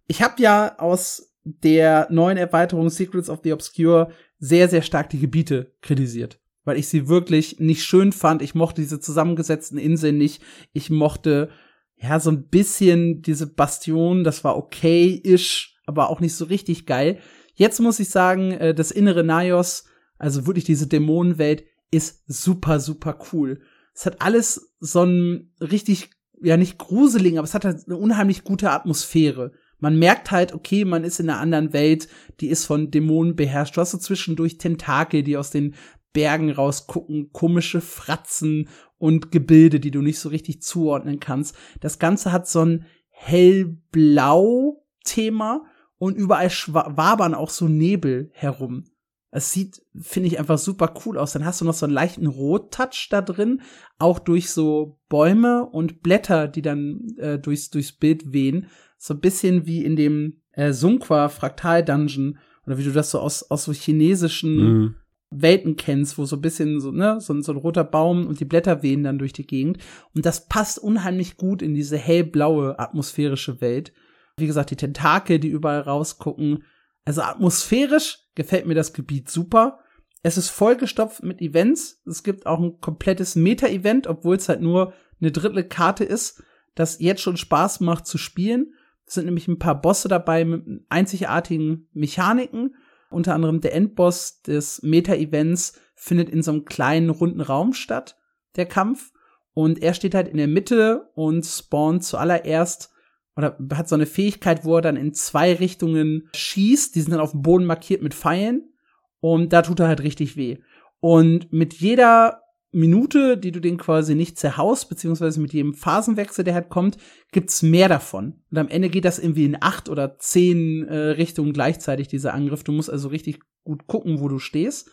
Ich habe ja aus der neuen Erweiterung Secrets of the Obscure sehr, sehr stark die Gebiete kritisiert. Weil ich sie wirklich nicht schön fand. Ich mochte diese zusammengesetzten Inseln nicht. Ich mochte, ja, so ein bisschen diese Bastion. Das war okay-ish, aber auch nicht so richtig geil. Jetzt muss ich sagen, äh, das innere Naios, also wirklich diese Dämonenwelt, ist super, super cool. Es hat alles so ein richtig, ja, nicht gruseligen, aber es hat halt eine unheimlich gute Atmosphäre man merkt halt, okay, man ist in einer anderen Welt, die ist von Dämonen beherrscht. Du hast so zwischendurch Tentakel, die aus den Bergen rausgucken, komische Fratzen und Gebilde, die du nicht so richtig zuordnen kannst. Das Ganze hat so ein hellblau-Thema und überall wabern auch so Nebel herum. Es sieht, finde ich, einfach super cool aus. Dann hast du noch so einen leichten Rottouch da drin, auch durch so Bäume und Blätter, die dann äh, durchs, durchs Bild wehen so ein bisschen wie in dem äh, Sunqua Fraktal Dungeon oder wie du das so aus, aus so chinesischen mhm. Welten kennst, wo so ein bisschen so, ne, so, so ein roter Baum und die Blätter wehen dann durch die Gegend. Und das passt unheimlich gut in diese hellblaue atmosphärische Welt. Wie gesagt, die Tentakel, die überall rausgucken. Also atmosphärisch gefällt mir das Gebiet super. Es ist vollgestopft mit Events. Es gibt auch ein komplettes Meta-Event, obwohl es halt nur eine Drittel Karte ist, das jetzt schon Spaß macht zu spielen. Es sind nämlich ein paar Bosse dabei mit einzigartigen Mechaniken. Unter anderem der Endboss des Meta-Events findet in so einem kleinen runden Raum statt, der Kampf. Und er steht halt in der Mitte und spawnt zuallererst oder hat so eine Fähigkeit, wo er dann in zwei Richtungen schießt. Die sind dann auf dem Boden markiert mit Pfeilen. Und da tut er halt richtig weh. Und mit jeder Minute, die du den quasi nicht zerhaust, beziehungsweise mit jedem Phasenwechsel, der halt kommt, gibt's mehr davon. Und am Ende geht das irgendwie in acht oder zehn äh, Richtungen gleichzeitig, dieser Angriff. Du musst also richtig gut gucken, wo du stehst.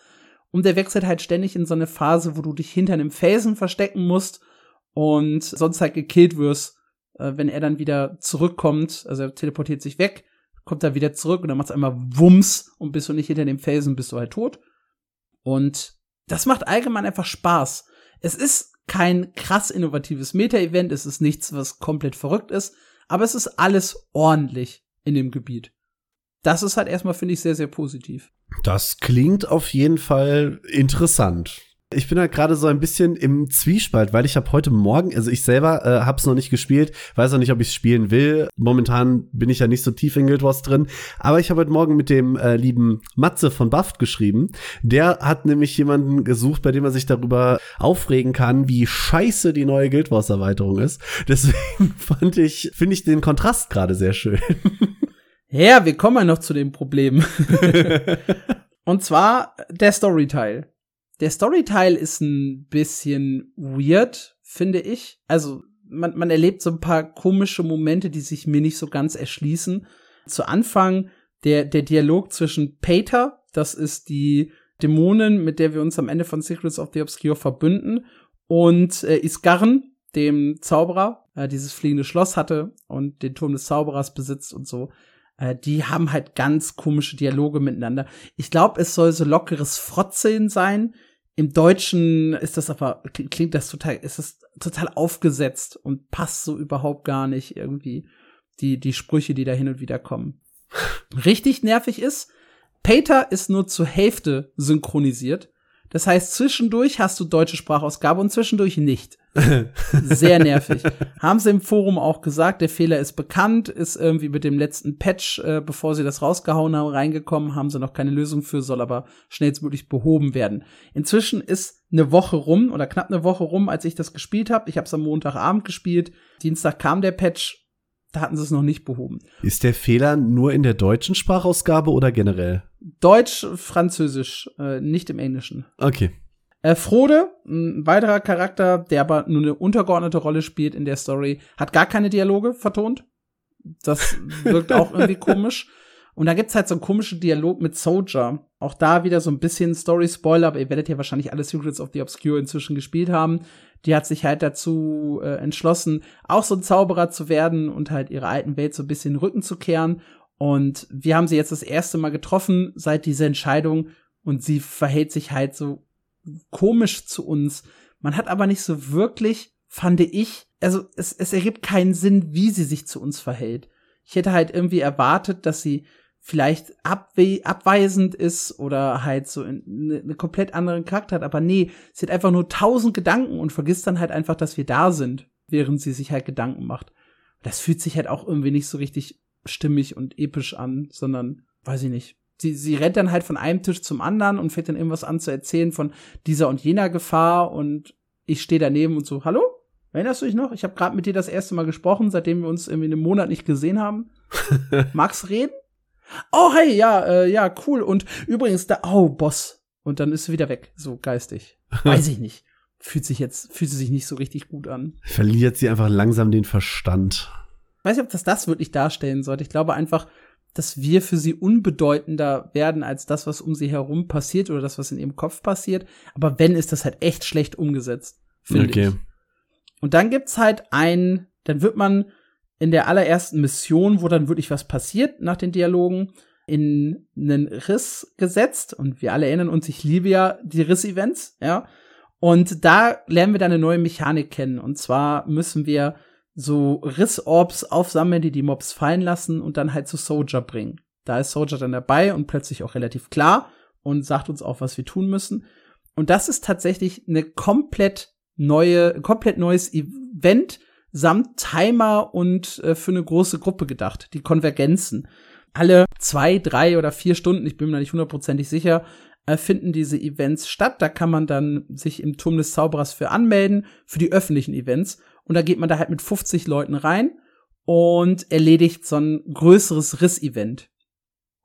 Und der wechselt halt ständig in so eine Phase, wo du dich hinter einem Felsen verstecken musst und sonst halt gekillt wirst, äh, wenn er dann wieder zurückkommt. Also er teleportiert sich weg, kommt da wieder zurück und dann macht's einmal Wumms und bist du nicht hinter dem Felsen, bist du halt tot. Und das macht allgemein einfach Spaß. Es ist kein krass innovatives Meta-Event, es ist nichts, was komplett verrückt ist, aber es ist alles ordentlich in dem Gebiet. Das ist halt erstmal, finde ich, sehr, sehr positiv. Das klingt auf jeden Fall interessant. Ich bin halt gerade so ein bisschen im Zwiespalt, weil ich habe heute Morgen, also ich selber äh, habe es noch nicht gespielt, weiß auch nicht, ob ich es spielen will. Momentan bin ich ja nicht so tief in Guild Wars drin, aber ich habe heute Morgen mit dem äh, lieben Matze von Buffed geschrieben. Der hat nämlich jemanden gesucht, bei dem er sich darüber aufregen kann, wie scheiße die neue Guild Wars Erweiterung ist. (laughs) Deswegen fand ich, finde ich den Kontrast gerade sehr schön. (laughs) Ja, wir kommen ja noch zu dem Problem. (laughs) Und zwar der Storyteil. Der Storyteil ist ein bisschen weird, finde ich. Also man, man erlebt so ein paar komische Momente, die sich mir nicht so ganz erschließen. Zu Anfang der, der Dialog zwischen Pater, das ist die Dämonin, mit der wir uns am Ende von Secrets of the Obscure verbünden, und äh, Isgarn, dem Zauberer, äh, dieses fliegende Schloss hatte und den Turm des Zauberers besitzt und so. Äh, die haben halt ganz komische Dialoge miteinander. Ich glaube, es soll so lockeres Frotzeln sein. Im Deutschen ist das aber, klingt das total, ist das total aufgesetzt und passt so überhaupt gar nicht irgendwie die, die Sprüche, die da hin und wieder kommen. Richtig nervig ist, Pater ist nur zur Hälfte synchronisiert. Das heißt, zwischendurch hast du deutsche Sprachausgabe und zwischendurch nicht. (laughs) Sehr nervig. Haben sie im Forum auch gesagt, der Fehler ist bekannt, ist irgendwie mit dem letzten Patch, äh, bevor sie das rausgehauen haben, reingekommen, haben sie noch keine Lösung für, soll aber schnellstmöglich behoben werden. Inzwischen ist eine Woche rum oder knapp eine Woche rum, als ich das gespielt habe. Ich habe es am Montagabend gespielt. Dienstag kam der Patch, da hatten sie es noch nicht behoben. Ist der Fehler nur in der deutschen Sprachausgabe oder generell? Deutsch, Französisch, äh, nicht im Englischen. Okay. Äh, Frode, ein weiterer Charakter, der aber nur eine untergeordnete Rolle spielt in der Story, hat gar keine Dialoge vertont. Das (laughs) wirkt auch irgendwie komisch. Und da gibt's halt so einen komischen Dialog mit Soldier. Auch da wieder so ein bisschen Story-Spoiler, aber ihr werdet ja wahrscheinlich alle Secrets of the Obscure inzwischen gespielt haben. Die hat sich halt dazu äh, entschlossen, auch so ein Zauberer zu werden und halt ihrer alten Welt so ein bisschen Rücken zu kehren. Und wir haben sie jetzt das erste Mal getroffen seit dieser Entscheidung und sie verhält sich halt so komisch zu uns. Man hat aber nicht so wirklich, fand ich, also es, es ergibt keinen Sinn, wie sie sich zu uns verhält. Ich hätte halt irgendwie erwartet, dass sie vielleicht abwe abweisend ist oder halt so eine, eine komplett anderen Charakter hat. Aber nee, sie hat einfach nur tausend Gedanken und vergisst dann halt einfach, dass wir da sind, während sie sich halt Gedanken macht. Das fühlt sich halt auch irgendwie nicht so richtig stimmig und episch an, sondern, weiß ich nicht. Sie, sie rennt dann halt von einem Tisch zum anderen und fängt dann irgendwas an zu erzählen von dieser und jener Gefahr und ich stehe daneben und so, hallo? Erinnerst du dich noch? Ich habe gerade mit dir das erste Mal gesprochen, seitdem wir uns irgendwie einen Monat nicht gesehen haben. (laughs) Magst reden? Oh, hey, ja, äh, ja, cool. Und übrigens, da, oh, Boss. Und dann ist sie wieder weg, so geistig. (laughs) Weiß ich nicht. Fühlt sich jetzt, fühlt sie sich nicht so richtig gut an. Verliert sie einfach langsam den Verstand. Weiß nicht, ob das das wirklich darstellen sollte. Ich glaube einfach, dass wir für sie unbedeutender werden als das, was um sie herum passiert oder das, was in ihrem Kopf passiert. Aber wenn, ist das halt echt schlecht umgesetzt, finde okay. ich. Und dann gibt's halt ein, dann wird man in der allerersten Mission, wo dann wirklich was passiert nach den Dialogen, in einen Riss gesetzt. Und wir alle erinnern uns, ich liebe ja die Riss-Events, ja. Und da lernen wir dann eine neue Mechanik kennen. Und zwar müssen wir so Riss-Orbs aufsammeln, die die Mobs fallen lassen und dann halt zu Soldier bringen. Da ist Soldier dann dabei und plötzlich auch relativ klar und sagt uns auch, was wir tun müssen. Und das ist tatsächlich eine komplett neue, komplett neues Event, samt Timer und äh, für eine große Gruppe gedacht, die Konvergenzen. Alle zwei, drei oder vier Stunden, ich bin mir nicht hundertprozentig sicher, äh, finden diese Events statt. Da kann man dann sich im Turm des Zauberers für anmelden, für die öffentlichen Events. Und da geht man da halt mit 50 Leuten rein und erledigt so ein größeres Riss-Event.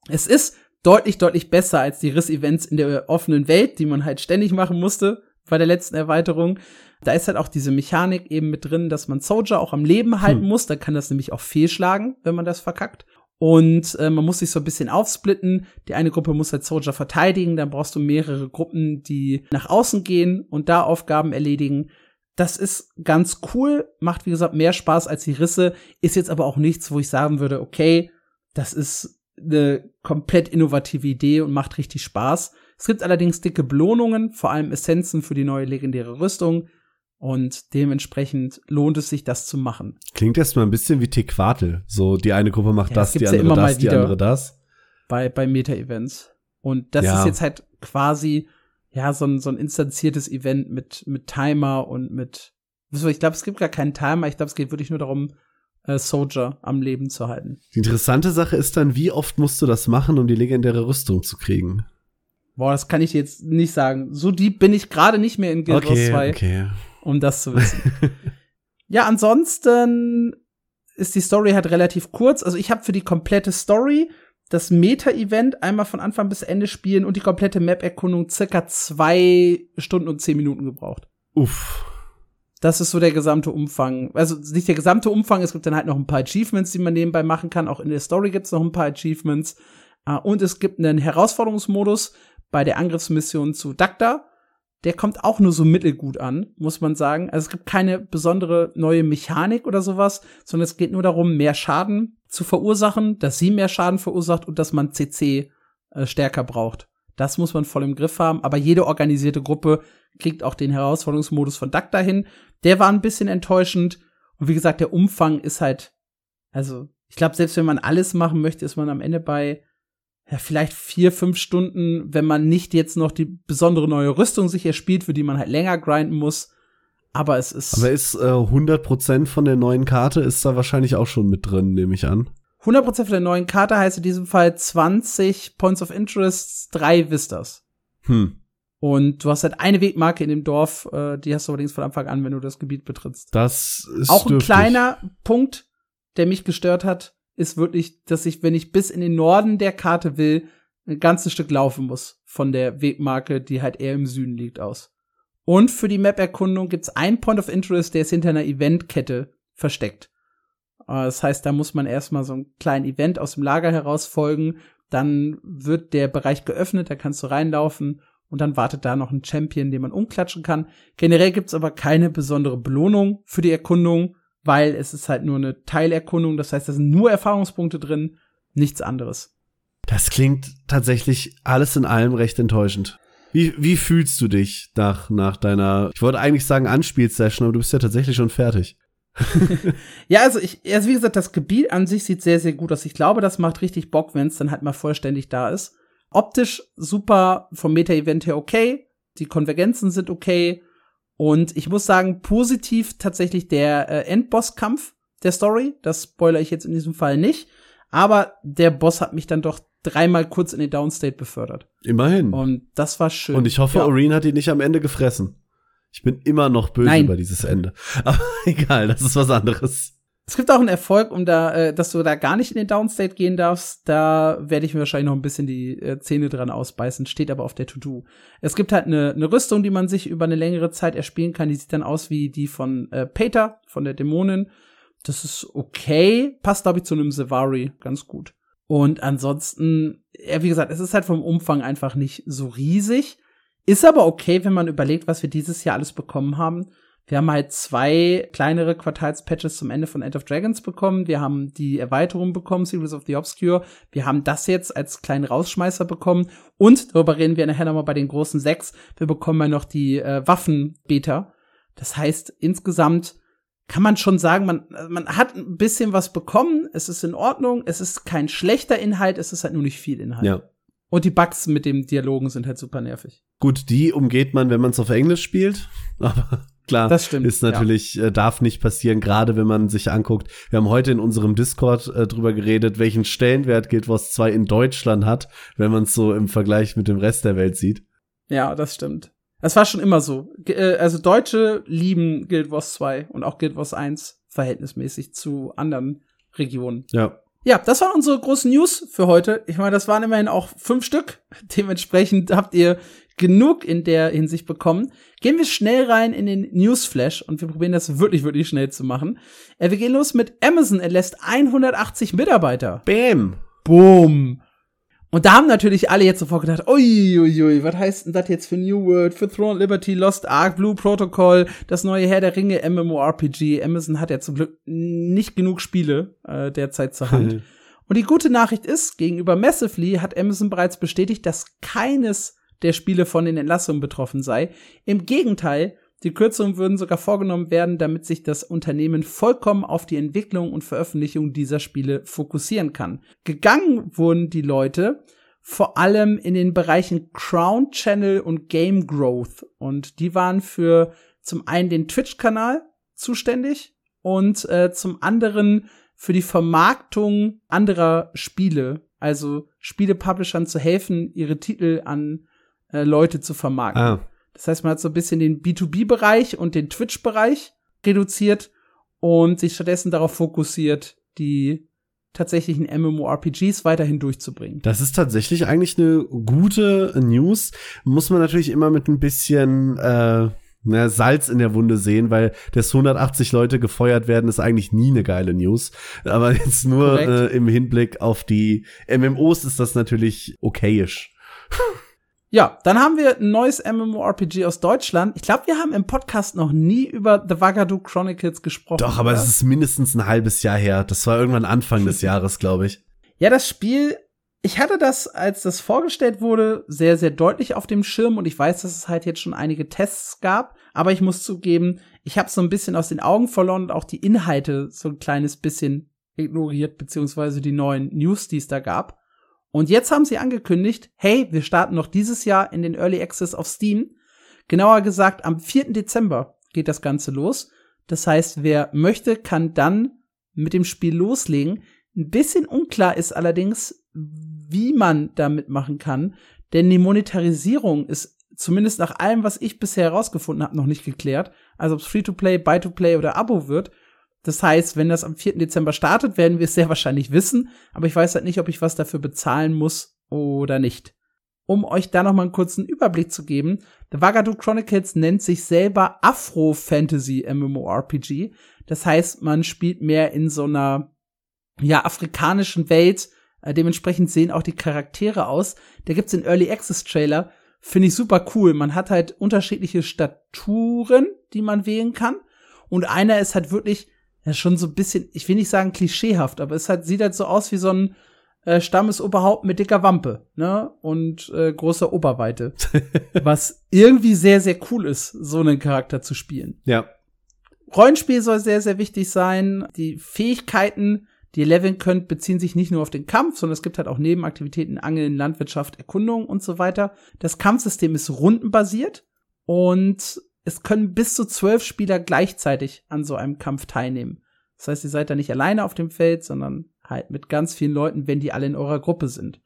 Es ist deutlich, deutlich besser als die Riss-Events in der offenen Welt, die man halt ständig machen musste, bei der letzten Erweiterung. Da ist halt auch diese Mechanik eben mit drin, dass man Soldier auch am Leben halten hm. muss. Da kann das nämlich auch fehlschlagen, wenn man das verkackt. Und äh, man muss sich so ein bisschen aufsplitten. Die eine Gruppe muss halt Soldier verteidigen, dann brauchst du mehrere Gruppen, die nach außen gehen und da Aufgaben erledigen. Das ist ganz cool, macht wie gesagt mehr Spaß als die Risse, ist jetzt aber auch nichts, wo ich sagen würde, okay, das ist eine komplett innovative Idee und macht richtig Spaß. Es gibt allerdings dicke Belohnungen, vor allem Essenzen für die neue legendäre Rüstung. Und dementsprechend lohnt es sich, das zu machen. Klingt erstmal ein bisschen wie Tequatel. So, die eine Gruppe macht ja, das, die andere ja das, die andere das. Bei, bei Meta-Events. Und das ja. ist jetzt halt quasi, ja, so ein, so ein instanziertes Event mit, mit Timer und mit, ich glaube, es gibt gar keinen Timer. Ich glaube, es geht wirklich nur darum, äh, Soldier am Leben zu halten. Die interessante Sache ist dann, wie oft musst du das machen, um die legendäre Rüstung zu kriegen? Boah, das kann ich jetzt nicht sagen. So deep bin ich gerade nicht mehr in Guild Wars okay, 2. Okay um das zu (laughs) wissen. ja, ansonsten ist die Story halt relativ kurz. Also ich habe für die komplette Story das Meta-Event einmal von Anfang bis Ende spielen und die komplette Map-Erkundung circa zwei Stunden und zehn Minuten gebraucht. Uff. Das ist so der gesamte Umfang. Also nicht der gesamte Umfang, es gibt dann halt noch ein paar Achievements, die man nebenbei machen kann. Auch in der Story gibt es noch ein paar Achievements. Ah, und es gibt einen Herausforderungsmodus bei der Angriffsmission zu Dagda der kommt auch nur so mittelgut an, muss man sagen. Also es gibt keine besondere neue Mechanik oder sowas, sondern es geht nur darum, mehr Schaden zu verursachen, dass sie mehr Schaden verursacht und dass man CC äh, stärker braucht. Das muss man voll im Griff haben, aber jede organisierte Gruppe kriegt auch den Herausforderungsmodus von Duck dahin. Der war ein bisschen enttäuschend und wie gesagt, der Umfang ist halt, also ich glaube, selbst wenn man alles machen möchte, ist man am Ende bei ja, vielleicht vier, fünf Stunden, wenn man nicht jetzt noch die besondere neue Rüstung sich erspielt, für die man halt länger grinden muss. Aber es ist. Aber ist äh, 100% von der neuen Karte ist da wahrscheinlich auch schon mit drin, nehme ich an. 100% von der neuen Karte heißt in diesem Fall 20 Points of Interest, drei Vistas. Hm. Und du hast halt eine Wegmarke in dem Dorf, äh, die hast du allerdings von Anfang an, wenn du das Gebiet betrittst. Das ist auch ein dürftig. kleiner Punkt, der mich gestört hat ist wirklich, dass ich, wenn ich bis in den Norden der Karte will, ein ganzes Stück laufen muss von der Wegmarke, die halt eher im Süden liegt, aus. Und für die Map-Erkundung gibt's ein Point of Interest, der ist hinter einer Eventkette versteckt. Äh, das heißt, da muss man erstmal so einen kleinen Event aus dem Lager herausfolgen. Dann wird der Bereich geöffnet, da kannst du reinlaufen und dann wartet da noch ein Champion, den man umklatschen kann. Generell gibt's aber keine besondere Belohnung für die Erkundung weil es ist halt nur eine Teilerkundung. Das heißt, da sind nur Erfahrungspunkte drin, nichts anderes. Das klingt tatsächlich alles in allem recht enttäuschend. Wie, wie fühlst du dich nach, nach deiner, ich wollte eigentlich sagen Anspielsession, aber du bist ja tatsächlich schon fertig. (laughs) ja, also ich, also wie gesagt, das Gebiet an sich sieht sehr, sehr gut aus. Ich glaube, das macht richtig Bock, wenn es dann halt mal vollständig da ist. Optisch super, vom Meta-Event her okay. Die Konvergenzen sind okay. Und ich muss sagen, positiv tatsächlich der äh, Endbosskampf der Story. Das spoilere ich jetzt in diesem Fall nicht. Aber der Boss hat mich dann doch dreimal kurz in den Downstate befördert. Immerhin. Und das war schön. Und ich hoffe, ja. Oreen hat ihn nicht am Ende gefressen. Ich bin immer noch böse Nein. über dieses Ende. Aber (laughs) egal, das ist was anderes. Es gibt auch einen Erfolg, um da, äh, dass du da gar nicht in den Downstate gehen darfst. Da werde ich mir wahrscheinlich noch ein bisschen die äh, Zähne dran ausbeißen, steht aber auf der To-Do. Es gibt halt eine, eine Rüstung, die man sich über eine längere Zeit erspielen kann. Die sieht dann aus wie die von äh, Peter, von der Dämonin. Das ist okay. Passt, glaube ich, zu einem Sevari ganz gut. Und ansonsten, ja, wie gesagt, es ist halt vom Umfang einfach nicht so riesig. Ist aber okay, wenn man überlegt, was wir dieses Jahr alles bekommen haben. Wir haben halt zwei kleinere Quartalspatches zum Ende von End of Dragons bekommen. Wir haben die Erweiterung bekommen, Series of the Obscure. Wir haben das jetzt als kleinen Rausschmeißer bekommen. Und darüber reden wir nachher nochmal bei den großen sechs. Wir bekommen ja noch die äh, Waffen-Beta. Das heißt, insgesamt kann man schon sagen, man, man hat ein bisschen was bekommen. Es ist in Ordnung. Es ist kein schlechter Inhalt. Es ist halt nur nicht viel Inhalt. Ja. Und die Bugs mit dem Dialogen sind halt super nervig. Gut, die umgeht man, wenn man es auf Englisch spielt. (laughs) Aber klar. Das stimmt. Ist natürlich, ja. äh, darf nicht passieren, gerade wenn man sich anguckt. Wir haben heute in unserem Discord äh, drüber geredet, welchen Stellenwert Guild Wars 2 in Deutschland hat, wenn man es so im Vergleich mit dem Rest der Welt sieht. Ja, das stimmt. Das war schon immer so. Äh, also Deutsche lieben Guild Wars 2 und auch Guild Wars 1 verhältnismäßig zu anderen Regionen. Ja. Ja, das waren unsere großen News für heute. Ich meine, das waren immerhin auch fünf Stück. (laughs) Dementsprechend habt ihr genug in der Hinsicht bekommen. Gehen wir schnell rein in den Newsflash und wir probieren das wirklich, wirklich schnell zu machen. Äh, wir gehen los mit Amazon entlässt 180 Mitarbeiter. Bam. Boom. Und da haben natürlich alle jetzt sofort gedacht, uiuiui, ui, ui, was heißt denn das jetzt für New World, für Throne Liberty, Lost Ark, Blue Protocol, das neue Herr der Ringe MMORPG. Amazon hat ja zum Glück nicht genug Spiele äh, derzeit zur Hand. (laughs) Und die gute Nachricht ist, gegenüber Massively hat Amazon bereits bestätigt, dass keines der Spiele von den Entlassungen betroffen sei. Im Gegenteil, die Kürzungen würden sogar vorgenommen werden, damit sich das Unternehmen vollkommen auf die Entwicklung und Veröffentlichung dieser Spiele fokussieren kann. Gegangen wurden die Leute vor allem in den Bereichen Crown Channel und Game Growth. Und die waren für zum einen den Twitch-Kanal zuständig und äh, zum anderen für die Vermarktung anderer Spiele, also Spiele-Publishern zu helfen, ihre Titel an äh, Leute zu vermarkten. Ah. Das heißt, man hat so ein bisschen den B2B-Bereich und den Twitch-Bereich reduziert und sich stattdessen darauf fokussiert, die tatsächlichen MMORPGs weiterhin durchzubringen. Das ist tatsächlich eigentlich eine gute News. Muss man natürlich immer mit ein bisschen äh, na, Salz in der Wunde sehen, weil dass 180 Leute gefeuert werden, ist eigentlich nie eine geile News. Aber jetzt nur äh, im Hinblick auf die MMOs ist das natürlich okayisch. Ja, dann haben wir ein neues MMORPG aus Deutschland. Ich glaube, wir haben im Podcast noch nie über The Wagadu Chronicles gesprochen. Doch, aber es ist mindestens ein halbes Jahr her. Das war irgendwann Anfang des (laughs) Jahres, glaube ich. Ja, das Spiel, ich hatte das, als das vorgestellt wurde, sehr, sehr deutlich auf dem Schirm und ich weiß, dass es halt jetzt schon einige Tests gab, aber ich muss zugeben, ich habe so ein bisschen aus den Augen verloren und auch die Inhalte so ein kleines bisschen ignoriert, beziehungsweise die neuen News, die es da gab. Und jetzt haben sie angekündigt, hey, wir starten noch dieses Jahr in den Early Access auf Steam. Genauer gesagt, am 4. Dezember geht das Ganze los. Das heißt, wer möchte, kann dann mit dem Spiel loslegen. Ein bisschen unklar ist allerdings, wie man damit machen kann, denn die Monetarisierung ist zumindest nach allem, was ich bisher herausgefunden habe, noch nicht geklärt. Also ob es Free-to-Play, Buy-to-Play oder Abo wird. Das heißt, wenn das am 4. Dezember startet, werden wir es sehr wahrscheinlich wissen, aber ich weiß halt nicht, ob ich was dafür bezahlen muss oder nicht. Um euch da noch mal einen kurzen Überblick zu geben, The Wagadu Chronicles nennt sich selber Afro-Fantasy MMORPG. Das heißt, man spielt mehr in so einer ja, afrikanischen Welt. Äh, dementsprechend sehen auch die Charaktere aus. Da gibt's den Early Access Trailer. Finde ich super cool. Man hat halt unterschiedliche Staturen, die man wählen kann. Und einer ist halt wirklich ja schon so ein bisschen, ich will nicht sagen klischeehaft, aber es halt, sieht halt so aus wie so ein äh, Stammesoberhaupt mit dicker Wampe, ne? Und äh, großer Oberweite. (laughs) was irgendwie sehr, sehr cool ist, so einen Charakter zu spielen. Ja. Rollenspiel soll sehr, sehr wichtig sein. Die Fähigkeiten, die ihr leveln könnt, beziehen sich nicht nur auf den Kampf, sondern es gibt halt auch Nebenaktivitäten, Angeln, Landwirtschaft, Erkundung und so weiter. Das Kampfsystem ist rundenbasiert und es können bis zu zwölf Spieler gleichzeitig an so einem Kampf teilnehmen. Das heißt, ihr seid da nicht alleine auf dem Feld, sondern halt mit ganz vielen Leuten, wenn die alle in eurer Gruppe sind.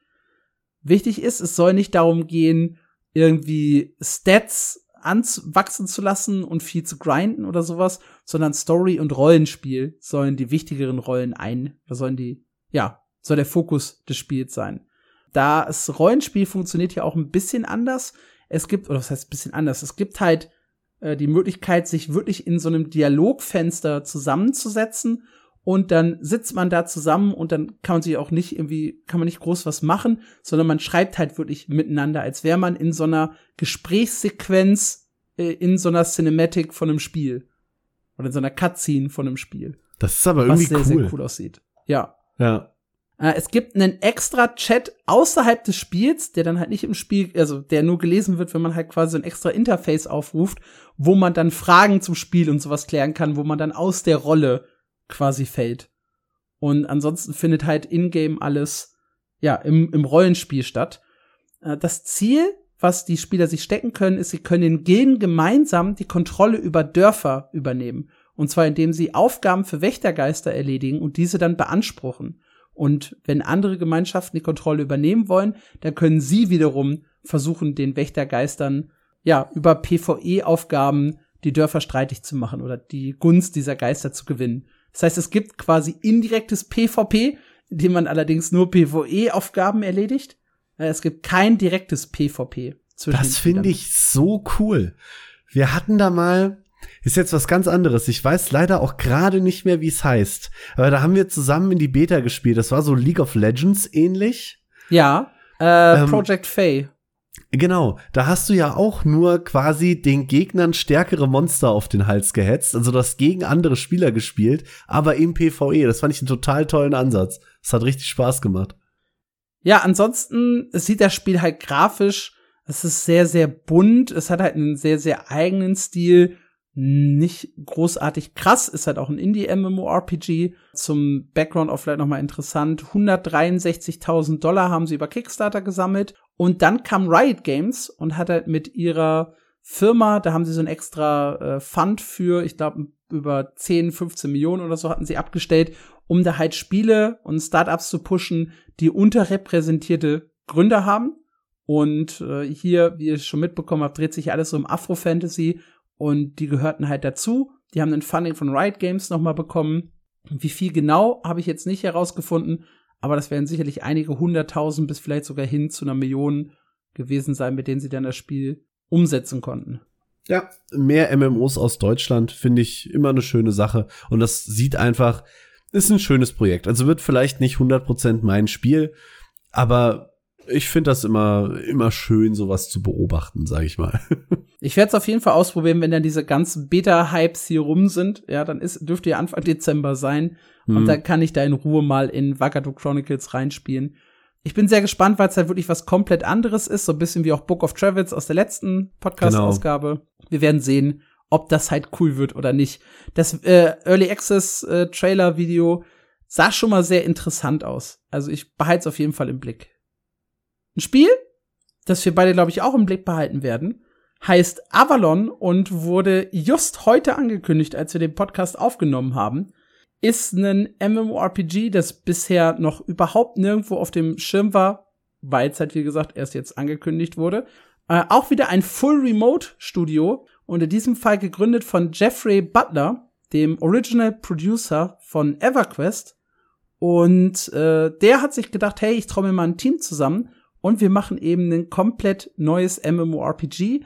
Wichtig ist, es soll nicht darum gehen, irgendwie Stats anwachsen zu lassen und viel zu grinden oder sowas, sondern Story und Rollenspiel sollen die wichtigeren Rollen ein, sollen die, ja, soll der Fokus des Spiels sein. Da das Rollenspiel funktioniert ja auch ein bisschen anders. Es gibt, oder was heißt ein bisschen anders? Es gibt halt äh, die Möglichkeit, sich wirklich in so einem Dialogfenster zusammenzusetzen und dann sitzt man da zusammen und dann kann man sich auch nicht irgendwie, kann man nicht groß was machen, sondern man schreibt halt wirklich miteinander, als wäre man in so einer Gesprächssequenz äh, in so einer Cinematic von einem Spiel. Oder in so einer Cutscene von einem Spiel. Das ist aber irgendwie was sehr, cool. sehr cool aussieht. Ja. Ja. Äh, es gibt einen extra Chat außerhalb des Spiels, der dann halt nicht im Spiel, also der nur gelesen wird, wenn man halt quasi ein extra Interface aufruft, wo man dann Fragen zum Spiel und sowas klären kann, wo man dann aus der Rolle quasi fällt. Und ansonsten findet halt in-game alles, ja, im, im Rollenspiel statt. Äh, das Ziel, was die Spieler sich stecken können, ist, sie können in Gilden gemeinsam die Kontrolle über Dörfer übernehmen. Und zwar indem sie Aufgaben für Wächtergeister erledigen und diese dann beanspruchen. Und wenn andere Gemeinschaften die Kontrolle übernehmen wollen, dann können sie wiederum versuchen, den Wächtergeistern ja über PvE-Aufgaben die Dörfer streitig zu machen oder die Gunst dieser Geister zu gewinnen. Das heißt, es gibt quasi indirektes PvP, in dem man allerdings nur PvE-Aufgaben erledigt. Äh, es gibt kein direktes PvP. Das finde ich so cool. Wir hatten da mal, ist jetzt was ganz anderes. Ich weiß leider auch gerade nicht mehr, wie es heißt. Aber da haben wir zusammen in die Beta gespielt. Das war so League of Legends ähnlich. Ja, äh, ähm, Project Faye. Genau, da hast du ja auch nur quasi den Gegnern stärkere Monster auf den Hals gehetzt, also das gegen andere Spieler gespielt, aber im PvE. Das fand ich einen total tollen Ansatz. Das hat richtig Spaß gemacht. Ja, ansonsten sieht das Spiel halt grafisch, es ist sehr, sehr bunt, es hat halt einen sehr, sehr eigenen Stil nicht großartig krass, ist halt auch ein Indie-MMORPG. Zum Background auch vielleicht nochmal interessant. 163.000 Dollar haben sie über Kickstarter gesammelt. Und dann kam Riot Games und hat halt mit ihrer Firma, da haben sie so ein extra äh, Fund für, ich glaube, über 10, 15 Millionen oder so hatten sie abgestellt, um da halt Spiele und Startups zu pushen, die unterrepräsentierte Gründer haben. Und äh, hier, wie ihr schon mitbekommen habt, dreht sich alles um Afro-Fantasy und die gehörten halt dazu. Die haben ein Funding von Riot Games nochmal bekommen. Wie viel genau, habe ich jetzt nicht herausgefunden, aber das werden sicherlich einige hunderttausend bis vielleicht sogar hin zu einer Million gewesen sein, mit denen sie dann das Spiel umsetzen konnten. Ja, mehr MMOs aus Deutschland finde ich immer eine schöne Sache und das sieht einfach, ist ein schönes Projekt. Also wird vielleicht nicht 100% mein Spiel, aber ich finde das immer, immer schön, sowas zu beobachten, sag ich mal. (laughs) ich werde es auf jeden Fall ausprobieren, wenn dann diese ganzen Beta-Hypes hier rum sind. Ja, dann ist, dürfte ja Anfang Dezember sein. Mhm. Und dann kann ich da in Ruhe mal in Wagadu Chronicles reinspielen. Ich bin sehr gespannt, weil es halt wirklich was komplett anderes ist. So ein bisschen wie auch Book of Travels aus der letzten Podcast-Ausgabe. Genau. Wir werden sehen, ob das halt cool wird oder nicht. Das äh, Early Access äh, Trailer-Video sah schon mal sehr interessant aus. Also ich behalte es auf jeden Fall im Blick. Ein Spiel, das wir beide, glaube ich, auch im Blick behalten werden, heißt Avalon und wurde just heute angekündigt, als wir den Podcast aufgenommen haben. Ist ein MMORPG, das bisher noch überhaupt nirgendwo auf dem Schirm war, weil es halt, wie gesagt, erst jetzt angekündigt wurde. Äh, auch wieder ein Full Remote Studio und in diesem Fall gegründet von Jeffrey Butler, dem Original Producer von EverQuest. Und äh, der hat sich gedacht, hey, ich mir mal ein Team zusammen und wir machen eben ein komplett neues MMORPG.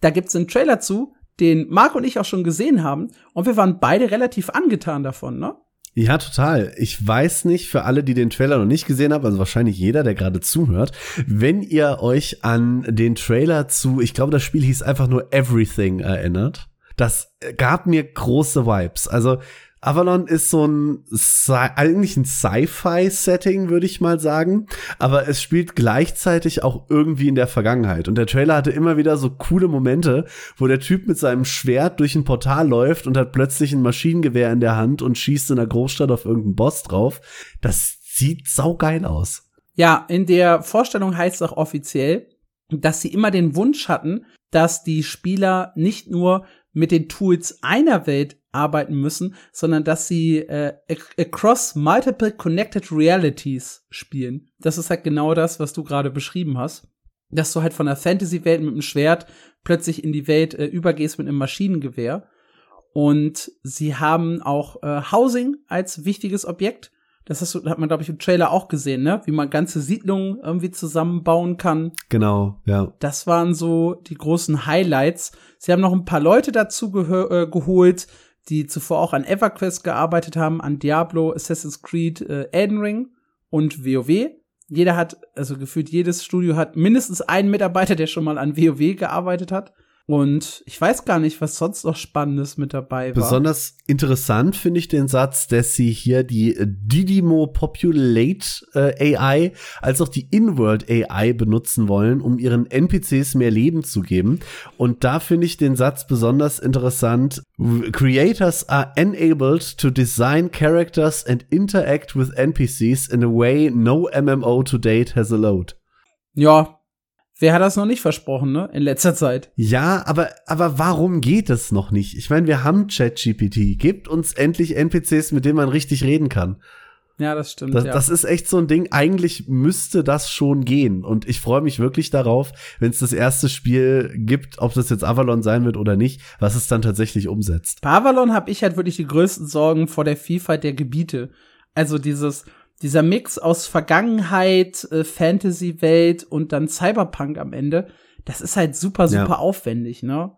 Da gibt's einen Trailer zu, den Marc und ich auch schon gesehen haben und wir waren beide relativ angetan davon, ne? Ja, total. Ich weiß nicht, für alle, die den Trailer noch nicht gesehen haben, also wahrscheinlich jeder, der gerade zuhört, wenn ihr euch an den Trailer zu, ich glaube, das Spiel hieß einfach nur Everything erinnert, das gab mir große Vibes. Also Avalon ist so ein eigentlich ein Sci-Fi-Setting, würde ich mal sagen, aber es spielt gleichzeitig auch irgendwie in der Vergangenheit. Und der Trailer hatte immer wieder so coole Momente, wo der Typ mit seinem Schwert durch ein Portal läuft und hat plötzlich ein Maschinengewehr in der Hand und schießt in der Großstadt auf irgendeinen Boss drauf. Das sieht saugeil aus. Ja, in der Vorstellung heißt es auch offiziell, dass sie immer den Wunsch hatten, dass die Spieler nicht nur mit den Tools einer Welt arbeiten müssen, sondern dass sie äh, across multiple connected realities spielen. Das ist halt genau das, was du gerade beschrieben hast. Dass du halt von der Fantasy-Welt mit einem Schwert plötzlich in die Welt äh, übergehst mit einem Maschinengewehr. Und sie haben auch äh, Housing als wichtiges Objekt. Das hast hat man, glaube ich, im Trailer auch gesehen, ne? Wie man ganze Siedlungen irgendwie zusammenbauen kann. Genau, ja. Das waren so die großen Highlights. Sie haben noch ein paar Leute dazu äh, geholt, die zuvor auch an EverQuest gearbeitet haben, an Diablo, Assassin's Creed, äh, Elden Ring und WoW. Jeder hat, also gefühlt jedes Studio hat mindestens einen Mitarbeiter, der schon mal an WoW gearbeitet hat. Und ich weiß gar nicht, was sonst noch Spannendes mit dabei war. Besonders interessant finde ich den Satz, dass sie hier die Didimo Populate äh, AI als auch die Inworld AI benutzen wollen, um ihren NPCs mehr Leben zu geben. Und da finde ich den Satz besonders interessant. Creators are enabled to design characters and interact with NPCs in a way no MMO to date has allowed. Ja, Wer hat das noch nicht versprochen, ne? In letzter Zeit. Ja, aber, aber warum geht es noch nicht? Ich meine, wir haben ChatGPT. Gebt uns endlich NPCs, mit denen man richtig reden kann. Ja, das stimmt. Das, ja. das ist echt so ein Ding. Eigentlich müsste das schon gehen. Und ich freue mich wirklich darauf, wenn es das erste Spiel gibt, ob das jetzt Avalon sein wird oder nicht, was es dann tatsächlich umsetzt. Bei Avalon habe ich halt wirklich die größten Sorgen vor der Vielfalt der Gebiete. Also dieses, dieser Mix aus Vergangenheit, äh, Fantasy-Welt und dann Cyberpunk am Ende, das ist halt super, super Ja. aufwendig, ne?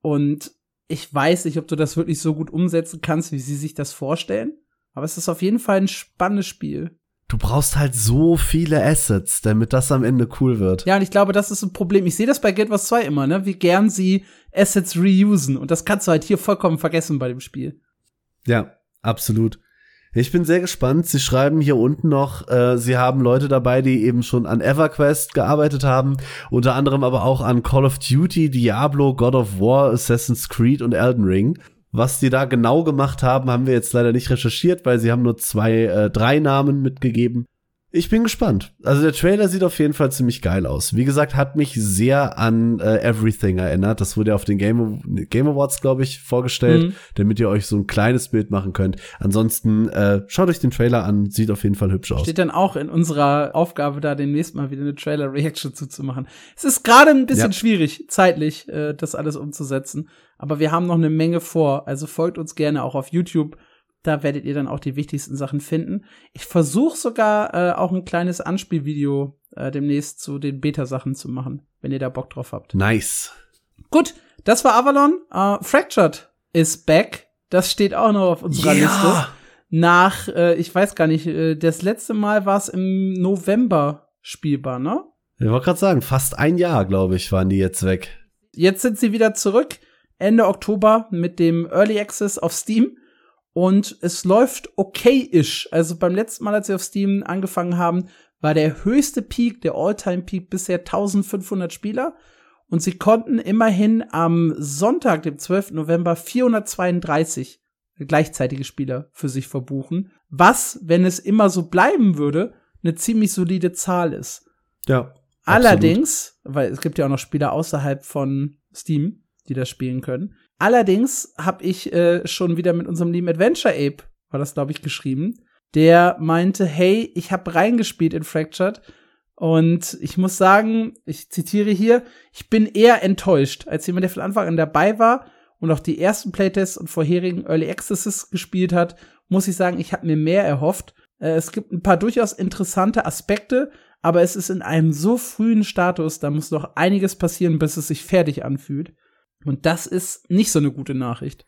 Und ich weiß nicht, ob du das wirklich so gut umsetzen kannst, wie sie sich das vorstellen. Aber es ist auf jeden Fall ein spannendes Spiel. Du brauchst halt so viele Assets, damit das am Ende cool wird. Ja, und ich glaube, das ist ein Problem. Ich sehe das bei Guild Wars 2 immer, ne? Wie gern sie Assets reusen. Und das kannst du halt hier vollkommen vergessen bei dem Spiel. Ja, absolut. Ich bin sehr gespannt. Sie schreiben hier unten noch, äh, sie haben Leute dabei, die eben schon an EverQuest gearbeitet haben, unter anderem aber auch an Call of Duty, Diablo, God of War, Assassin's Creed und Elden Ring. Was die da genau gemacht haben, haben wir jetzt leider nicht recherchiert, weil sie haben nur zwei, äh, drei Namen mitgegeben. Ich bin gespannt. Also der Trailer sieht auf jeden Fall ziemlich geil aus. Wie gesagt, hat mich sehr an äh, Everything erinnert. Das wurde ja auf den Game, Game Awards, glaube ich, vorgestellt, Mhm. damit ihr euch so ein kleines Bild machen könnt. Ansonsten äh, schaut euch den Trailer an, sieht auf jeden Fall hübsch aus. Steht dann auch in unserer Aufgabe, da demnächst mal wieder eine Trailer-Reaction zuzumachen. Es ist gerade ein bisschen Ja. schwierig, zeitlich, äh, das alles umzusetzen. Aber wir haben noch eine Menge vor. Also folgt uns gerne auch auf YouTube. Da werdet ihr dann auch die wichtigsten Sachen finden. Ich versuche sogar äh, auch ein kleines Anspielvideo äh, demnächst zu den Beta-Sachen zu machen, wenn ihr da Bock drauf habt. Nice. Gut, das war Avalon. Äh, Fractured is back. Das steht auch noch auf unserer Liste. Nach, äh, ich weiß gar nicht, äh, das letzte Mal war es im November spielbar, ne? Ich wollte gerade sagen, fast ein Jahr, glaube ich, waren die jetzt weg. Jetzt sind sie wieder zurück, Ende Oktober mit dem Early Access auf Steam. Und es läuft okay-ish. Also beim letzten Mal, als wir auf Steam angefangen haben, war der höchste Peak, der All-Time-Peak bisher 1500 Spieler. Und sie konnten immerhin am Sonntag, dem 12. November, 432 gleichzeitige Spieler für sich verbuchen. Was, wenn es immer so bleiben würde, eine ziemlich solide Zahl ist. Ja. Allerdings, weil es gibt ja auch noch Spieler außerhalb von Steam, die das spielen können. Allerdings habe ich äh, schon wieder mit unserem lieben Adventure Ape, war das glaube ich geschrieben, der meinte, hey, ich habe reingespielt in Fractured und ich muss sagen, ich zitiere hier, ich bin eher enttäuscht, als jemand, der von Anfang an dabei war und auch die ersten Playtests und vorherigen Early Accesses gespielt hat, muss ich sagen, ich habe mir mehr erhofft. Äh, es gibt ein paar durchaus interessante Aspekte, aber es ist in einem so frühen Status, da muss noch einiges passieren, bis es sich fertig anfühlt. Und das ist nicht so eine gute Nachricht.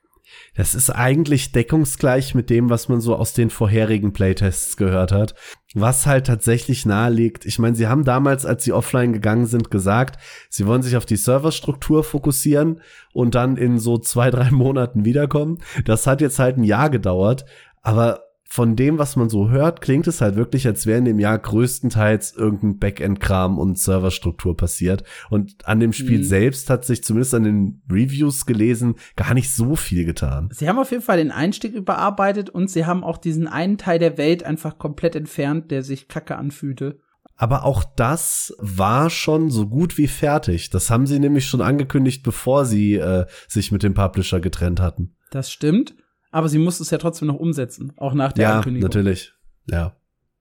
Das ist eigentlich deckungsgleich mit dem, was man so aus den vorherigen Playtests gehört hat. Was halt tatsächlich naheliegt. Ich meine, sie haben damals, als sie offline gegangen sind, gesagt, sie wollen sich auf die Serverstruktur fokussieren und dann in so zwei, drei (laughs) Monaten wiederkommen. Das hat jetzt halt ein Jahr gedauert. Aber von dem, was man so hört, klingt es halt wirklich, als wäre in dem Jahr größtenteils irgendein Backend-Kram und Serverstruktur passiert. Und an dem Spiel Mhm. selbst hat sich zumindest an den Reviews gelesen gar nicht so viel getan. Sie haben auf jeden Fall den Einstieg überarbeitet und sie haben auch diesen einen Teil der Welt einfach komplett entfernt, der sich kacke anfühlte. Aber auch das war schon so gut wie fertig. Das haben sie nämlich schon angekündigt, bevor sie äh, sich mit dem Publisher getrennt hatten. Das stimmt. Aber sie mussten es ja trotzdem noch umsetzen, auch nach der ja, Ankündigung. natürlich. Ja.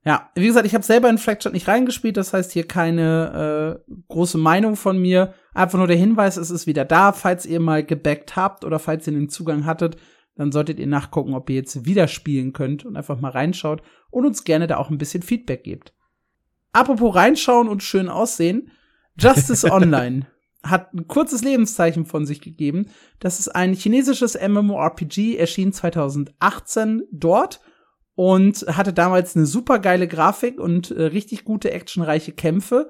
Ja, wie gesagt, ich habe selber in Fractured nicht reingespielt, das heißt hier keine äh, große Meinung von mir. Einfach nur der Hinweis, es ist wieder da. Falls ihr mal gebackt habt oder falls ihr den Zugang hattet, dann solltet ihr nachgucken, ob ihr jetzt wieder spielen könnt und einfach mal reinschaut und uns gerne da auch ein bisschen Feedback gebt. Apropos reinschauen und schön aussehen, Justice (laughs) Online hat ein kurzes Lebenszeichen von sich gegeben. Das ist ein chinesisches MMORPG, erschien 2018 dort und hatte damals eine super geile Grafik und äh, richtig gute actionreiche Kämpfe.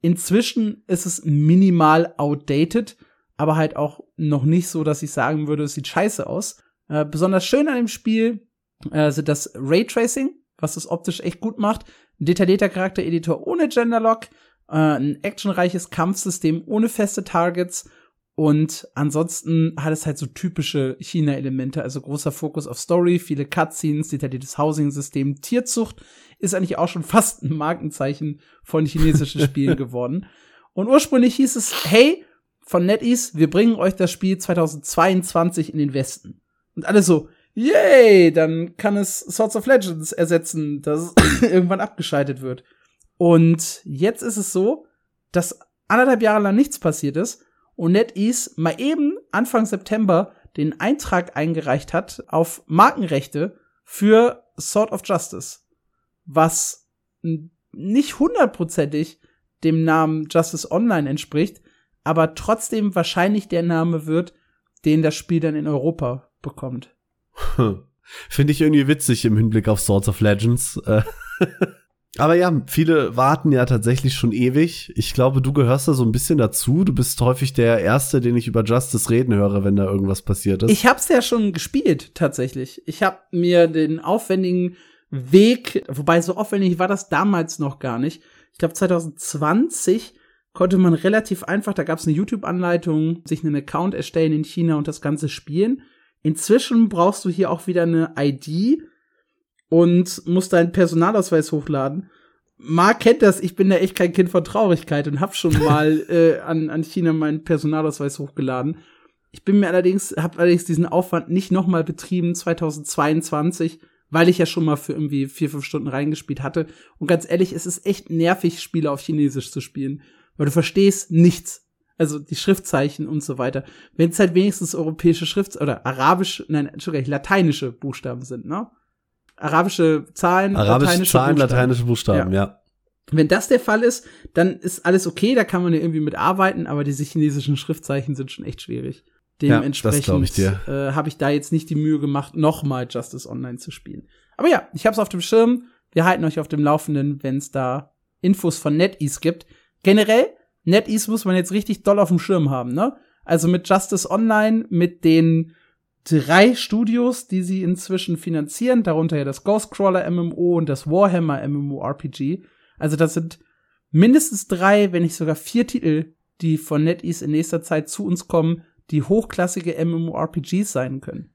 Inzwischen ist es minimal outdated, aber halt auch noch nicht so, dass ich sagen würde, es sieht scheiße aus. Äh, besonders schön an dem Spiel äh, sind das Raytracing, was es optisch echt gut macht, ein detaillierter Charaktereditor ohne Genderlock, äh, ein actionreiches Kampfsystem ohne feste Targets und ansonsten hat es halt so typische China-Elemente, also großer Fokus auf Story, viele Cutscenes, detailliertes Housing-System, Tierzucht ist eigentlich auch schon (laughs) fast ein Markenzeichen von chinesischen (laughs) Spielen geworden. Und ursprünglich hieß es, hey, von NetEase, wir bringen euch das Spiel 2022 in den Westen. Und alle so, yay, dann kann es Swords of Legends ersetzen, dass (coughs) es irgendwann abgeschaltet wird. Und jetzt ist es so, dass anderthalb Jahre lang nichts passiert ist und NetEase mal eben Anfang September den Eintrag eingereicht hat auf Markenrechte für Sword of Justice, was nicht hundertprozentig dem Namen Justice Online entspricht, aber trotzdem wahrscheinlich der Name wird, den das Spiel dann in Europa bekommt. Finde ich irgendwie witzig im Hinblick auf Swords of Legends. (laughs) Aber ja, viele warten ja tatsächlich schon ewig. Ich glaube, du gehörst da so ein bisschen dazu. Du bist häufig der Erste, den ich über Justice reden höre, wenn da irgendwas passiert ist. Ich hab's ja schon gespielt, tatsächlich. Ich hab mir den aufwendigen Weg, wobei so aufwendig war das damals noch gar nicht. Ich glaube, 2020 konnte man relativ einfach, da gab's eine YouTube-Anleitung, sich einen Account erstellen in China und das Ganze spielen. Inzwischen brauchst du hier auch wieder eine ID und musst deinen Personalausweis hochladen. Marc kennt das, ich bin ja echt kein Kind von Traurigkeit und hab schon (laughs) mal äh, an, an China meinen Personalausweis hochgeladen. Ich bin mir allerdings, hab allerdings diesen Aufwand nicht nochmal betrieben 2022, weil ich ja schon mal für irgendwie vier, fünf Stunden reingespielt hatte. Und ganz ehrlich, es ist echt nervig, Spiele auf Chinesisch zu spielen, weil du verstehst nichts. Also die Schriftzeichen und so weiter. Wenn es halt wenigstens europäische Schrift oder arabisch, nein, Entschuldigung, lateinische Buchstaben sind, ne? Arabische Zahlen, arabische lateinische Zahlen, Buchstaben. lateinische Buchstaben, ja. ja. Wenn das der Fall ist, dann ist alles okay, da kann man ja irgendwie mit arbeiten, aber diese chinesischen Schriftzeichen sind schon echt schwierig. Dementsprechend ja, äh, habe ich da jetzt nicht die Mühe gemacht, nochmal Justice Online zu spielen. Aber ja, ich habe es auf dem Schirm. Wir halten euch auf dem Laufenden, wenn es da Infos von NetEase gibt. Generell, NetEase muss man jetzt richtig doll auf dem Schirm haben, ne? Also mit Justice Online, mit den drei Studios, die sie inzwischen finanzieren, darunter ja das Ghostcrawler MMO und das Warhammer MMORPG. Also das sind mindestens drei, wenn nicht sogar vier Titel, die von NetEase in nächster Zeit zu uns kommen, die hochklassige MMORPGs sein können.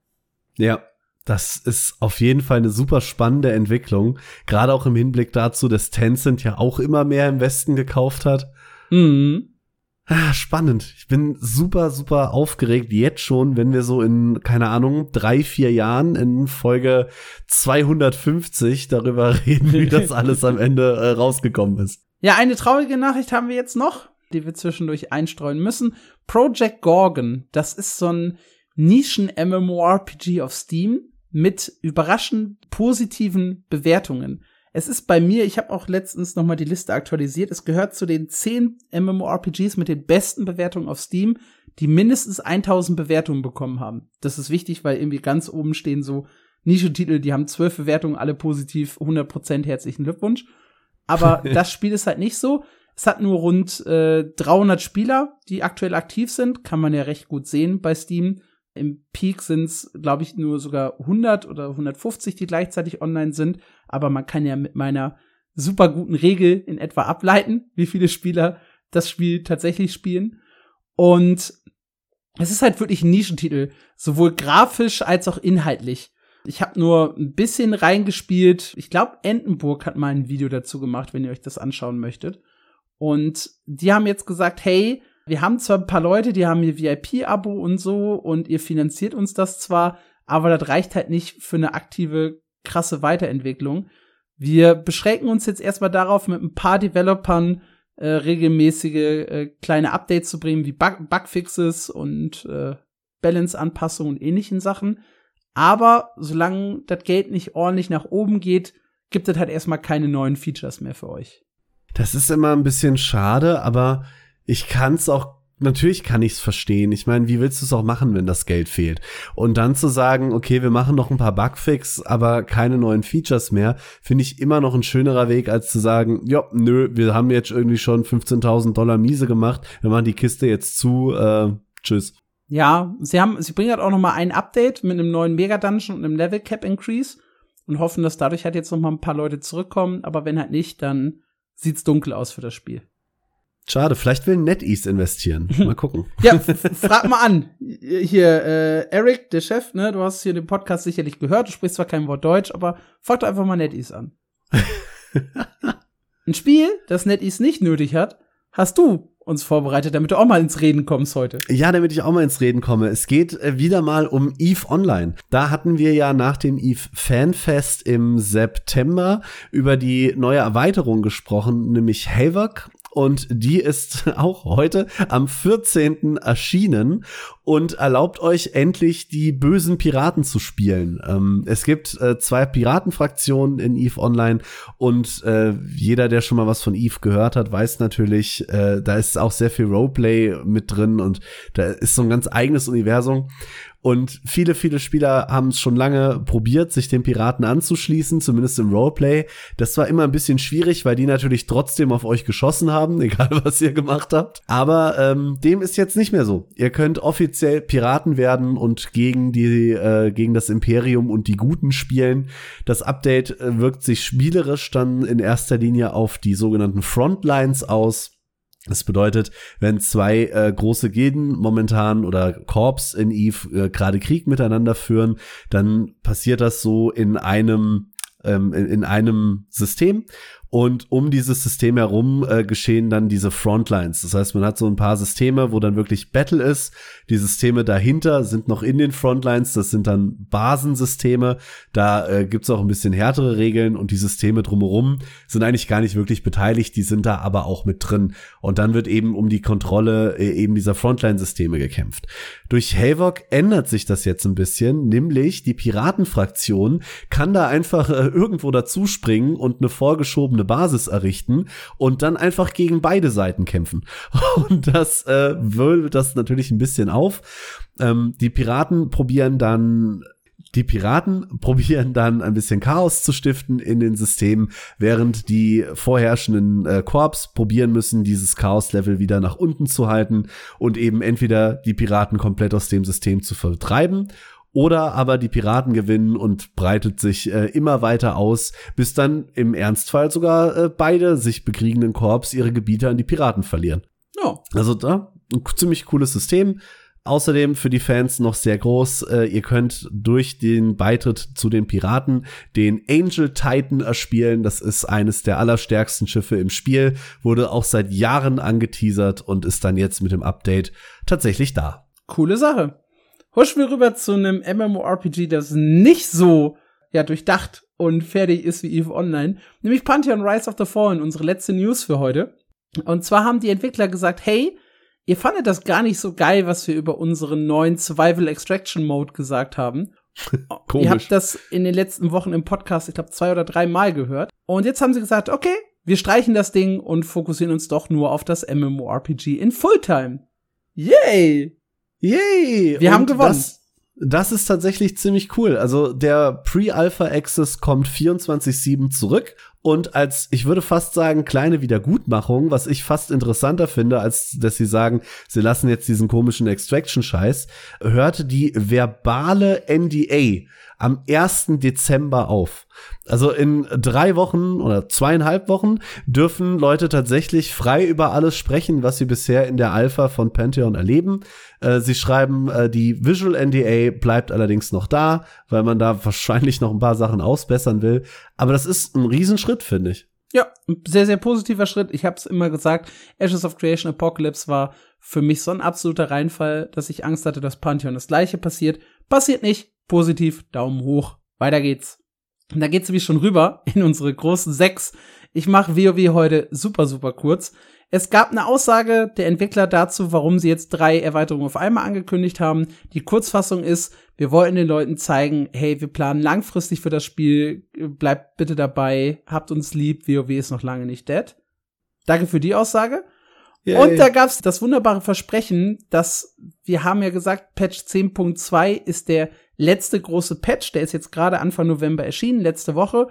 Ja, das ist auf jeden Fall eine super spannende Entwicklung. Gerade auch im Hinblick dazu, dass Tencent ja auch immer mehr im Westen gekauft hat. Mhm. Ah, spannend. Ich bin super, super aufgeregt jetzt schon, wenn wir so in, keine Ahnung, drei, vier Jahren in Folge 250 darüber (laughs) reden, wie das alles am Ende äh, rausgekommen ist. Ja, eine traurige Nachricht haben wir jetzt noch, die wir zwischendurch einstreuen müssen. Project Gorgon, das ist so ein Nischen-MMORPG auf Steam mit überraschend positiven Bewertungen. Es ist bei mir, ich habe auch letztens noch mal die Liste aktualisiert, es gehört zu den zehn MMORPGs mit den besten Bewertungen auf Steam, die mindestens 1000 Bewertungen bekommen haben. Das ist wichtig, weil irgendwie ganz oben stehen so Nischentitel, die haben zwölf Bewertungen, alle positiv, 100% herzlichen Glückwunsch. Aber (laughs) das Spiel ist halt nicht so. Es hat nur rund äh, 300 Spieler, die aktuell aktiv sind. Kann man ja recht gut sehen bei Steam. Im Peak sind es, glaube ich, nur sogar 100 oder 150, die gleichzeitig online sind. Aber man kann ja mit meiner super guten Regel in etwa ableiten, wie viele Spieler das Spiel tatsächlich spielen. Und es ist halt wirklich ein Nischentitel, sowohl grafisch als auch inhaltlich. Ich habe nur ein bisschen reingespielt. Ich glaube, Entenburg hat mal ein Video dazu gemacht, wenn ihr euch das anschauen möchtet. Und die haben jetzt gesagt, hey, wir haben zwar ein paar Leute, die haben ihr VIP-Abo und so und ihr finanziert uns das zwar, aber das reicht halt nicht für eine aktive, krasse Weiterentwicklung. Wir beschränken uns jetzt erstmal darauf, mit ein paar Developern äh, regelmäßige äh, kleine Updates zu bringen, wie Bug Bugfixes und äh, Balance-Anpassungen und ähnlichen Sachen. Aber solange das Geld nicht ordentlich nach oben geht, gibt es halt erstmal keine neuen Features mehr für euch. Das ist immer ein bisschen schade, aber ich kann es auch natürlich kann ich es verstehen. Ich meine, wie willst du es auch machen, wenn das Geld fehlt? Und dann zu sagen, okay, wir machen noch ein paar Bugfix, aber keine neuen Features mehr, finde ich immer noch ein schönerer Weg, als zu sagen, ja, nö, wir haben jetzt irgendwie schon 15.000 Dollar miese gemacht, wir machen die Kiste jetzt zu, äh, tschüss. Ja, sie haben, sie bringen halt auch noch mal ein Update mit einem neuen Mega Dungeon und einem Level Cap Increase und hoffen, dass dadurch halt jetzt noch mal ein paar Leute zurückkommen, aber wenn halt nicht, dann sieht's dunkel aus für das Spiel. Schade, vielleicht will NetEase investieren. Mal gucken. ja, (laughs) frag mal an. Hier, äh, Eric, der Chef, ne, du hast hier den Podcast sicherlich gehört, du sprichst zwar kein Wort Deutsch, aber frag doch einfach mal NetEase an. (laughs) Ein Spiel, das NetEase nicht nötig hat, hast du uns vorbereitet, damit du auch mal ins Reden kommst heute. Ja, damit ich auch mal ins Reden komme. Es geht äh, wieder mal um Eve Online. Da hatten wir ja nach dem Eve Fanfest im September über die neue Erweiterung gesprochen, nämlich Havoc und die ist (laughs) auch heute am 14. erschienen. Und erlaubt euch endlich die bösen Piraten zu spielen. Ähm, es gibt äh, zwei Piratenfraktionen in EVE Online und äh, jeder, der schon mal was von EVE gehört hat, weiß natürlich, äh, da ist auch sehr viel Roleplay mit drin und da ist so ein ganz eigenes Universum. Und viele, viele Spieler haben es schon lange probiert, sich den Piraten anzuschließen, zumindest im Roleplay. Das war immer ein bisschen schwierig, weil die natürlich trotzdem auf euch geschossen haben, (laughs) egal was ihr gemacht habt. Aber ähm, dem ist jetzt nicht mehr so. Ihr könnt offiziell Piraten werden und gegen die, äh, gegen das Imperium und die Guten spielen. Das Update äh, wirkt sich spielerisch dann in erster Linie auf die sogenannten Frontlines aus. Das bedeutet, wenn zwei äh, große Gilden momentan oder Korps in Eve äh, gerade Krieg miteinander führen, dann passiert das so in einem ähm, in, in einem System und um dieses System herum äh, geschehen dann diese Frontlines. Das heißt, man hat so ein paar Systeme, wo dann wirklich Battle ist. Die Systeme dahinter sind noch in den Frontlines. Das sind dann Basensysteme. Da äh, gibt's auch ein bisschen härtere Regeln und die Systeme drumherum sind eigentlich gar nicht wirklich beteiligt. Die sind da aber auch mit drin. Und dann wird eben um die Kontrolle äh, eben dieser Frontline-Systeme gekämpft. Durch Havok ändert sich das jetzt ein bisschen, nämlich die Piratenfraktion kann da einfach äh, irgendwo dazuspringen und eine vorgeschobene Basis errichten und dann einfach gegen beide Seiten kämpfen. (laughs) Und das äh, wölbt das natürlich ein bisschen auf. Ähm, die Piraten probieren dann die Piraten (laughs) probieren dann ein bisschen Chaos zu stiften in den Systemen, während die vorherrschenden äh, Korps probieren müssen, dieses Chaos-Level wieder nach unten zu halten und eben entweder die Piraten komplett aus dem System zu vertreiben oder aber die Piraten gewinnen und breitet sich äh, immer weiter aus, bis dann im Ernstfall sogar äh, beide sich bekriegenden Korps ihre Gebiete an die Piraten verlieren. Ja. Also da ein ziemlich cooles System. Außerdem für die Fans noch sehr groß. Äh, ihr könnt durch den Beitritt zu den Piraten den Angel Titan erspielen. Das ist eines der allerstärksten Schiffe im Spiel. Wurde auch seit Jahren angeteasert und ist dann jetzt mit dem Update tatsächlich da. Coole Sache. Huschen wir rüber zu einem MMORPG, das nicht so ja durchdacht und fertig ist wie EVE Online, nämlich Pantheon Rise of the Fallen, unsere letzte News für heute. Und zwar haben die Entwickler gesagt, hey, ihr fandet das gar nicht so geil, was wir über unseren neuen Survival Extraction Mode gesagt haben. Komisch. (laughs) Ihr habt das in den letzten Wochen im Podcast, ich glaube, zwei oder drei Mal gehört. Und jetzt haben sie gesagt, okay, wir streichen das Ding und fokussieren uns doch nur auf das MMORPG in Fulltime. Yay! Yay! Wir haben gewonnen. Das, das ist tatsächlich ziemlich cool. Also der Pre-Alpha-Access kommt 24-7 zurück und als, ich würde fast sagen, kleine Wiedergutmachung, was ich fast interessanter finde, als dass sie sagen, sie lassen jetzt diesen komischen Extraction-Scheiß, hörte die verbale NDA am 1. Dezember auf. Also in drei Wochen oder zweieinhalb Wochen dürfen Leute tatsächlich frei über alles sprechen, was sie bisher in der Alpha von Pantheon erleben. Äh, sie schreiben, äh, die Visual NDA bleibt allerdings noch da, weil man da (laughs) wahrscheinlich noch ein paar Sachen ausbessern will. Aber das ist ein Riesenschritt, finde ich. Ja, sehr, sehr positiver Schritt. Ich habe es immer gesagt, Ashes of Creation Apocalypse war für mich so ein absoluter Reinfall, dass ich Angst hatte, dass Pantheon das gleiche passiert. Passiert nicht. Positiv, Daumen hoch. Weiter geht's. Und da geht's nämlich schon rüber (laughs) in unsere großen sechs. Ich mache WoW heute super, super kurz. Es gab eine Aussage der Entwickler dazu, warum sie jetzt drei Erweiterungen auf einmal angekündigt haben. Die Kurzfassung ist, wir wollten den Leuten zeigen, hey, wir planen langfristig für das Spiel, bleibt bitte dabei, habt uns lieb, WoW ist noch lange nicht dead. Danke für die Aussage. Yay. Und da gab's das wunderbare Versprechen, dass wir haben ja gesagt, Patch 10.2 ist der letzte große Patch, der ist jetzt gerade Anfang November erschienen, letzte Woche.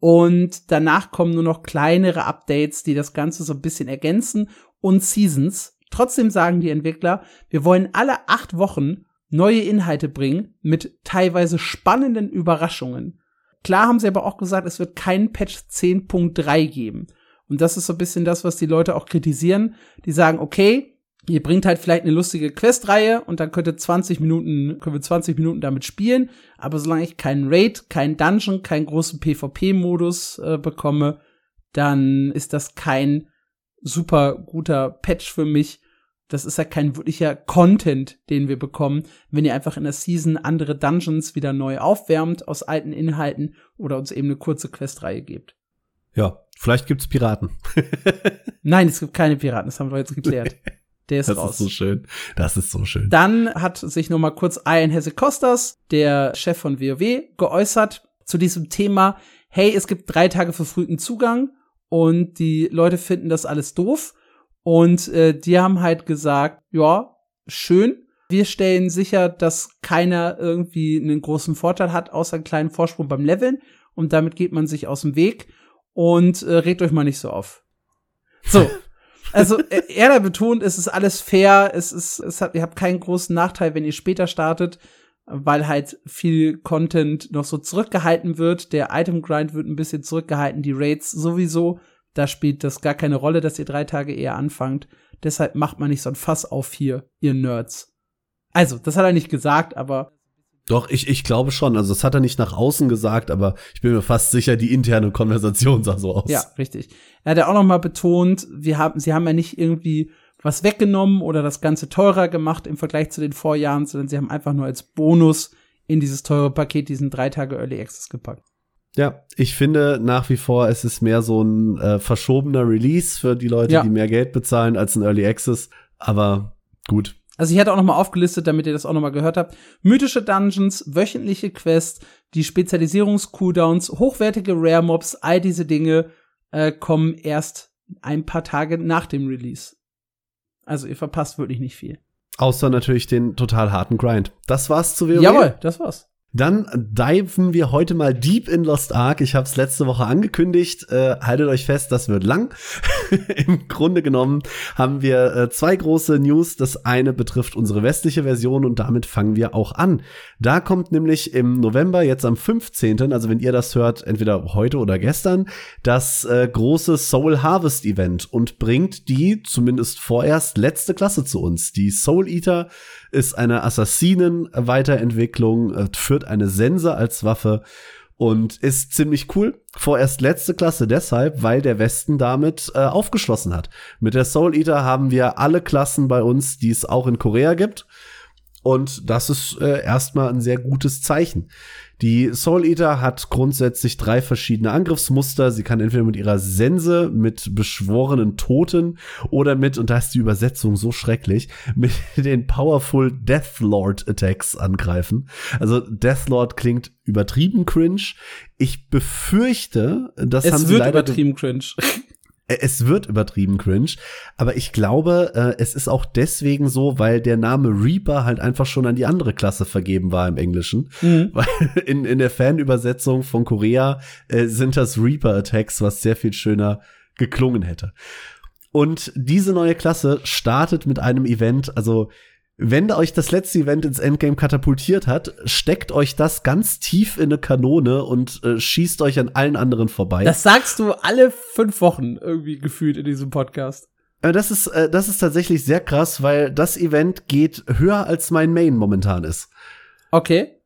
Und danach kommen nur noch kleinere Updates, die das Ganze so ein bisschen ergänzen und Seasons. Trotzdem sagen die Entwickler, wir wollen alle acht Wochen neue Inhalte bringen mit teilweise spannenden Überraschungen. Klar haben sie aber auch gesagt, es wird keinen Patch 10.3 geben. Und das ist so ein bisschen das, was die Leute auch kritisieren. Die sagen, okay, ihr bringt halt vielleicht eine lustige Questreihe und dann könnt ihr 20 Minuten, können wir 20 Minuten damit spielen. Aber solange ich keinen Raid, keinen Dungeon, keinen großen PvP-Modus äh, bekomme, dann ist das kein super guter Patch für mich. Das ist ja kein wirklicher Content, den wir bekommen, wenn ihr einfach in der Season andere Dungeons wieder neu aufwärmt aus alten Inhalten oder uns eben eine kurze Questreihe gebt. Ja, vielleicht gibt's Piraten. (laughs) Nein, es gibt keine Piraten, das haben wir jetzt geklärt. (laughs) Der ist das raus. ist so schön. Das ist so schön. Dann hat sich noch mal kurz Ian Hesse Kostas, der Chef von WoW, geäußert zu diesem Thema. Hey, es gibt drei Tage verfrühten Zugang und die Leute finden das alles doof. Und äh, die haben halt gesagt, ja, schön. Wir stellen sicher, dass keiner irgendwie einen großen Vorteil hat, außer einen kleinen Vorsprung beim Leveln. Und damit geht man sich aus dem Weg und äh, regt euch mal nicht so auf. So. (laughs) Also äh, er da betont, es ist alles fair, es ist, es hat, ihr habt keinen großen Nachteil, wenn ihr später startet, weil halt viel Content noch so zurückgehalten wird. Der Item Grind wird ein bisschen zurückgehalten, die Raids sowieso. Da spielt das gar keine Rolle, dass ihr drei Tage eher anfangt. Deshalb macht man nicht so ein Fass auf hier, ihr Nerds. Also, das hat er nicht gesagt, aber Doch, ich, ich glaube schon. Also, das hat er nicht nach außen gesagt, aber ich bin mir fast sicher, die interne Konversation sah so aus. Ja, richtig. Er hat ja auch noch mal betont, wir haben, sie haben ja nicht irgendwie was weggenommen oder das Ganze teurer gemacht im Vergleich zu den Vorjahren, sondern sie haben einfach nur als Bonus in dieses teure Paket diesen drei Tage Early Access gepackt. Ja, ich finde nach wie vor, es ist mehr so ein äh, verschobener Release für die Leute, Ja. die mehr Geld bezahlen als ein Early Access. Aber gut. Also ich hatte auch noch mal aufgelistet, damit ihr das auch noch mal gehört habt. Mythische Dungeons, wöchentliche Quests, die Spezialisierungs-Cooldowns, hochwertige Rare-Mobs, all diese Dinge äh, kommen erst ein paar Tage nach dem Release. Also ihr verpasst wirklich nicht viel. Außer natürlich den total harten Grind. Das war's zu WoW. Jawohl, das war's. Dann diven wir heute mal deep in Lost Ark. Ich habe es letzte Woche angekündigt. Äh, haltet euch fest, das wird lang. (laughs) Im Grunde genommen haben wir äh, zwei große News. Das eine betrifft unsere westliche Version und damit fangen wir auch an. Da kommt nämlich im November, jetzt am 15., also wenn ihr das hört, entweder heute oder gestern, das äh, große Soul Harvest Event und bringt die zumindest vorerst letzte Klasse zu uns. Die Soul Eater ist eine Assassinen-Weiterentwicklung, äh, führt eine Sense als Waffe und ist ziemlich cool. Vorerst letzte Klasse deshalb, weil der Westen damit äh, aufgeschlossen hat. Mit der Soul Eater haben wir alle Klassen bei uns, die es auch in Korea gibt. Und das ist äh, erstmal ein sehr gutes Zeichen. Die Soul Eater hat grundsätzlich drei verschiedene Angriffsmuster. Sie kann entweder mit ihrer Sense, mit beschworenen Toten oder mit, und da ist die Übersetzung so schrecklich, (laughs) mit den Powerful Deathlord Attacks angreifen. Also Deathlord klingt übertrieben cringe. Ich befürchte, das haben Es sie wird leider übertrieben cringe. (laughs) es wird übertrieben cringe, aber ich glaube, äh, es ist auch deswegen so, weil der Name Reaper halt einfach schon an die andere Klasse vergeben war im Englischen. Mhm. (laughs) Weil in, in der Fanübersetzung von Korea äh, sind das Reaper-Attacks, was sehr viel schöner geklungen hätte. Und diese neue Klasse startet mit einem Event, also wenn euch das letzte Event ins Endgame katapultiert hat, steckt euch das ganz tief in eine Kanone und äh, schießt euch an allen anderen vorbei. Das sagst du alle fünf Wochen irgendwie gefühlt in diesem Podcast. Äh, Das ist, äh, das ist tatsächlich sehr krass, weil das Event geht höher als mein Main momentan ist. Okay.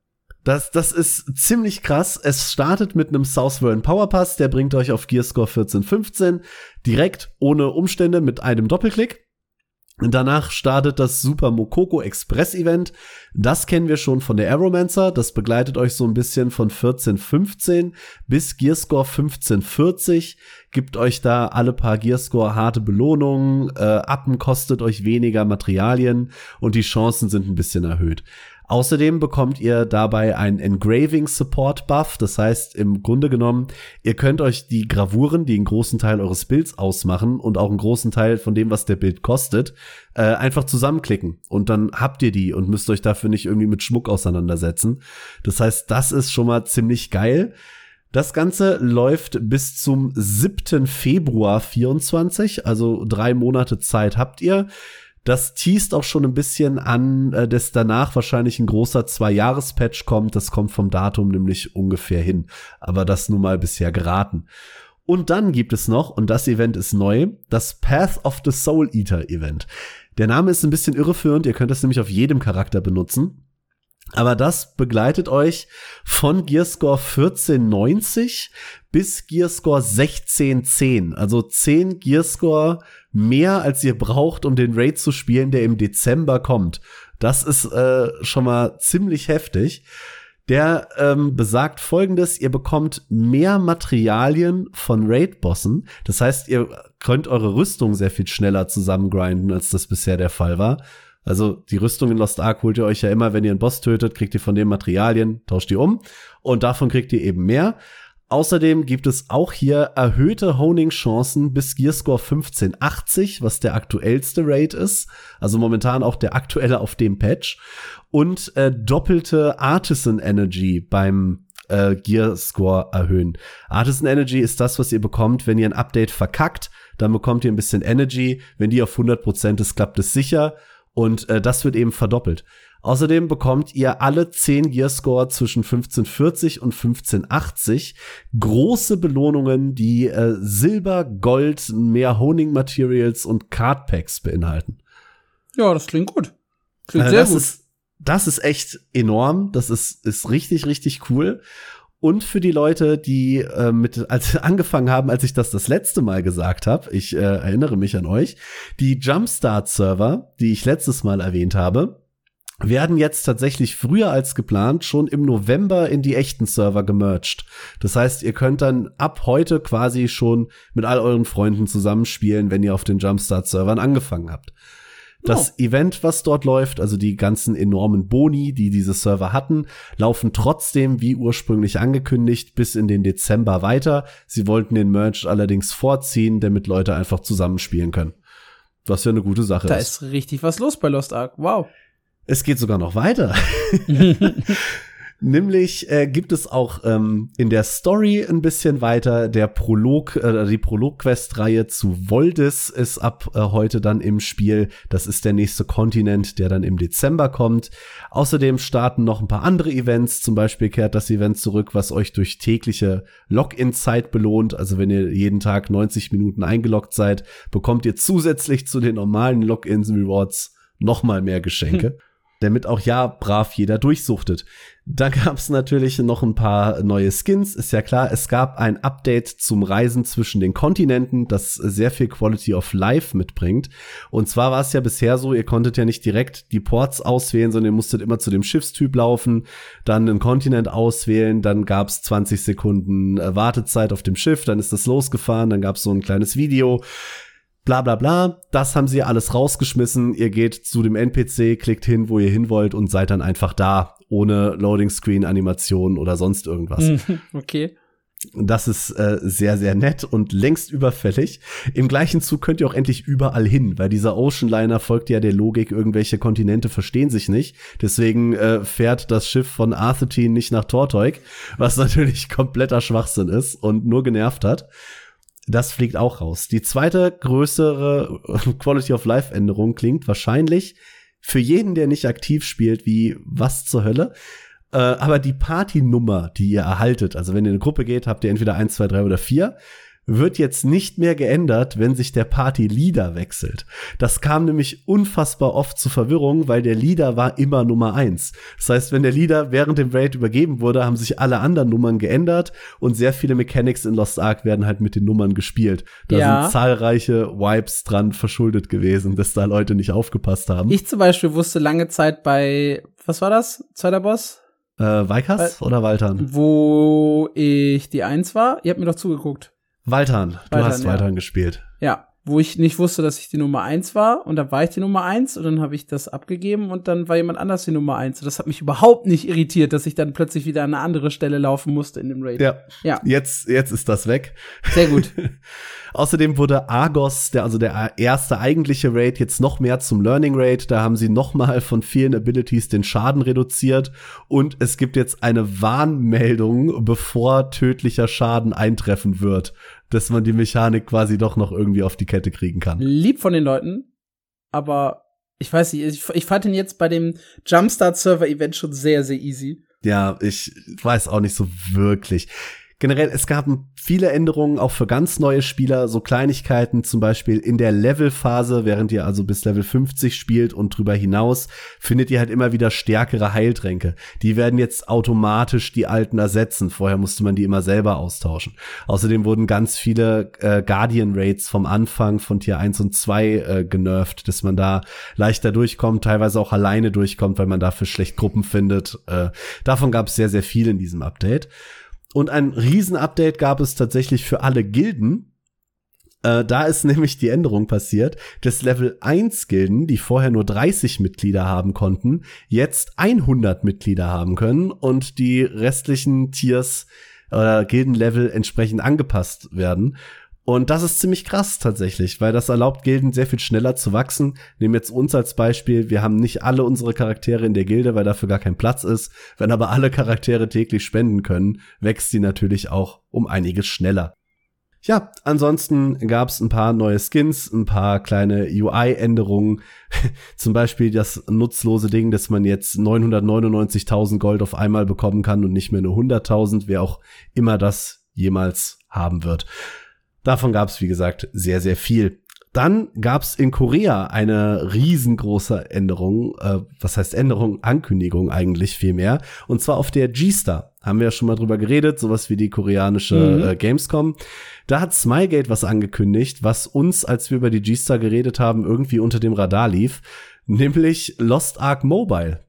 Das, das ist ziemlich krass. Es startet mit einem Southwern Power Pass, der bringt euch auf Gearscore 14, 15 direkt ohne Umstände mit einem Doppelklick. Danach startet das Super Mokoko Express Event. Das kennen wir schon von der Aeromancer. Das begleitet euch so ein bisschen von 1415 bis Gearscore 1540. Gibt euch da alle paar Gearscore harte Belohnungen. Äh, Appen kostet euch weniger Materialien und die Chancen sind ein bisschen erhöht. Außerdem bekommt ihr dabei einen Engraving Support Buff. Das heißt, im Grunde genommen, ihr könnt euch die Gravuren, die einen großen Teil eures Bilds ausmachen und auch einen großen Teil von dem, was der Bild kostet, äh, einfach zusammenklicken. Und dann habt ihr die und müsst euch dafür nicht irgendwie mit Schmuck auseinandersetzen. Das heißt, das ist schon mal ziemlich geil. Das Ganze läuft bis zum 7. Februar 24, also drei Monate Zeit habt ihr. Das teast auch schon ein bisschen an, äh, dass danach wahrscheinlich ein großer Zwei-Jahres-Patch kommt. Das kommt vom Datum nämlich ungefähr hin. Aber das nun mal bisher geraten. Und dann gibt es noch, und das Event ist neu, das Path of the Soul Eater Event. Der Name ist ein bisschen irreführend. Ihr könnt das nämlich auf jedem Charakter benutzen. Aber das begleitet euch von Gearscore 1490 bis Gearscore 1610. Also 10 Gearscore mehr, als ihr braucht, um den Raid zu spielen, der im Dezember kommt. Das ist äh, schon mal ziemlich heftig. Der ähm, besagt folgendes, ihr bekommt mehr Materialien von Raid-Bossen. Das heißt, ihr könnt eure Rüstung sehr viel schneller zusammengrinden, als das bisher der Fall war. Also die Rüstung in Lost Ark holt ihr euch ja immer, wenn ihr einen Boss tötet, kriegt ihr von den Materialien, tauscht die um und davon kriegt ihr eben mehr. Außerdem gibt es auch hier erhöhte Honing-Chancen bis Gearscore 1580, was der aktuellste Raid ist. Also momentan auch der aktuelle auf dem Patch. Und äh, doppelte Artisan Energy beim äh, Gear Score erhöhen. Artisan Energy ist das, was ihr bekommt, wenn ihr ein Update verkackt. Dann bekommt ihr ein bisschen Energy. Wenn die auf 100% ist, klappt es sicher. Und äh, das wird eben verdoppelt. Außerdem bekommt ihr alle 10 Gearscore zwischen 1540 und 1580 große Belohnungen, die äh, Silber, Gold, mehr Honing Materials und Card Packs beinhalten. Ja, das klingt gut. Klingt äh, sehr das gut. Ist, das ist echt enorm. Das ist, ist richtig, richtig cool. Und für die Leute, die äh, mit als (laughs) angefangen haben, als ich das das letzte Mal gesagt habe, ich äh, erinnere mich an euch, die Jumpstart-Server, die ich letztes Mal erwähnt habe, werden jetzt tatsächlich früher als geplant schon im November in die echten Server gemerged. Das heißt, ihr könnt dann ab heute quasi schon mit all euren Freunden zusammenspielen, wenn ihr auf den Jumpstart-Servern angefangen habt. Das oh. Event, was dort läuft, also die ganzen enormen Boni, die diese Server hatten, laufen trotzdem wie ursprünglich angekündigt bis in den Dezember weiter. Sie wollten den Merge allerdings vorziehen, damit Leute einfach zusammenspielen können. Was ja eine gute Sache da ist. Da ist richtig was los bei Lost Ark. Wow. Es geht sogar noch weiter. (laughs) (laughs) Nämlich äh, gibt es auch ähm, in der Story ein bisschen weiter. Der Prolog, äh, die Prolog-Quest-Reihe zu Voldis ist ab äh, heute dann im Spiel. Das ist der nächste Kontinent, der dann im Dezember kommt. Außerdem starten noch ein paar andere Events. Zum Beispiel kehrt das Event zurück, was euch durch tägliche Login-Zeit belohnt. Also wenn ihr jeden Tag 90 Minuten eingeloggt seid, bekommt ihr zusätzlich zu den normalen Login-Rewards noch mal mehr Geschenke. Hm (laughs) damit auch ja brav jeder durchsuchtet. Da gab es natürlich noch ein paar neue Skins, ist ja klar. Es gab ein Update zum Reisen zwischen den Kontinenten, das sehr viel Quality of Life mitbringt. Und zwar war es ja bisher so, ihr konntet ja nicht direkt die Ports auswählen, sondern ihr musstet immer zu dem Schiffstyp laufen, dann einen Kontinent auswählen, dann gab es 20 Sekunden äh, Wartezeit auf dem Schiff, dann ist das losgefahren, dann gab es so ein kleines Video bla bla bla. Das haben sie alles rausgeschmissen. Ihr geht zu dem NPC, klickt hin, wo ihr hin wollt und seid dann einfach da, ohne Loading Screen, Animation oder sonst irgendwas. (laughs) okay. Das ist äh, sehr, sehr nett und längst überfällig. Im gleichen Zug könnt ihr auch endlich überall hin, weil dieser Ocean Liner folgt ja der Logik, irgendwelche Kontinente verstehen sich nicht. Deswegen äh, fährt das Schiff von Arthetin nicht nach Torteuk, was (laughs) natürlich kompletter Schwachsinn ist und nur genervt hat. Das fliegt auch raus. Die zweite größere (laughs) Quality of Life Änderung klingt wahrscheinlich für jeden, der nicht aktiv spielt, wie was zur Hölle. Äh, aber die Partynummer, die ihr erhaltet, also wenn ihr in eine Gruppe geht, habt ihr entweder eins, zwei, drei oder vier wird jetzt nicht mehr geändert, wenn sich der Party-Leader wechselt. Das kam nämlich unfassbar oft zu Verwirrung, weil der Leader war immer Nummer eins. Das heißt, wenn der Leader während dem Raid übergeben wurde, haben sich alle anderen Nummern geändert und sehr viele Mechanics in Lost Ark werden halt mit den Nummern gespielt. Da ja. sind zahlreiche Wipes dran verschuldet gewesen, dass da Leute nicht aufgepasst haben. Ich zum Beispiel wusste lange Zeit bei, was war das? Zweiter Boss? Äh, Weikas oder Waltern? Wo ich die Eins war. Ihr habt mir doch zugeguckt. Waltern, du Waltern, hast Waltern ja. gespielt. Ja, wo ich nicht wusste, dass ich die Nummer eins war und dann war ich die Nummer eins und dann habe ich das abgegeben und dann war jemand anders die Nummer eins. Und das hat mich überhaupt nicht irritiert, dass ich dann plötzlich wieder an eine andere Stelle laufen musste in dem Raid. Ja. ja. Jetzt, jetzt ist das weg. Sehr gut. (laughs) Außerdem wurde Argos, der, also der erste eigentliche Raid, jetzt noch mehr zum Learning Raid. Da haben sie noch mal von vielen Abilities den Schaden reduziert und es gibt jetzt eine Warnmeldung, bevor tödlicher Schaden eintreffen wird dass man die Mechanik quasi doch noch irgendwie auf die Kette kriegen kann. Lieb von den Leuten, aber ich weiß nicht, ich, ich fand ihn jetzt bei dem Jumpstart Server Event schon sehr, sehr easy. Ja, ich weiß auch nicht so wirklich. Generell, es gab viele Änderungen auch für ganz neue Spieler, so Kleinigkeiten, zum Beispiel in der Levelphase, während ihr also bis Level 50 spielt und drüber hinaus, findet ihr halt immer wieder stärkere Heiltränke. Die werden jetzt automatisch die alten ersetzen. Vorher musste man die immer selber austauschen. Außerdem wurden ganz viele äh, Guardian Raids vom Anfang von Tier 1 und 2 äh, genervt, dass man da leichter durchkommt, teilweise auch alleine durchkommt, weil man dafür schlecht Gruppen findet. Äh, davon gab es sehr, sehr viel in diesem Update. Und ein Riesen-Update gab es tatsächlich für alle Gilden. Äh, da ist (laughs) nämlich die Änderung passiert, dass Level 1 Gilden, die vorher nur 30 Mitglieder haben konnten, jetzt 100 Mitglieder haben können und die restlichen Tiers oder Gildenlevel entsprechend angepasst werden. Und das ist ziemlich krass tatsächlich, weil das erlaubt Gilden sehr viel schneller zu wachsen. Nehmen jetzt uns als Beispiel. Wir haben nicht alle unsere Charaktere in der Gilde, weil dafür gar kein Platz ist. Wenn aber alle Charaktere täglich spenden können, wächst sie natürlich auch um einiges schneller. Ja, ansonsten gab's ein paar neue Skins, ein paar kleine UI-Änderungen. (laughs) Zum Beispiel das nutzlose Ding, dass man jetzt 999.000 Gold auf einmal bekommen kann und nicht mehr nur 100.000, wer auch immer das jemals haben wird. Davon gab es, wie gesagt, sehr, sehr viel. Dann gab es in Korea eine riesengroße Änderung, äh, was heißt Änderung, Ankündigung eigentlich vielmehr, und zwar auf der G-Star. Haben wir ja schon mal drüber geredet, sowas wie die koreanische mhm. äh, Gamescom. Da hat Smilegate was angekündigt, was uns, als wir über die G-Star geredet haben, irgendwie unter dem Radar lief, nämlich Lost Ark Mobile.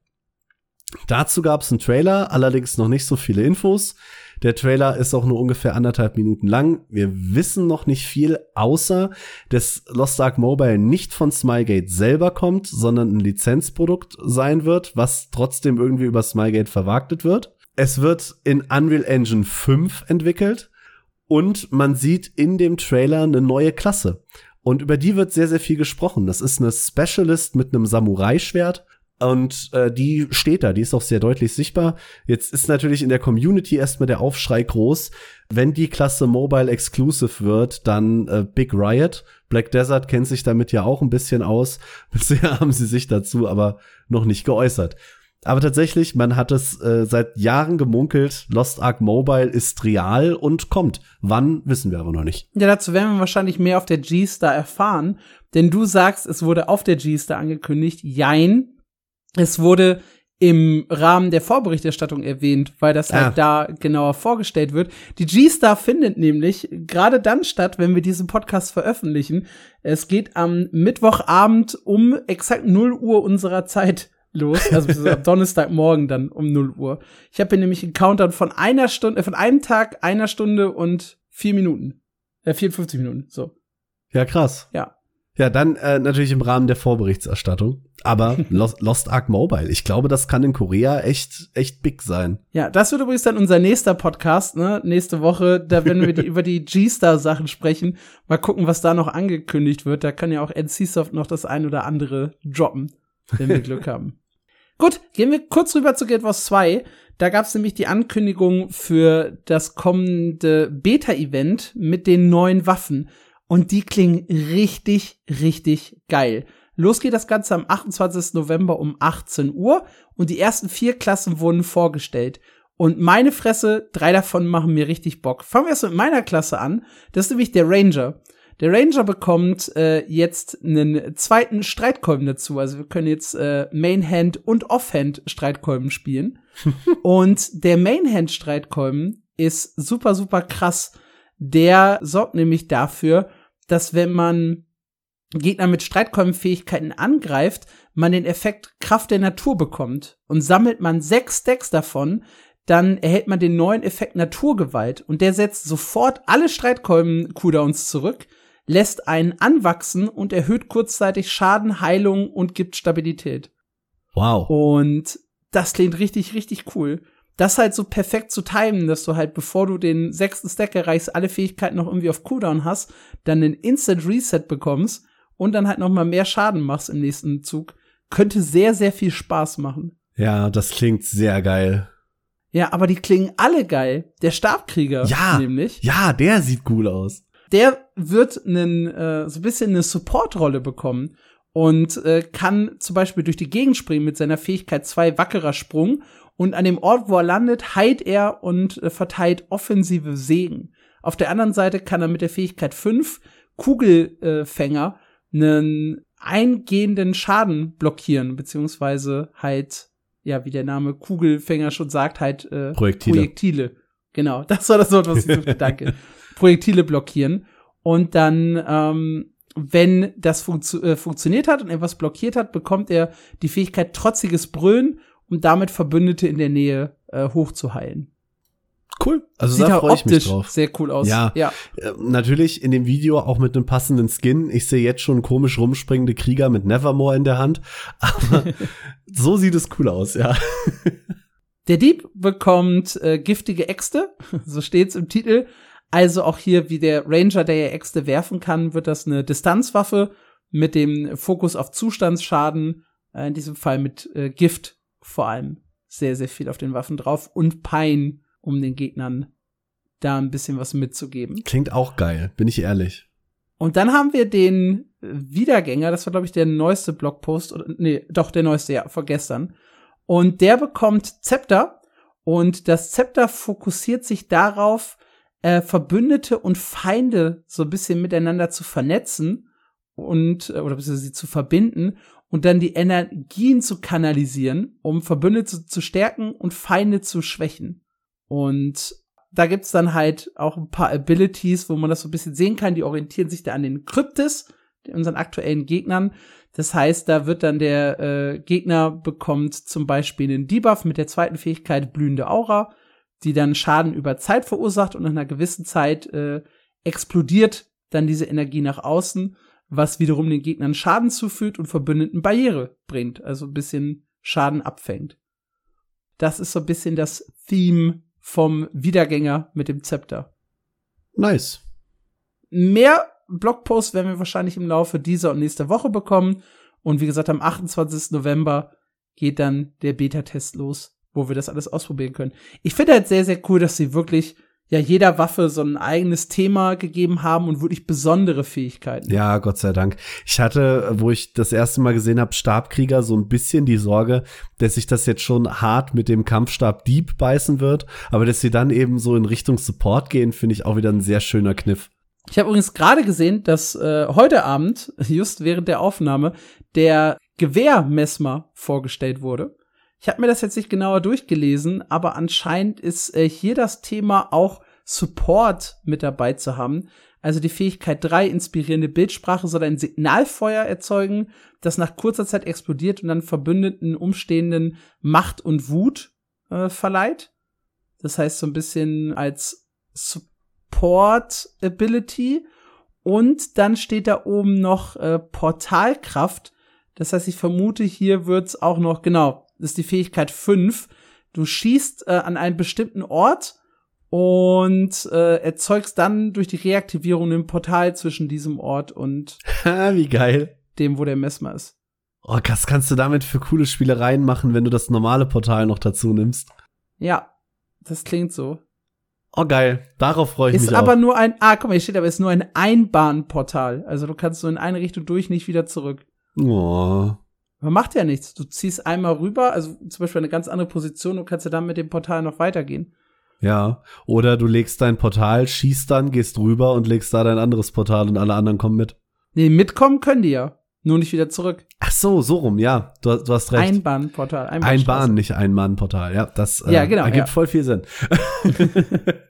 Dazu gab es einen Trailer, allerdings noch nicht so viele Infos. Der Trailer ist auch nur ungefähr anderthalb Minuten lang. Wir wissen noch nicht viel, außer dass Lost Ark Mobile nicht von Smilegate selber kommt, sondern ein Lizenzprodukt sein wird, was trotzdem irgendwie über Smilegate verwagtet wird. Es wird in Unreal Engine 5 entwickelt und man sieht in dem Trailer eine neue Klasse. Und über die wird sehr, sehr viel gesprochen. Das ist eine Specialist mit einem Samurai-Schwert und äh, die steht da, die ist auch sehr deutlich sichtbar. Jetzt ist natürlich in der Community erstmal der Aufschrei groß. Wenn die Klasse Mobile Exclusive wird, dann äh, Big Riot. Black Desert kennt sich damit ja auch ein bisschen aus. (laughs) Bisher haben sie sich dazu aber noch nicht geäußert. Aber tatsächlich, man hat es äh, seit Jahren gemunkelt, Lost Ark Mobile ist real und kommt. Wann, wissen wir aber noch nicht. Ja, dazu werden wir wahrscheinlich mehr auf der G-Star erfahren. Denn du sagst, es wurde auf der G-Star angekündigt. Jein, es wurde im Rahmen der Vorberichterstattung erwähnt, weil das halt ah. da genauer vorgestellt wird. Die G-Star findet nämlich gerade dann statt, wenn wir diesen Podcast veröffentlichen. Es geht am Mittwochabend um exakt 0 Uhr unserer Zeit los, also am (laughs) Donnerstagmorgen dann um 0 Uhr. Ich habe hier nämlich einen Countdown von einer Stunde, von einem Tag, einer Stunde und vier Minuten. Äh, 54 Minuten, so. Ja, krass. Ja. Ja, dann äh, natürlich im Rahmen der Vorberichterstattung. Aber (laughs) Lost, Lost Ark Mobile, ich glaube, das kann in Korea echt, echt big sein. Ja, das wird übrigens dann unser nächster Podcast, ne? Nächste Woche, da werden wir die, (laughs) über die G-Star-Sachen sprechen. Mal gucken, was da noch angekündigt wird. Da kann ja auch NC-Soft noch das ein oder andere droppen, wenn wir Glück haben. (laughs) Gut, gehen wir kurz rüber zu Guild Wars 2. Da gab es nämlich die Ankündigung für das kommende Beta-Event mit den neuen Waffen. Und die klingen richtig, richtig geil. Los geht das Ganze am 28. November um 18 Uhr und die ersten vier Klassen wurden vorgestellt. Und meine Fresse, drei davon machen mir richtig Bock. Fangen wir erst mit meiner Klasse an. Das ist nämlich der Ranger. Der Ranger bekommt äh, jetzt einen zweiten Streitkolben dazu. Also wir können jetzt äh, Mainhand und Offhand Streitkolben spielen. (laughs) und der Mainhand Streitkolben ist super, super krass. Der sorgt nämlich dafür, dass wenn man Gegner mit Streitkolbenfähigkeiten angreift, man den Effekt Kraft der Natur bekommt. Und sammelt man sechs Stacks davon, dann erhält man den neuen Effekt Naturgewalt. Und der setzt sofort alle Streitkolben-Cooldowns zurück, lässt einen anwachsen und erhöht kurzzeitig Schaden, Heilung und gibt Stabilität. Wow. Und das klingt richtig, richtig cool das halt so perfekt zu timen, dass du halt, bevor du den sechsten Stack erreichst, alle Fähigkeiten noch irgendwie auf Cooldown hast, dann einen Instant Reset bekommst und dann halt noch mal mehr Schaden machst im nächsten Zug, könnte sehr, sehr viel Spaß machen. Ja, das klingt sehr geil. Ja, aber die klingen alle geil. Der Stabkrieger ja, nämlich. Ja, der sieht cool aus. Der wird einen, äh, so ein bisschen eine Support-Rolle bekommen und äh, kann zum Beispiel durch die Gegend springen mit seiner Fähigkeit 2 wackerer Sprung. Und an dem Ort, wo er landet, heilt er und äh, verteilt offensive Segen. Auf der anderen Seite kann er mit der Fähigkeit 5 Kugelfänger einen eingehenden Schaden blockieren, beziehungsweise halt, ja, wie der Name Kugelfänger schon sagt, halt äh, Projektile. Projektile. Genau, (laughs) das war das Wort, was ich danke. Projektile blockieren. Und dann, ähm, wenn das funktio äh, funktioniert hat und etwas blockiert hat, bekommt er die Fähigkeit trotziges Brüllen, um damit Verbündete in der Nähe äh, hochzuheilen. Cool. Also Sieht da freue ich mich drauf. sehr cool aus. Ja. ja. Äh, natürlich in dem Video auch mit einem passenden Skin. Ich sehe jetzt schon komisch rumspringende Krieger mit Nevermore in der Hand. (laughs) Aber (laughs) so sieht es cool aus, ja. (laughs) Der Dieb bekommt äh, giftige Äxte, so steht's im Titel. Also auch hier wie der Ranger, der ja Äxte werfen kann, wird das eine Distanzwaffe mit dem Fokus auf Zustandsschaden, äh, in diesem Fall mit äh, Gift vor allem sehr, sehr viel auf den Waffen drauf und Pein, um den Gegnern da ein bisschen was mitzugeben. Klingt auch geil, bin ich ehrlich. Und dann haben wir den Wiedergänger, das war, glaube ich, der neueste Blogpost, oder nee, doch, der neueste, ja, von gestern. Und der bekommt Zepter und das Zepter fokussiert sich darauf, äh, Verbündete und Feinde so ein bisschen miteinander zu vernetzen und, äh, oder sie zu verbinden und dann die Energien zu kanalisieren, um Verbündete zu, stärken und Feinde zu schwächen. Und da gibt's dann halt auch ein paar Abilities, wo man das so ein bisschen sehen kann. Die orientieren sich da an den Kryptis, unseren aktuellen Gegnern. Das heißt, da wird dann der äh, Gegner bekommt zum Beispiel einen Debuff mit der zweiten Fähigkeit blühende Aura, die dann Schaden über Zeit verursacht und nach einer gewissen Zeit äh, explodiert dann diese Energie nach außen, was wiederum den Gegnern Schaden zufügt und Verbündeten Barriere bringt, also ein bisschen Schaden abfängt. Das ist so ein bisschen das Theme vom Wiedergänger mit dem Zepter. Nice. Mehr Blogposts werden wir wahrscheinlich im Laufe dieser und nächster Woche bekommen. Und wie gesagt, am 28. November geht dann der Beta-Test los, wo wir das alles ausprobieren können. Ich finde halt sehr, sehr cool, dass sie wirklich ja jeder Waffe so ein eigenes Thema gegeben haben und wirklich besondere Fähigkeiten. Ja, Gott sei Dank. Ich hatte, wo ich das erste Mal gesehen habe, Stabkrieger, so ein bisschen die Sorge, dass sich das jetzt schon hart mit dem Kampfstab Dieb beißen wird. Aber dass sie dann eben so in Richtung Support gehen, finde ich auch wieder ein sehr schöner Kniff. Ich habe übrigens gerade gesehen, dass äh, heute Abend, (laughs) just während der Aufnahme, der Gewehrmesmer vorgestellt wurde. Ich habe mir das jetzt nicht genauer durchgelesen, aber anscheinend ist äh, hier das Thema auch Support mit dabei zu haben. Also die Fähigkeit 3, inspirierende Bildsprache, soll ein Signalfeuer erzeugen, das nach kurzer Zeit explodiert und dann verbündeten Umstehenden Macht und Wut äh, verleiht. Das heißt so ein bisschen als Support Ability. Und dann steht da oben noch äh, Portalkraft. Das heißt, ich vermute, hier wird's auch noch, genau, ist die Fähigkeit 5. Du schießt äh, an einen bestimmten Ort und äh, erzeugst dann durch die Reaktivierung ein Portal zwischen diesem Ort und (laughs) Wie geil. dem, wo der Messmer ist. Oh, was kannst du damit für coole Spielereien machen, wenn du das normale Portal noch dazu nimmst? Ja, das klingt so. Oh, geil. Darauf freue ich Ist mich aber auch. nur ein, ah, guck mal, hier steht aber, ist nur ein Einbahnportal. Also du kannst nur in eine Richtung durch, nicht wieder zurück. Oh. Aber macht ja nichts. Du ziehst einmal rüber, also zum Beispiel eine ganz andere Position und kannst ja dann mit dem Portal noch weitergehen. Ja. Oder du legst dein Portal, schießt dann, gehst rüber und legst da dein anderes Portal und alle anderen kommen mit. Nee, mitkommen können die ja. Nur nicht wieder zurück. Ach so, so rum, ja. Du, du hast recht. Einbahnportal. Ein Einbahnstraße. Bahn, nicht ein Mann-Portal. Ja, das äh, Ja, genau, ergibt ja. voll viel Sinn. (laughs) (laughs)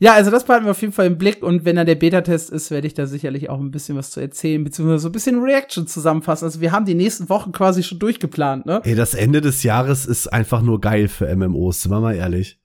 Ja, also das behalten wir auf jeden Fall im Blick und wenn dann der Beta-Test ist, werde ich da sicherlich auch ein bisschen was zu erzählen, beziehungsweise so ein bisschen Reaction zusammenfassen. Also wir haben die nächsten Wochen quasi schon durchgeplant, ne? Ey, das Ende des Jahres ist einfach nur geil für MMOs, sind wir mal ehrlich.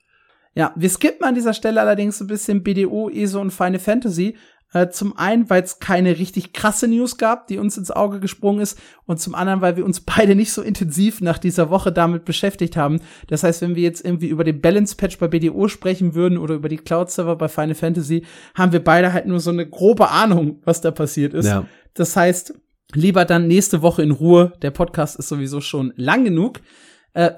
Ja, wir skippen an dieser Stelle allerdings ein bisschen BDO, ESO und Final Fantasy. Äh, zum einen, weil es keine richtig krasse News gab, die uns ins Auge gesprungen ist, und zum anderen, weil wir uns beide nicht so intensiv nach dieser Woche damit beschäftigt haben. Das heißt, wenn wir jetzt irgendwie über den Balance Patch bei BDO sprechen würden oder über die Cloud Server bei Final Fantasy, haben wir beide halt nur so eine grobe Ahnung, was da passiert ist. Ja. Das heißt, lieber dann nächste Woche in Ruhe. Der Podcast ist sowieso schon lang genug. Äh,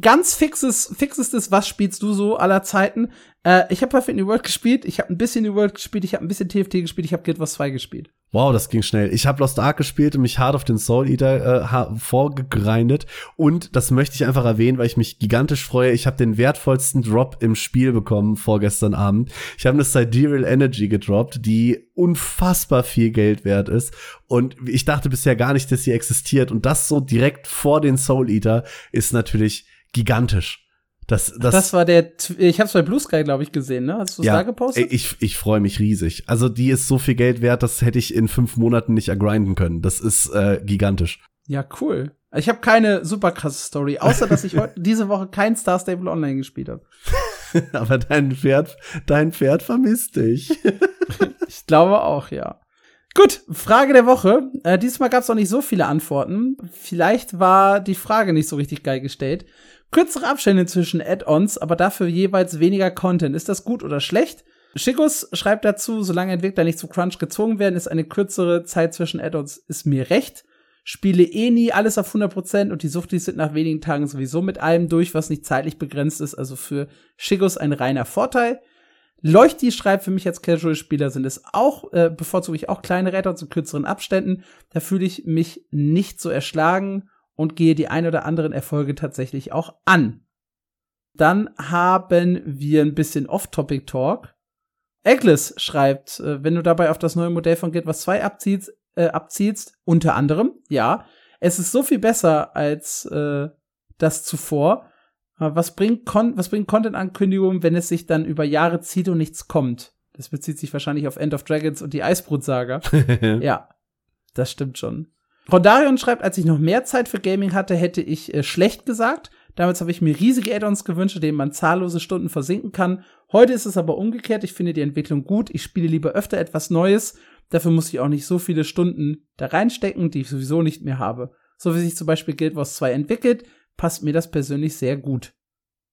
ganz fixes, fixestes, was spielst du so aller Zeiten? Äh, ich habe Perfect New World gespielt, ich habe ein bisschen New World gespielt, ich habe ein bisschen TFT gespielt, ich habe Guild Wars 2 gespielt. Wow, das ging schnell. Ich habe Lost Ark gespielt und mich hart auf den Soul Eater äh, vorgegrindet. Und das möchte ich einfach erwähnen, weil ich mich gigantisch freue. Ich habe den wertvollsten Drop im Spiel bekommen vorgestern Abend. Ich habe eine Sidereal Energy gedroppt, die unfassbar viel Geld wert ist. Und ich dachte bisher gar nicht, dass sie existiert. Und das so direkt vor den Soul Eater ist natürlich gigantisch. Das, das, das war der, ich habe es bei Blue Sky, glaube ich, gesehen, ne? Hast du es ja, da gepostet? Ich, ich freue mich riesig. Also die ist so viel Geld wert, das hätte ich in fünf Monaten nicht ergrinden können. Das ist äh, gigantisch. Ja, cool. Ich habe keine super krasse Story, außer dass ich (laughs) heute diese Woche kein Star Stable Online gespielt habe. (laughs) Aber dein Pferd, dein Pferd vermisst dich. (laughs) ich glaube auch, ja. Gut, Frage der Woche. Äh, diesmal gab es auch nicht so viele Antworten. Vielleicht war die Frage nicht so richtig geil gestellt. Kürzere Abstände zwischen Add-ons, aber dafür jeweils weniger Content. Ist das gut oder schlecht? Schickus schreibt dazu, solange Entwickler nicht zu Crunch gezwungen werden, ist eine kürzere Zeit zwischen Add-ons ist mir recht. Spiele eh nie alles auf 100% und die Suchtis sind nach wenigen Tagen sowieso mit allem durch, was nicht zeitlich begrenzt ist, also für Schickus ein reiner Vorteil. Leuchti schreibt für mich als Casual-Spieler sind es auch, äh, bevorzuge ich auch kleine Retter zu kürzeren Abständen. Da fühle ich mich nicht so erschlagen und gehe die ein oder anderen Erfolge tatsächlich auch an. Dann haben wir ein bisschen Off-Topic-Talk. Eglis schreibt, äh, wenn du dabei auf das neue Modell von Guild Wars 2 abziehst, äh, abziehst, unter anderem, ja, es ist so viel besser als äh, das zuvor. Was bringt, Con was bringt Content-Ankündigungen, wenn es sich dann über Jahre zieht und nichts kommt? Das bezieht sich wahrscheinlich auf End of Dragons und die Eisbrut-Saga. (laughs) ja, das stimmt schon. Rondarion schreibt, als ich noch mehr Zeit für Gaming hatte, hätte ich äh, schlecht gesagt. Damals habe ich mir riesige Add-ons gewünscht, in denen man zahllose Stunden versinken kann. Heute ist es aber umgekehrt. Ich finde die Entwicklung gut. Ich spiele lieber öfter etwas Neues. Dafür muss ich auch nicht so viele Stunden da reinstecken, die ich sowieso nicht mehr habe. So wie sich zum Beispiel Guild Wars 2 entwickelt, passt mir das persönlich sehr gut.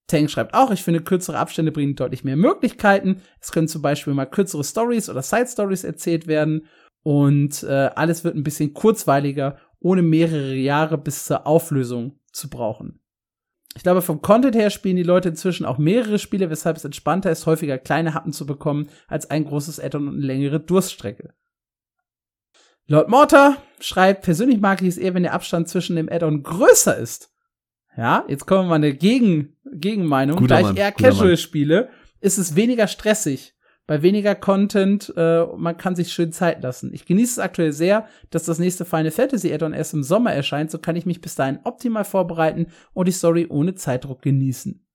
Tank schreibt auch, ich finde kürzere Abstände bringen deutlich mehr Möglichkeiten. Es können zum Beispiel mal kürzere Stories oder Side Stories erzählt werden und äh, alles wird ein bisschen kurzweiliger, ohne mehrere Jahre bis zur Auflösung zu brauchen. Ich glaube, vom Content her spielen die Leute inzwischen auch mehrere Spiele, weshalb es entspannter ist, häufiger kleine Happen zu bekommen, als ein großes Addon und eine längere Durststrecke. Lord Mortar schreibt, persönlich mag ich es eher, wenn der Abstand zwischen dem Addon größer ist. Ja, jetzt kommen wir mal eine Gegen Gegenmeinung. Guter da ich Mann, eher Casual spiele, ist es weniger stressig bei weniger Content, äh, man kann sich schön Zeit lassen. Ich genieße es aktuell sehr, dass das nächste Final Fantasy Add-on erst im Sommer erscheint, so kann ich mich bis dahin optimal vorbereiten und die Story ohne Zeitdruck genießen.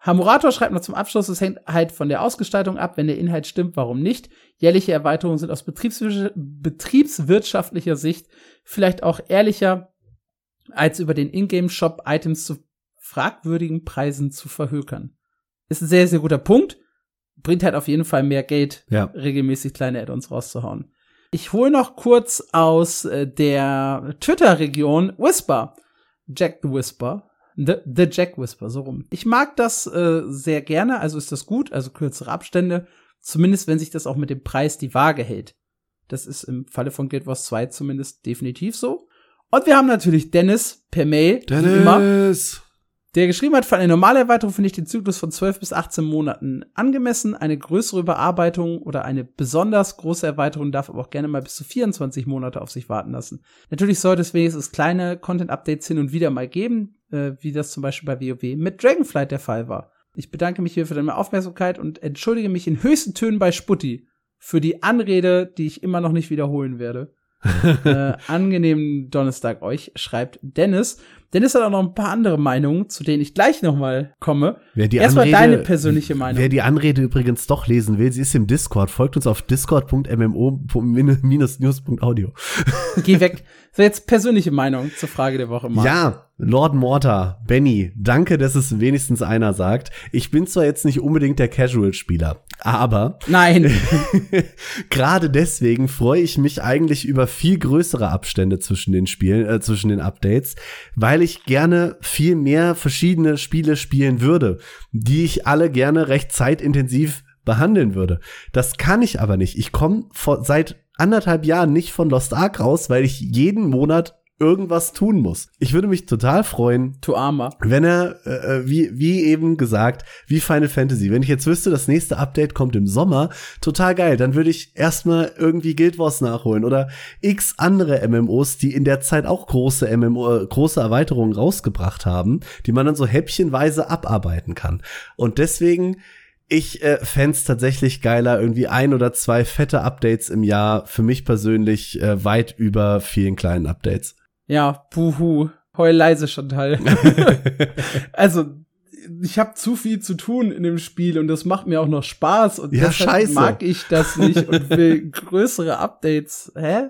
Hamurator schreibt noch zum Abschluss, es hängt halt von der Ausgestaltung ab, wenn der Inhalt stimmt, warum nicht? Jährliche Erweiterungen sind aus betriebswirtschaftlicher Sicht vielleicht auch ehrlicher, als über den Ingame-Shop Items zu fragwürdigen Preisen zu verhökern. Ist ein sehr, sehr guter Punkt bringt halt auf jeden Fall mehr Geld, ja. regelmäßig kleine Add-ons rauszuhauen. Ich hole noch kurz aus äh, der Twitter-Region Whisper. Jack the Whisper. The, the Jack Whisper, so rum. Ich mag das äh, sehr gerne, also ist das gut, also kürzere Abstände. Zumindest, wenn sich das auch mit dem Preis die Waage hält. Das ist im Falle von Guild Wars 2 zumindest definitiv so. Und wir haben natürlich Dennis per Mail. Dennis! Der geschrieben hat, für eine normale Erweiterung finde ich den Zyklus von 12 bis 18 Monaten angemessen. Eine größere Überarbeitung oder eine besonders große Erweiterung darf aber auch gerne mal bis zu 24 Monate auf sich warten lassen. Natürlich sollte es wenigstens kleine Content-Updates hin und wieder mal geben, äh, wie das zum Beispiel bei WoW mit Dragonflight der Fall war. Ich bedanke mich hier für deine Aufmerksamkeit und entschuldige mich in höchsten Tönen bei Sputti für die Anrede, die ich immer noch nicht wiederholen werde. (laughs) äh, angenehmen Donnerstag euch, schreibt Dennis. Dennis hat auch noch ein paar andere Meinungen, zu denen ich gleich noch mal komme. Wer die Erstmal Anrede, deine persönliche Meinung. Wer die Anrede übrigens doch lesen will, sie ist im Discord. Folgt uns auf discord.mmo-news.audio. Geh weg. (laughs) So, jetzt persönliche Meinung zur Frage der Woche mal. Ja, Lord Mortar, Benny, danke, dass es wenigstens einer sagt. Ich bin zwar jetzt nicht unbedingt der Casual-Spieler, aber nein. (laughs) Gerade deswegen freue ich mich eigentlich über viel größere Abstände zwischen den Spielen, äh, zwischen den Updates, weil ich gerne viel mehr verschiedene Spiele spielen würde, die ich alle gerne recht zeitintensiv behandeln würde. Das kann ich aber nicht. Ich komme seit anderthalb Jahren nicht von Lost Ark raus, weil ich jeden Monat irgendwas tun muss. Ich würde mich total freuen, Tu Armer. wenn er, äh, wie, wie eben gesagt, wie Final Fantasy, wenn ich jetzt wüsste, das nächste Update kommt im Sommer, total geil, dann würde ich erstmal irgendwie Guild Wars nachholen oder x andere MMOs, die in der Zeit auch große MMO, äh, große Erweiterungen rausgebracht haben, die man dann so häppchenweise abarbeiten kann. Und deswegen, ich äh, fände tatsächlich geiler, irgendwie ein oder zwei fette Updates im Jahr, für mich persönlich äh, weit über vielen kleinen Updates. Ja, puhu. Heul leise, Chantal. (laughs) also, ich habe zu viel zu tun in dem Spiel und das macht mir auch noch Spaß und Ja, deshalb scheiße. mag ich das nicht und will größere Updates. Hä?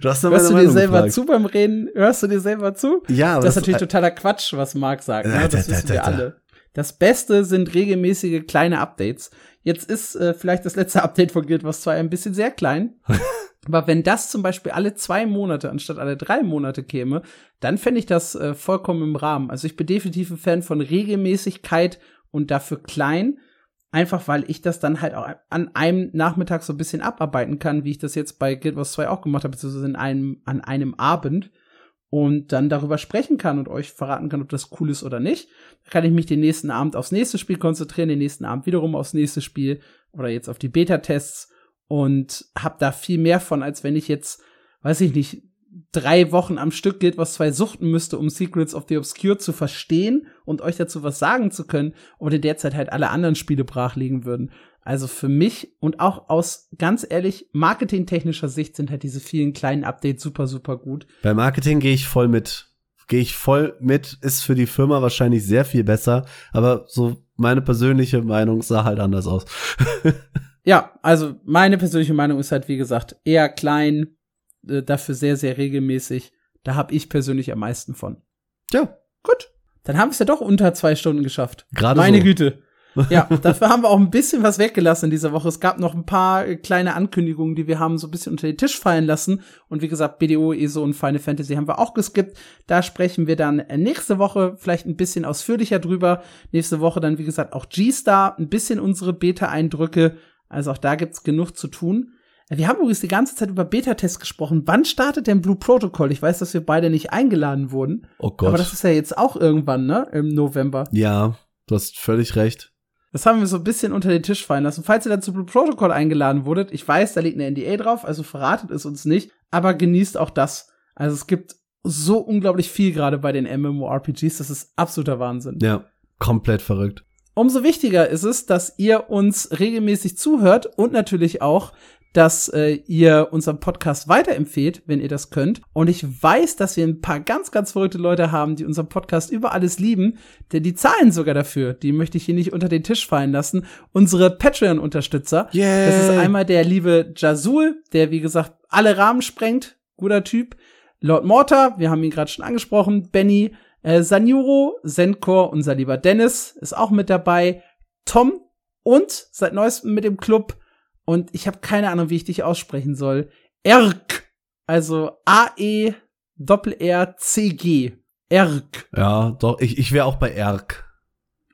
Du hast Hörst du dir Meinung selber gefragt. zu beim Reden? Hörst du dir selber zu? Ja, aber das ist natürlich äh, totaler Quatsch, was Marc sagt. Da, Ne? Das da, wissen wir alle. Das Beste sind regelmäßige kleine Updates. Jetzt ist äh, vielleicht das letzte (laughs) Update von Guild Wars 2 ein bisschen sehr klein. (laughs) Aber wenn das zum Beispiel alle zwei Monate anstatt alle drei Monate käme, dann fände ich das äh, vollkommen im Rahmen. Also ich bin definitiv ein Fan von Regelmäßigkeit und dafür klein. Einfach weil ich das dann halt auch an einem Nachmittag so ein bisschen abarbeiten kann, wie ich das jetzt bei Guild Wars 2 auch gemacht habe, beziehungsweise in einem, an einem Abend und dann darüber sprechen kann und euch verraten kann, ob das cool ist oder nicht. Da kann ich mich den nächsten Abend aufs nächste Spiel konzentrieren, den nächsten Abend wiederum aufs nächste Spiel oder jetzt auf die Beta-Tests und hab da viel mehr von, als wenn ich jetzt, weiß ich nicht, drei Wochen am Stück Guild Wars 2 suchten müsste, um Secrets of the Obscure zu verstehen und euch dazu was sagen zu können und in der halt alle anderen Spiele brachlegen würden. Also für mich und auch aus ganz ehrlich marketingtechnischer Sicht sind halt diese vielen kleinen Updates super, super gut. Bei Marketing gehe ich voll mit. Gehe ich voll mit, ist für die Firma wahrscheinlich sehr viel besser, aber so meine persönliche Meinung sah halt anders aus. (laughs) Ja, also meine persönliche Meinung ist halt, wie gesagt, eher klein, äh, dafür sehr, sehr regelmäßig. Da habe ich persönlich am meisten von. Tja, Gut. Dann haben wir es ja doch unter zwei Stunden geschafft. Gerade Meine so. Güte. Ja, dafür haben wir auch ein bisschen was weggelassen in dieser Woche. Es gab noch ein paar kleine Ankündigungen, die wir haben so ein bisschen unter den Tisch fallen lassen. Und wie gesagt, BDO, ESO und Final Fantasy haben wir auch geskippt. Da sprechen wir dann nächste Woche vielleicht ein bisschen ausführlicher drüber. Nächste Woche dann, wie gesagt, auch G-Star, ein bisschen unsere Beta-Eindrücke. Also auch da gibt's genug zu tun. Wir haben übrigens die ganze Zeit über Beta-Tests gesprochen. Wann startet denn Blue Protocol? Ich weiß, dass wir beide nicht eingeladen wurden. oh Gott. Aber das ist ja jetzt auch irgendwann, ne? Im November. ja, du hast völlig recht. Das haben wir so ein bisschen unter den Tisch fallen lassen. Falls ihr dann zu Blue Protocol eingeladen wurdet, ich weiß, da liegt eine NDA drauf, also verratet es uns nicht, aber genießt auch das. Also es gibt so unglaublich viel gerade bei den MMORPGs, das ist absoluter Wahnsinn. Ja, komplett verrückt. Umso wichtiger ist es, dass ihr uns regelmäßig zuhört und natürlich auch, dass äh, ihr unseren Podcast weiterempfehlt, wenn ihr das könnt. Und ich weiß, dass wir ein paar ganz, ganz verrückte Leute haben, die unseren Podcast über alles lieben, denn die zahlen sogar dafür. Die möchte ich hier nicht unter den Tisch fallen lassen. Unsere Patreon-Unterstützer. Yay. Das ist einmal der liebe Jazul, der wie gesagt alle Rahmen sprengt. Guter Typ. Lord Mortar, wir haben ihn gerade schon angesprochen. Benny, äh, Sanjuro, Zenkor, unser lieber Dennis ist auch mit dabei. Tom und seit neuestem mit dem Club. Und ich habe keine Ahnung, wie ich dich aussprechen soll. Erk. Also A-E Doppel-R-C-G. Erk. Ja, doch, ich, ich wäre auch bei Erk.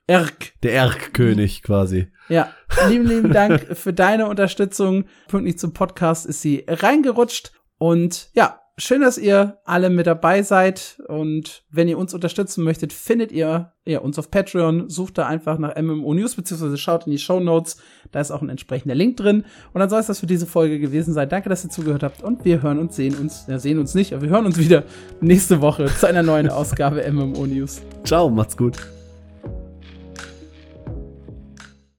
Erk. Der Erk-König quasi. Ja, lieben, lieben Dank für deine Unterstützung. Pünktlich zum Podcast ist sie reingerutscht. Und ja, schön, dass ihr alle mit dabei seid. Und wenn ihr uns unterstützen möchtet, findet ihr ja, uns auf Patreon. Sucht da einfach nach MMO News, beziehungsweise schaut in die Show Notes. Da ist auch ein entsprechender Link drin. Und dann soll es das für diese Folge gewesen sein. Danke, dass ihr zugehört habt. Und wir hören uns, sehen uns, ja, sehen uns nicht, aber wir hören uns wieder nächste Woche zu einer neuen (laughs) Ausgabe MMO News. Ciao, macht's gut.